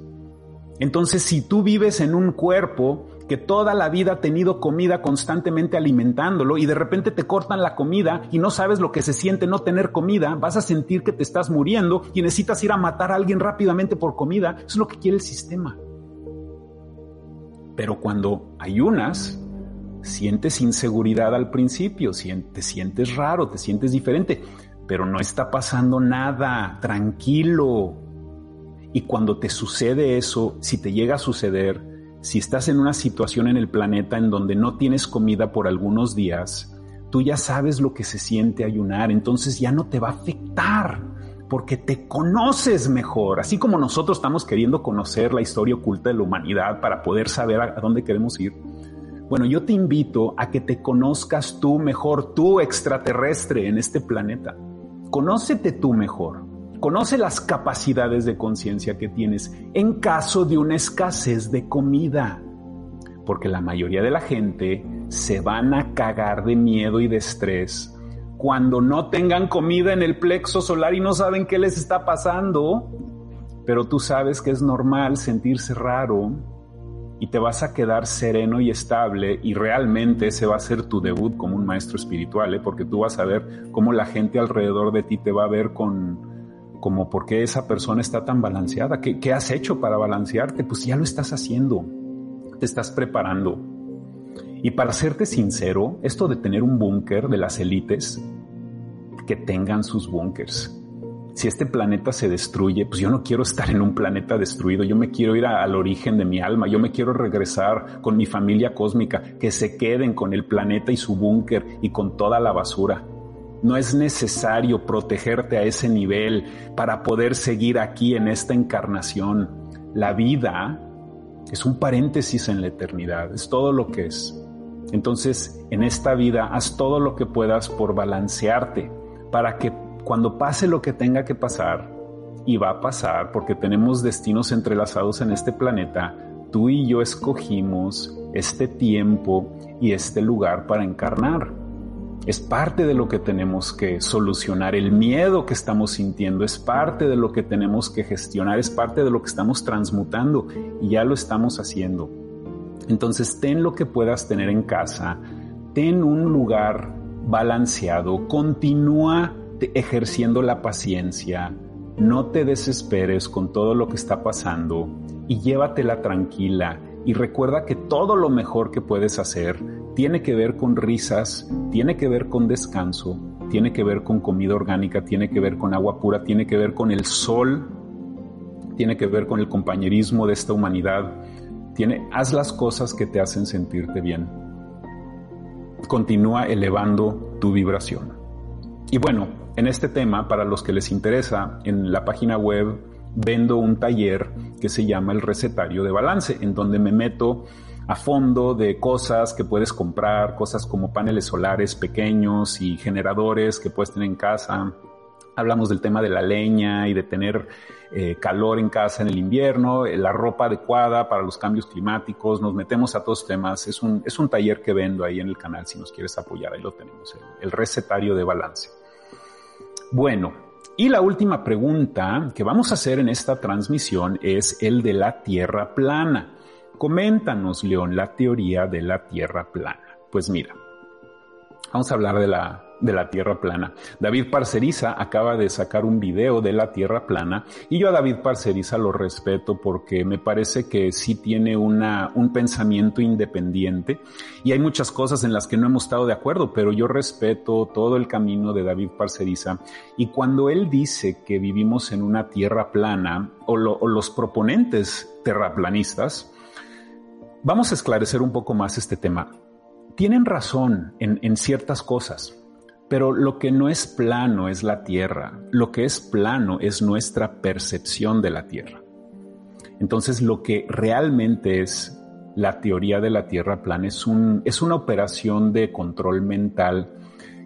Entonces, si tú vives en un cuerpo que toda la vida ha tenido comida constantemente alimentándolo y de repente te cortan la comida y no sabes lo que se siente no tener comida, vas a sentir que te estás muriendo y necesitas ir a matar a alguien rápidamente por comida. Eso es lo que quiere el sistema. Pero cuando ayunas, sientes inseguridad al principio, te sientes raro, te sientes diferente, pero no está pasando nada, tranquilo. Y cuando te sucede eso, si te llega a suceder, si estás en una situación en el planeta en donde no tienes comida por algunos días, tú ya sabes lo que se siente ayunar, entonces ya no te va a afectar porque te conoces mejor, así como nosotros estamos queriendo conocer la historia oculta de la humanidad para poder saber a dónde queremos ir. Bueno, yo te invito a que te conozcas tú mejor, tú extraterrestre en este planeta. Conócete tú mejor. Conoce las capacidades de conciencia que tienes en caso de una escasez de comida. Porque la mayoría de la gente se van a cagar de miedo y de estrés cuando no tengan comida en el plexo solar y no saben qué les está pasando, pero tú sabes que es normal sentirse raro y te vas a quedar sereno y estable y realmente ese va a ser tu debut como un maestro espiritual, ¿eh? porque tú vas a ver cómo la gente alrededor de ti te va a ver con como por qué esa persona está tan balanceada, ¿Qué, qué has hecho para balancearte, pues ya lo estás haciendo, te estás preparando. Y para serte sincero, esto de tener un búnker de las élites, que tengan sus búnkers. Si este planeta se destruye, pues yo no quiero estar en un planeta destruido, yo me quiero ir al origen de mi alma, yo me quiero regresar con mi familia cósmica, que se queden con el planeta y su búnker y con toda la basura. No es necesario protegerte a ese nivel para poder seguir aquí en esta encarnación. La vida es un paréntesis en la eternidad, es todo lo que es. Entonces, en esta vida, haz todo lo que puedas por balancearte, para que cuando pase lo que tenga que pasar, y va a pasar porque tenemos destinos entrelazados en este planeta, tú y yo escogimos este tiempo y este lugar para encarnar. Es parte de lo que tenemos que solucionar. El miedo que estamos sintiendo es parte de lo que tenemos que gestionar, es parte de lo que estamos transmutando y ya lo estamos haciendo. Entonces ten lo que puedas tener en casa, mantén un lugar balanceado, continúa ejerciendo la paciencia, no te desesperes con todo lo que está pasando y llévatela tranquila y recuerda que todo lo mejor que puedes hacer tiene que ver con risas, tiene que ver con descanso, tiene que ver con comida orgánica, tiene que ver con agua pura, tiene que ver con el sol, tiene que ver con el compañerismo de esta humanidad. Tiene, haz las cosas que te hacen sentirte bien. Continúa elevando tu vibración. Y bueno, en este tema, para los que les interesa, en la página web vendo un taller que se llama el recetario de balance, en donde me meto a fondo de cosas que puedes comprar, cosas como paneles solares pequeños y generadores que puedes tener en casa. Hablamos del tema de la leña y de tener eh, calor en casa en el invierno, la ropa adecuada para los cambios climáticos. Nos metemos a todos temas. Es un, es un taller que vendo ahí en el canal si nos quieres apoyar. Ahí lo tenemos, el recetario de balance. Bueno, y la última pregunta que vamos a hacer en esta transmisión es el de la Tierra plana. Coméntanos, León, la teoría de la Tierra plana. Pues mira, vamos a hablar de la de la Tierra plana. David Parceriza acaba de sacar un video de la Tierra plana y yo a David Parceriza lo respeto porque me parece que sí tiene una, un pensamiento independiente y hay muchas cosas en las que no hemos estado de acuerdo, pero yo respeto todo el camino de David Parceriza y cuando él dice que vivimos en una Tierra plana o, o los proponentes terraplanistas, vamos a esclarecer un poco más este tema. Tienen razón en, ciertas cosas. Pero lo que no es plano es la Tierra, lo que es plano es nuestra percepción de la Tierra. Entonces lo que realmente es la teoría de la Tierra plana es, un, es una operación de control mental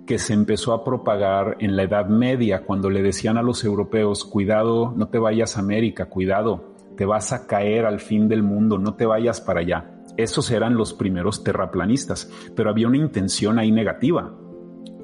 que se empezó a propagar en la Edad Media cuando le decían a los europeos, cuidado, no te vayas a América, cuidado, te vas a caer al fin del mundo, no te vayas para allá. Esos eran los primeros terraplanistas, pero había una intención ahí negativa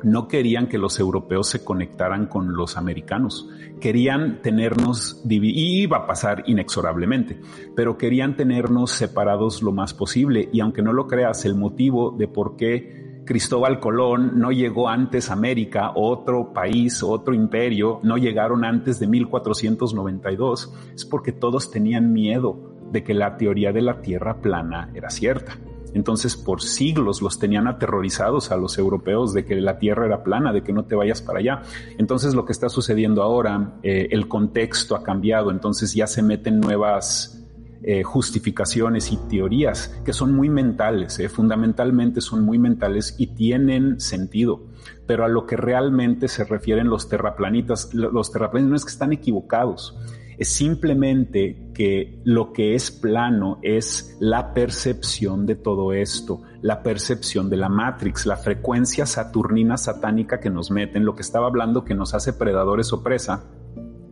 no querían que los europeos se conectaran con los americanos. Querían tenernos, y iba a pasar inexorablemente, pero querían tenernos separados lo más posible. Y aunque no lo creas, el motivo de por qué Cristóbal Colón no llegó antes a América, otro país, otro imperio, no llegaron antes de 1492, es porque todos tenían miedo de que la teoría de la Tierra plana era cierta. Entonces, por siglos los tenían aterrorizados a los europeos de que la tierra era plana, de que no te vayas para allá. Entonces, lo que está sucediendo ahora, eh, el contexto ha cambiado, entonces ya se meten nuevas eh, justificaciones y teorías que son muy mentales, eh, fundamentalmente son muy mentales y tienen sentido. Pero a lo que realmente se refieren los terraplanitas, los terraplanistas no es que están equivocados, es simplemente que lo que es plano es la percepción de todo esto, la percepción de la Matrix, la frecuencia saturnina satánica que nos meten, lo que estaba hablando que nos hace predadores o presa,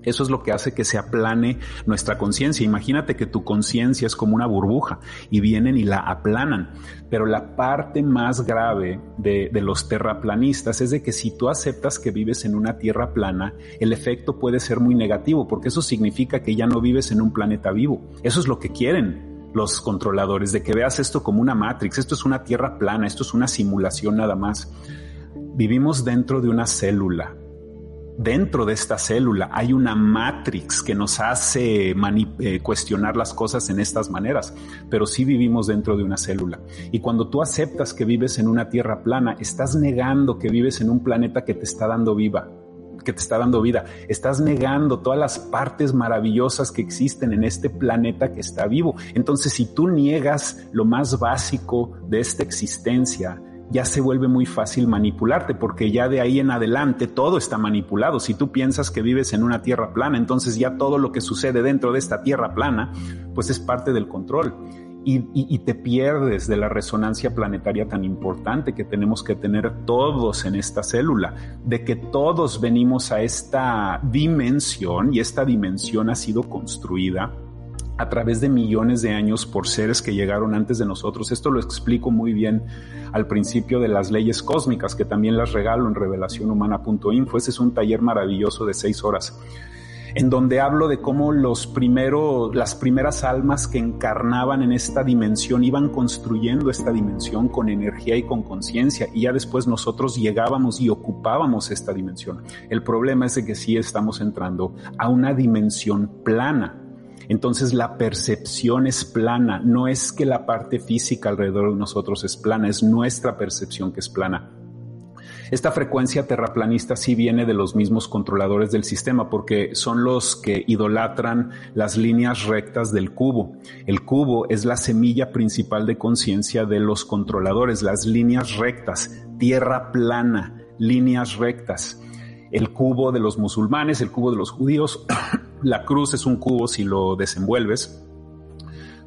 eso es lo que hace que se aplane nuestra conciencia. Imagínate que tu conciencia es como una burbuja y vienen y la aplanan. Pero la parte más grave de, los terraplanistas es de que si tú aceptas que vives en una tierra plana, el efecto puede ser muy negativo porque eso significa que ya no vives en un planeta vivo. Eso es lo que quieren los controladores, de que veas esto como una matrix, esto es una tierra plana, esto es una simulación nada más. Vivimos dentro de una célula, dentro de esta célula hay una matrix que nos hace eh, cuestionar las cosas en estas maneras, pero sí vivimos dentro de una célula. Y cuando tú aceptas que vives en una tierra plana, estás negando que vives en un planeta que te está dando viva que te está dando vida. Estás negando todas las partes maravillosas que existen en este planeta que está vivo. Entonces, si tú niegas lo más básico de esta existencia, ya se vuelve muy fácil manipularte porque ya de ahí en adelante todo está manipulado. Si tú piensas que vives en una tierra plana, entonces ya todo lo que sucede dentro de esta tierra plana, pues es parte del control. Y, te pierdes de la resonancia planetaria tan importante que tenemos que tener todos en esta célula, de que todos venimos a esta dimensión y esta dimensión ha sido construida a través de millones de años por seres que llegaron antes de nosotros. Esto lo explico muy bien al principio de las leyes cósmicas, que también las regalo en revelacionhumana.info. Ese es un taller maravilloso de seis horas. en donde hablo de cómo los primeros, las primeras almas que encarnaban en esta dimensión iban construyendo esta dimensión con energía y con conciencia, y ya después nosotros llegábamos y ocupábamos esta dimensión. El problema es de que sí estamos entrando a una dimensión plana. Entonces la percepción es plana, no es que la parte física alrededor de nosotros es plana, es nuestra percepción que es plana. Esta frecuencia terraplanista sí viene de los mismos controladores del sistema porque son los que idolatran las líneas rectas del cubo. El cubo es la semilla principal de conciencia de los controladores, las líneas rectas, tierra plana, líneas rectas. El cubo de los musulmanes, el cubo de los judíos, [clears throat] la cruz es un cubo si lo desenvuelves.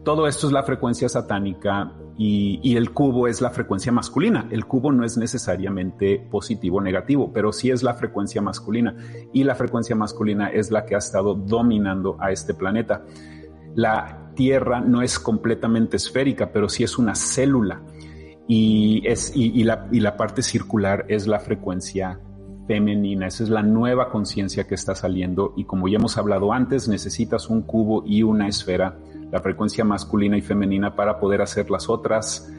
Todo esto es la frecuencia satánica y, el cubo es la frecuencia masculina. El cubo no es necesariamente positivo o negativo, pero sí es la frecuencia masculina y la frecuencia masculina es la que ha estado dominando a este planeta. La Tierra no es completamente esférica, pero sí es una célula y, es, y, la, y la parte circular es la frecuencia femenina. Esa es la nueva conciencia que está saliendo y como ya hemos hablado antes, necesitas un cubo y una esfera la frecuencia masculina y femenina para poder hacer las otras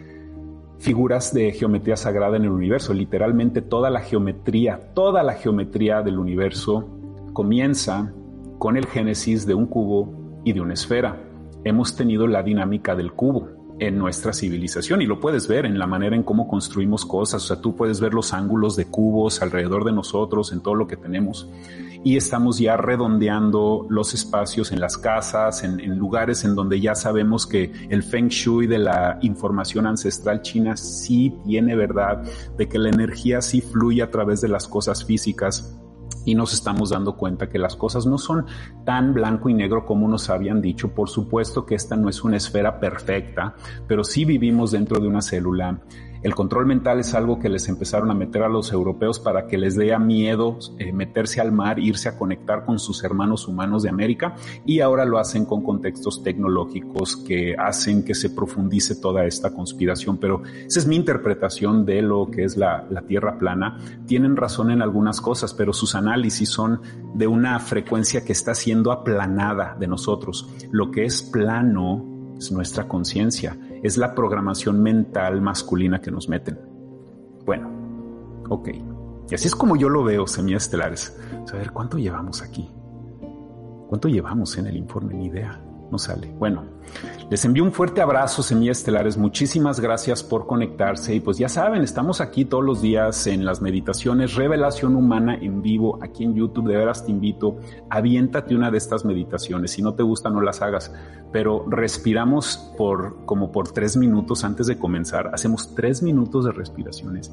figuras de geometría sagrada en el universo. Literalmente toda la geometría, toda la geometría del universo comienza con el génesis de un cubo y de una esfera. Hemos tenido la dinámica del cubo en nuestra civilización y lo puedes ver en la manera en cómo construimos cosas. O sea, tú puedes ver los ángulos de cubos alrededor de nosotros, en todo lo que tenemos y estamos ya redondeando los espacios en las casas, en, lugares en donde ya sabemos que el feng shui de la información ancestral china sí tiene verdad, de que la energía sí fluye a través de las cosas físicas y nos estamos dando cuenta que las cosas no son tan blanco y negro como nos habían dicho. Por supuesto que esta no es una esfera perfecta, pero sí vivimos dentro de una célula el control mental es algo que les empezaron a meter a los europeos para que les dé miedo eh, meterse al mar, irse a conectar con sus hermanos humanos de América y ahora lo hacen con contextos tecnológicos que hacen que se profundice toda esta conspiración. Pero esa es mi interpretación de lo que es la, la Tierra plana. Tienen razón en algunas cosas, pero sus análisis son de una frecuencia que está siendo aplanada de nosotros. Lo que es plano es nuestra conciencia es la programación mental masculina que nos meten. Bueno, ok. Y así es como yo lo veo, semillas estelares. A ver, ¿cuánto llevamos aquí? ¿Cuánto llevamos en el informe? Ni idea no sale. Bueno, les envío un fuerte abrazo, semillas estelares. Muchísimas gracias por conectarse. Y pues ya saben, estamos aquí todos los días en las meditaciones Revelación Humana en vivo, aquí en YouTube. De veras te invito, aviéntate una de estas meditaciones. Si no te gusta, no las hagas. Pero respiramos por como por tres minutos antes de comenzar. Hacemos tres minutos de respiraciones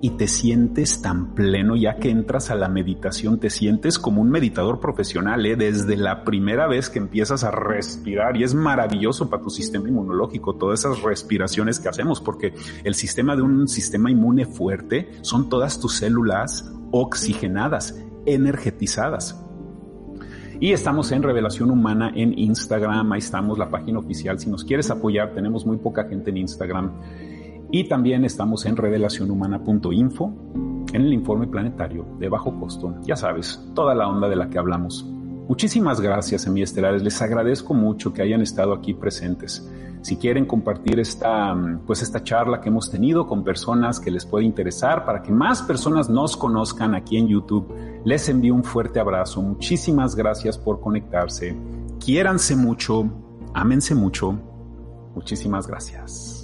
y te sientes tan pleno ya que entras a la meditación, te sientes como un meditador profesional, ¿eh? desde la primera vez que empiezas a respirar y es maravilloso para tu sistema inmunológico todas esas respiraciones que hacemos porque el sistema de un sistema inmune fuerte son todas tus células oxigenadas, energetizadas. Y estamos en Revelación Humana en Instagram, ahí estamos, la página oficial. Si nos quieres apoyar, tenemos muy poca gente en Instagram. Y también estamos en revelacionhumana.info, en el informe planetario de bajo costo. Ya sabes, toda la onda de la que hablamos. Muchísimas gracias, mi estelares. Les agradezco mucho que hayan estado aquí presentes. Si quieren compartir esta, pues esta charla que hemos tenido con personas que les puede interesar, para que más personas nos conozcan aquí en YouTube, les envío un fuerte abrazo. Muchísimas gracias por conectarse. Quiéranse mucho, ámense mucho. Muchísimas gracias.